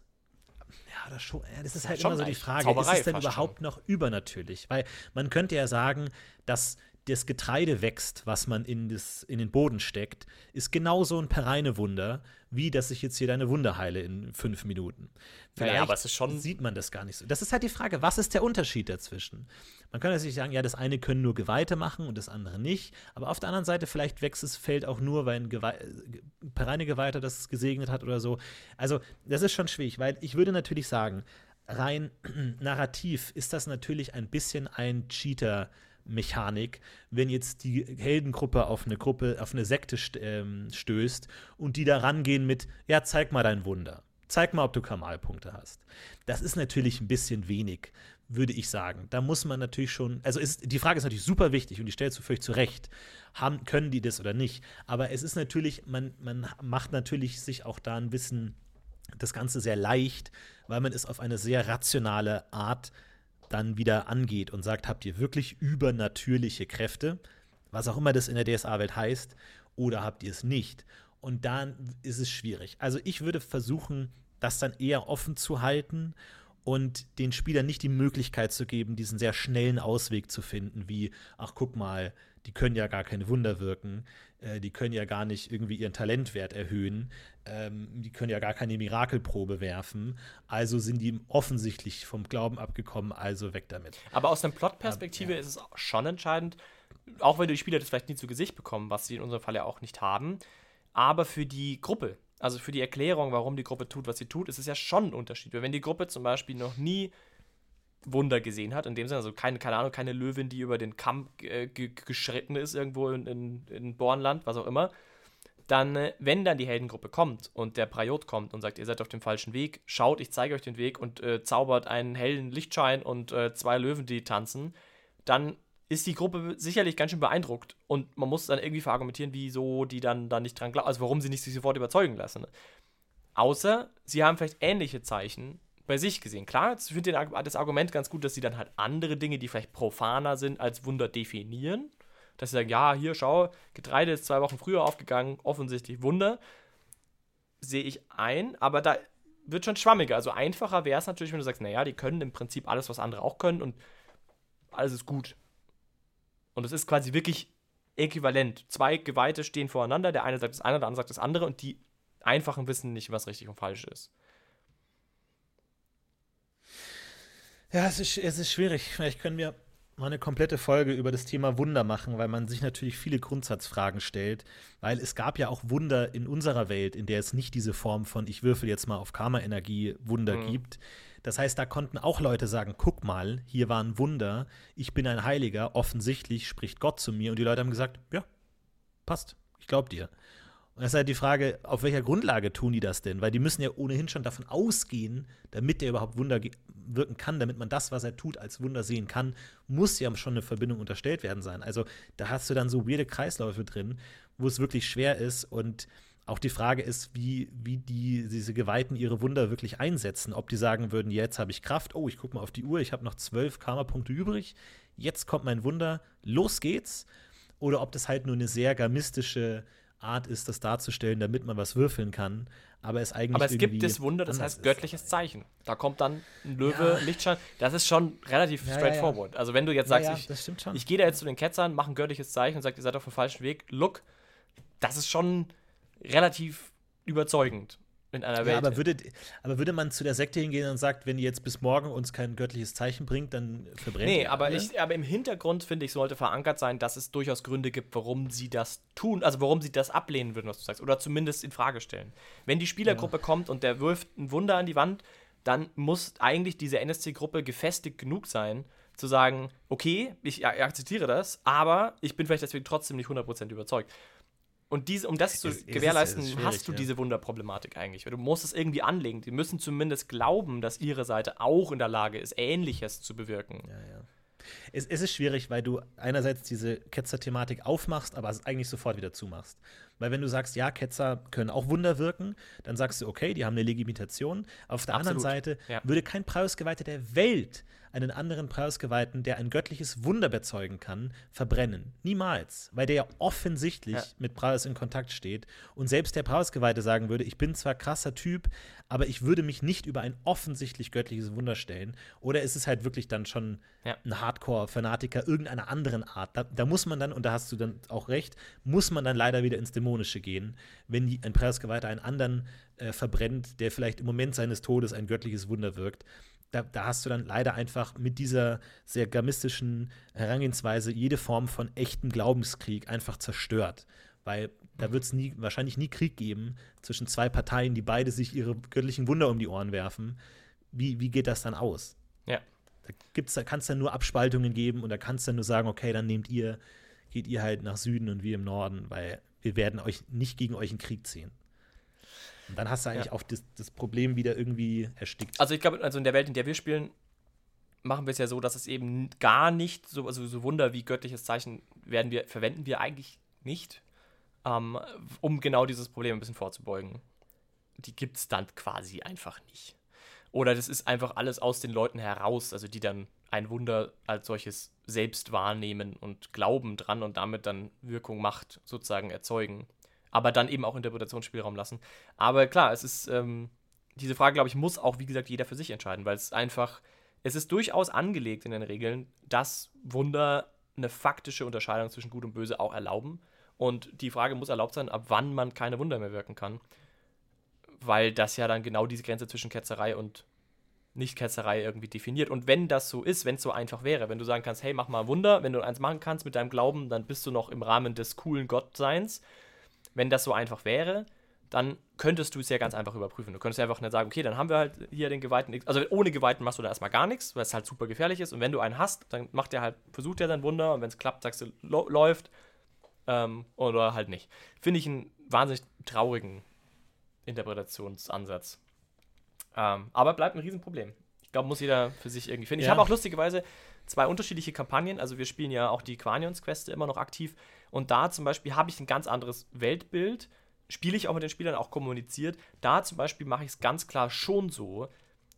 Ja, das, schon, das ist halt schon immer so die Frage, Zauberei ist es denn überhaupt noch übernatürlich? Weil man könnte ja sagen, dass das Getreide wächst, was man in, das, in den Boden steckt, ist genauso ein Pereine-Wunder, wie dass ich jetzt hier deine Wunde heile in fünf Minuten. Naja, aber es ist schon- Sieht man das gar nicht so. Das ist halt die Frage, was ist der Unterschied dazwischen? Man kann natürlich sagen, ja, das eine können nur Geweihte machen und das andere nicht. Aber auf der anderen Seite, vielleicht wächst das Feld auch nur, weil ein Gewei äh, Pereine Geweihter das gesegnet hat oder so. Also, das ist schon schwierig, weil ich würde natürlich sagen, rein narrativ ist das natürlich ein bisschen ein Cheater. Mechanik, wenn jetzt die Heldengruppe auf eine Gruppe, auf eine Sekte ähm, stößt und die da rangehen mit, ja, zeig mal dein Wunder. zeig mal, ob du Kamalpunkte hast. Das ist natürlich ein bisschen wenig, würde ich sagen. Da muss man natürlich schon, also ist, die Frage ist natürlich super wichtig und die stellst du völlig zurecht. Haben, können die das oder nicht? Aber es ist natürlich, man, man macht natürlich sich auch da ein bisschen das Ganze sehr leicht, weil man es auf eine sehr rationale Art dann wieder angeht und sagt, habt ihr wirklich übernatürliche Kräfte, was auch immer das in der DSA-Welt heißt, oder habt ihr es nicht? Und dann ist es schwierig. Also ich würde versuchen, das dann eher offen zu halten und den Spielern nicht die Möglichkeit zu geben, diesen sehr schnellen Ausweg zu finden, wie, ach guck mal, die können ja gar keine Wunder wirken, äh, die können ja gar nicht irgendwie ihren Talentwert erhöhen, ähm, die können ja gar keine Mirakelprobe werfen, also sind die offensichtlich vom Glauben abgekommen, also weg damit. Aber aus einer Plot-Perspektive ähm, ja. ist es schon entscheidend, auch wenn die Spieler das vielleicht nie zu Gesicht bekommen, was sie in unserem Fall ja auch nicht haben, aber für die Gruppe, also für die Erklärung, warum die Gruppe tut, was sie tut, ist es ja schon ein Unterschied. Weil wenn die Gruppe zum Beispiel noch nie Wunder gesehen hat, in dem Sinne, also keine, keine Ahnung, keine Löwin, die über den Kamm äh, geschritten ist, irgendwo in, in, in Bornland, was auch immer, dann, äh, wenn dann die Heldengruppe kommt und der Prajot kommt und sagt, ihr seid auf dem falschen Weg, schaut, ich zeige euch den Weg und äh, zaubert einen hellen Lichtschein und äh, zwei Löwen, die tanzen, dann ist die Gruppe sicherlich ganz schön beeindruckt und man muss dann irgendwie verargumentieren, wieso die dann, dann nicht dran glauben, also warum sie nicht sich sofort überzeugen lassen. Außer sie haben vielleicht ähnliche Zeichen bei sich gesehen. Klar, ich finde das Argument ganz gut, dass sie dann halt andere Dinge, die vielleicht profaner sind, als Wunder definieren. Dass sie sagen, ja, hier, schau, Getreide ist zwei Wochen früher aufgegangen, offensichtlich Wunder. Sehe ich ein, aber da wird schon schwammiger. Also einfacher wäre es natürlich, wenn du sagst, naja, die können im Prinzip alles, was andere auch können und alles ist gut. Und es ist quasi wirklich äquivalent. Zwei Geweihte stehen voreinander, der eine sagt das eine, der andere sagt das andere und die Einfachen wissen nicht, was richtig und falsch ist. Ja, es ist, es ist schwierig. Vielleicht können wir mal eine komplette Folge über das Thema Wunder machen, weil man sich natürlich viele Grundsatzfragen stellt. Weil es gab ja auch Wunder in unserer Welt, in der es nicht diese Form von ich würfel jetzt mal auf Karma-Energie Wunder mhm. gibt. Das heißt, da konnten auch Leute sagen, guck mal, hier war ein Wunder, ich bin ein Heiliger, offensichtlich spricht Gott zu mir. Und die Leute haben gesagt, ja, passt, ich glaube dir. Und das ist halt die Frage, auf welcher Grundlage tun die das denn? Weil die müssen ja ohnehin schon davon ausgehen, damit der überhaupt Wunder wirken kann, damit man das, was er tut, als Wunder sehen kann, muss ja schon eine Verbindung unterstellt werden sein. Also da hast du dann so weirde Kreisläufe drin, wo es wirklich schwer ist und auch die Frage ist, wie, wie die, diese Geweihten ihre Wunder wirklich einsetzen. Ob die sagen würden, jetzt habe ich Kraft, oh, ich gucke mal auf die Uhr, ich habe noch zwölf Karma-Punkte übrig, jetzt kommt mein Wunder, los geht's. Oder ob das halt nur eine sehr gamistische Art ist, das darzustellen, damit man was würfeln kann. Aber es eigentlich. Aber es gibt das Wunder, das heißt göttliches Zeichen. Da kommt dann ein Löwe, ja. Lichtschein. Das ist schon relativ ja, straightforward. Ja, also wenn du jetzt sagst, ich, ich gehe da jetzt zu den Ketzern, mache ein göttliches Zeichen und sage, ihr seid auf dem falschen Weg, look, das ist schon relativ überzeugend in einer Welt. Ja, aber, würde, aber würde man zu der Sekte hingehen und sagt, wenn ihr jetzt bis morgen uns kein göttliches Zeichen bringt, dann verbrennt Nee, aber, ich, aber im Hintergrund, finde ich, sollte verankert sein, dass es durchaus Gründe gibt, warum sie das tun, also warum sie das ablehnen würden, was du sagst, oder zumindest in Frage stellen. Wenn die Spielergruppe ja. kommt und der wirft ein Wunder an die Wand, dann muss eigentlich diese NSC-Gruppe gefestigt genug sein, zu sagen, okay, ich akzeptiere das, aber ich bin vielleicht deswegen trotzdem nicht 100% überzeugt. Und diese, um das zu es, gewährleisten, es hast du ja. diese Wunderproblematik eigentlich. Du musst es irgendwie anlegen. Die müssen zumindest glauben, dass ihre Seite auch in der Lage ist, Ähnliches zu bewirken. Ja, ja. Es, es ist schwierig, weil du einerseits diese Ketzer-Thematik aufmachst, aber es eigentlich sofort wieder zumachst. Weil wenn du sagst, ja, Ketzer können auch Wunder wirken, dann sagst du, okay, die haben eine Legitimation. Auf der Absolut. anderen Seite ja. würde kein Preisgeweihter der Welt einen anderen Preisgeweihten, der ein göttliches Wunder bezeugen kann, verbrennen. Niemals, weil der ja offensichtlich ja. mit Praus in Kontakt steht und selbst der Preisgeweihte sagen würde, ich bin zwar krasser Typ, aber ich würde mich nicht über ein offensichtlich göttliches Wunder stellen. Oder ist es halt wirklich dann schon ja. ein Hardcore-Fanatiker irgendeiner anderen Art? Da, da, muss man dann, und da hast du dann auch recht, muss man dann leider wieder ins Dämonische gehen, wenn die, ein Preisgeweihter einen anderen äh, verbrennt, der vielleicht im Moment seines Todes ein göttliches Wunder wirkt da, da, hast du dann leider einfach mit dieser sehr gamistischen Herangehensweise jede Form von echtem Glaubenskrieg einfach zerstört. Weil da wird es nie, wahrscheinlich nie Krieg geben zwischen zwei Parteien, die beide sich ihre göttlichen Wunder um die Ohren werfen. Wie, wie geht das dann aus? Ja. Da, gibt's, da kann es dann nur Abspaltungen geben und da kannst du dann nur sagen, okay, dann nehmt ihr, geht ihr halt nach Süden und wir im Norden, weil wir werden euch nicht gegen euch in Krieg ziehen. Und dann hast du eigentlich ja. auch das, das, Problem wieder irgendwie erstickt. Also ich glaube, also in der Welt, in der wir spielen, machen wir es ja so, dass es eben gar nicht so, also so Wunder wie göttliches Zeichen werden wir, verwenden wir eigentlich nicht, ähm, um genau dieses Problem ein bisschen vorzubeugen. Die gibt es dann quasi einfach nicht. Oder das ist einfach alles aus den Leuten heraus, also die dann ein Wunder als solches selbst wahrnehmen und glauben dran und damit dann Wirkung, Macht sozusagen erzeugen. Aber dann eben auch Interpretationsspielraum lassen. Aber klar, es ist, ähm, diese Frage, glaube ich, muss auch, wie gesagt, jeder für sich entscheiden, weil es einfach, es ist durchaus angelegt in den Regeln, dass Wunder eine faktische Unterscheidung zwischen Gut und Böse auch erlauben. Und die Frage muss erlaubt sein, ab wann man keine Wunder mehr wirken kann. Weil das ja dann genau diese Grenze zwischen Ketzerei und Nichtketzerei irgendwie definiert. Und wenn das so ist, wenn es so einfach wäre, wenn du sagen kannst, hey, mach mal ein Wunder, wenn du eins machen kannst mit deinem Glauben, dann bist du noch im Rahmen des coolen Gottseins. Wenn das so einfach wäre, dann könntest du es ja ganz einfach überprüfen. Du könntest ja einfach nicht sagen, okay, dann haben wir halt hier den Geweihten. Also ohne Geweihten machst du da erstmal gar nichts, weil es halt super gefährlich ist. Und wenn du einen hast, dann macht er halt, versucht er sein Wunder und wenn es klappt, sagst du, läuft. Ähm, oder halt nicht. Finde ich einen wahnsinnig traurigen Interpretationsansatz. Ähm, aber bleibt ein Riesenproblem. Ich glaube, muss jeder für sich irgendwie finden. Ja. Ich habe auch lustigerweise zwei unterschiedliche Kampagnen. Also wir spielen ja auch die Quanions-Queste immer noch aktiv. Und da zum Beispiel habe ich ein ganz anderes Weltbild. Spiele ich auch mit den Spielern auch kommuniziert. Da zum Beispiel mache ich es ganz klar schon so,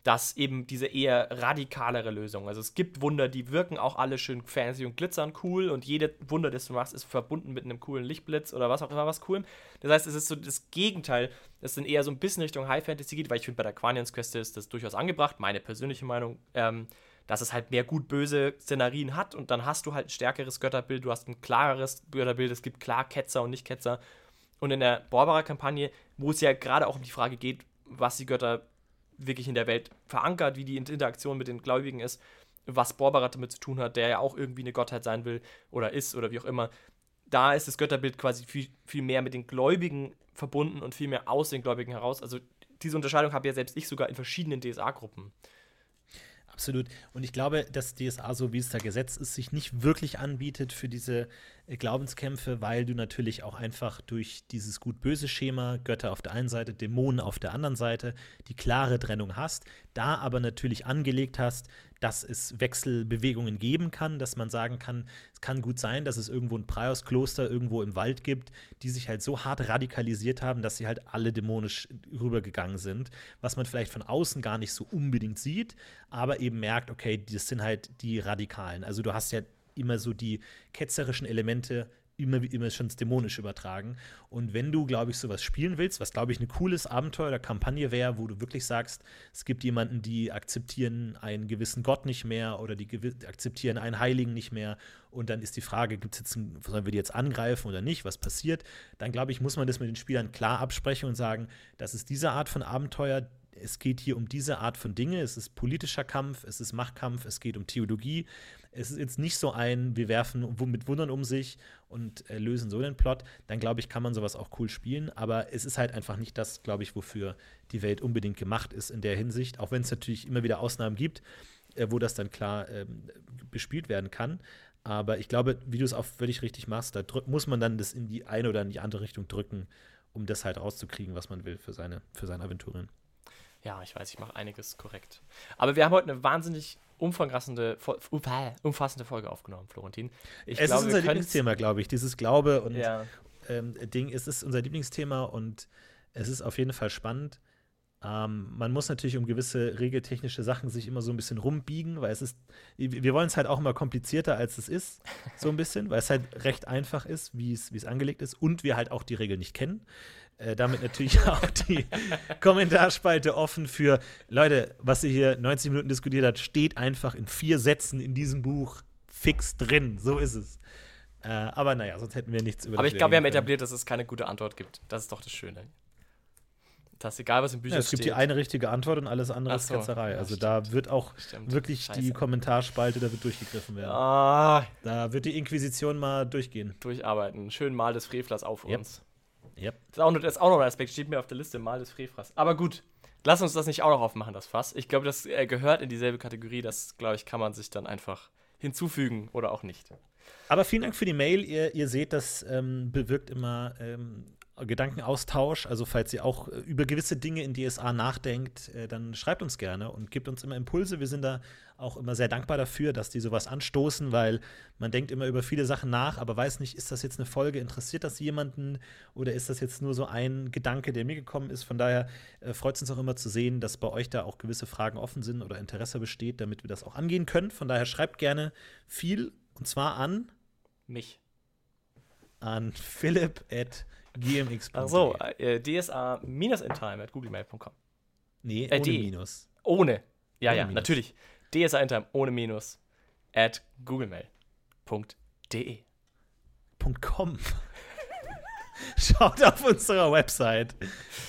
dass eben diese eher radikalere Lösung. Also es gibt Wunder, die wirken auch alle schön fancy und glitzern cool und jede Wunder, das du machst, ist verbunden mit einem coolen Lichtblitz oder was auch immer was coolem. Das heißt, es ist so das Gegenteil, das dann eher so ein bisschen Richtung High Fantasy geht, weil ich finde, bei der Quanians Quest ist das durchaus angebracht, meine persönliche Meinung, ähm, dass es halt mehr gut-böse Szenarien hat und dann hast du halt ein stärkeres Götterbild, du hast ein klareres Götterbild, es gibt klar Ketzer und Nicht-Ketzer. Und in der Borbara-Kampagne, wo es ja gerade auch um die Frage geht, was die Götter wirklich in der Welt verankert, wie die Interaktion mit den Gläubigen ist, was Borbarat damit zu tun hat, der ja auch irgendwie eine Gottheit sein will oder ist oder wie auch immer. Da ist das Götterbild quasi viel, viel mehr mit den Gläubigen verbunden und viel mehr aus den Gläubigen heraus. Also diese Unterscheidung habe ja selbst ich sogar in verschiedenen DSA-Gruppen. Absolut. Und ich glaube, dass DSA, so wie es da gesetzt ist, sich nicht wirklich anbietet für diese Glaubenskämpfe, weil du natürlich auch einfach durch dieses Gut-Böse-Schema, Götter auf der einen Seite, Dämonen auf der anderen Seite, die klare Trennung hast, da aber natürlich angelegt hast, dass es Wechselbewegungen geben kann, dass man sagen kann, es kann gut sein, dass es irgendwo ein Praios-Kloster irgendwo im Wald gibt, die sich halt so hart radikalisiert haben, dass sie halt alle dämonisch rübergegangen sind, was man vielleicht von außen gar nicht so unbedingt sieht, aber eben merkt, okay, das sind halt die Radikalen. Also du hast ja immer so die ketzerischen Elemente immer, immer schon ins Dämonische übertragen. Und wenn du, glaube ich, sowas spielen willst, was, glaube ich, ein cooles Abenteuer oder Kampagne wäre, wo du wirklich sagst, es gibt jemanden, die akzeptieren einen gewissen Gott nicht mehr oder die akzeptieren einen Heiligen nicht mehr und dann ist die Frage, gibt's jetzt ein, sollen wir die jetzt angreifen oder nicht, was passiert, dann glaube ich, muss man das mit den Spielern klar absprechen und sagen, das ist diese Art von Abenteuer, es geht hier um diese Art von Dinge. Es ist politischer Kampf, es ist Machtkampf, es geht um Theologie. Es ist jetzt nicht so ein, wir werfen mit Wundern um sich und äh, lösen so den Plot. Dann glaube ich, kann man sowas auch cool spielen. Aber es ist halt einfach nicht das, glaube ich, wofür die Welt unbedingt gemacht ist in der Hinsicht. Auch wenn es natürlich immer wieder Ausnahmen gibt, äh, wo das dann klar äh, bespielt werden kann. Aber ich glaube, wie du es auch völlig richtig machst, da muss man dann das in die eine oder in die andere Richtung drücken, um das halt rauszukriegen, was man will für seine, für seine Aventurien. Ja, ich weiß, ich mache einiges korrekt. Aber wir haben heute eine wahnsinnig umfassende, umfassende Folge aufgenommen, Florentin. Ich es glaube, ist unser Lieblingsthema, glaube ich. Dieses Glaube und ja. ähm, Ding. Es ist unser Lieblingsthema und es ist auf jeden Fall spannend. Ähm, man muss natürlich um gewisse regeltechnische Sachen sich immer so ein bisschen rumbiegen, weil es ist, wir wollen es halt auch immer komplizierter, als es ist, so ein bisschen, weil es halt recht einfach ist, wie es angelegt ist und wir halt auch die Regeln nicht kennen. Äh, damit natürlich auch die Kommentarspalte offen für Leute, was ihr hier 90 Minuten diskutiert habt, steht einfach in vier Sätzen in diesem Buch fix drin. So ist es. Äh, aber naja, sonst hätten wir nichts über Aber ich glaube, wir haben etabliert, dass es keine gute Antwort gibt. Das ist doch das Schöne. Das ist egal, was im Büchern ja, es gibt die eine richtige Antwort und alles andere ist Ketzerei. Also stimmt. da wird auch stimmt. wirklich Scheiße. die Kommentarspalte, da wird durchgegriffen werden. Ah. Da wird die Inquisition mal durchgehen. Durcharbeiten. Schön Mal des Frevlers auf yep. uns. Yep. Das, ist auch noch, das ist auch noch ein Aspekt, steht mir auf der Liste, Mal des Frevlers. Aber gut, lass uns das nicht auch noch aufmachen, das Fass. Ich glaube, das äh, gehört in dieselbe Kategorie. Das, glaube ich, kann man sich dann einfach hinzufügen oder auch nicht. Aber vielen Dank für die Mail. Ihr, ihr seht, das ähm, bewirkt immer ähm, Gedankenaustausch. Also falls ihr auch äh, über gewisse Dinge in DSA nachdenkt, äh, dann schreibt uns gerne und gebt uns immer Impulse. Wir sind da auch immer sehr dankbar dafür, dass die sowas anstoßen, weil man denkt immer über viele Sachen nach, aber weiß nicht, ist das jetzt eine Folge, interessiert das jemanden oder ist das jetzt nur so ein Gedanke, der mir gekommen ist. Von daher äh, freut es uns auch immer zu sehen, dass bei euch da auch gewisse Fragen offen sind oder Interesse besteht, damit wir das auch angehen können. Von daher schreibt gerne viel und zwar an Mich. an philipp at gmx.de. Ach so, äh, DSA-intime at googlemail.com. Nee, äh, ohne die. Minus. Ohne. Ja, Ohne ja, Minus. natürlich. DSA-intime ohne Minus at googlemail.de. .com. Schaut auf unserer Website.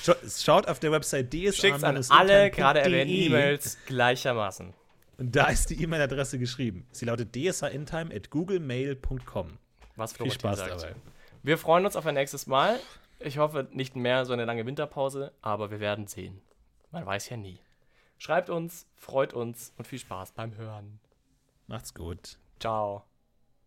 Scha- Schaut auf der Website DSA. Schickt an alle gerade erwähnten E-Mails gleichermaßen. Und da ist die E-Mail-Adresse geschrieben. Sie lautet dsaintime at googlemail.com. Was Viel Florentin Spaß dabei. Wir freuen uns auf ein nächstes Mal. Ich hoffe nicht mehr so eine lange Winterpause, aber wir werden sehen. Man weiß ja nie. Schreibt uns, freut uns und viel Spaß beim Hören. Macht's gut. Ciao.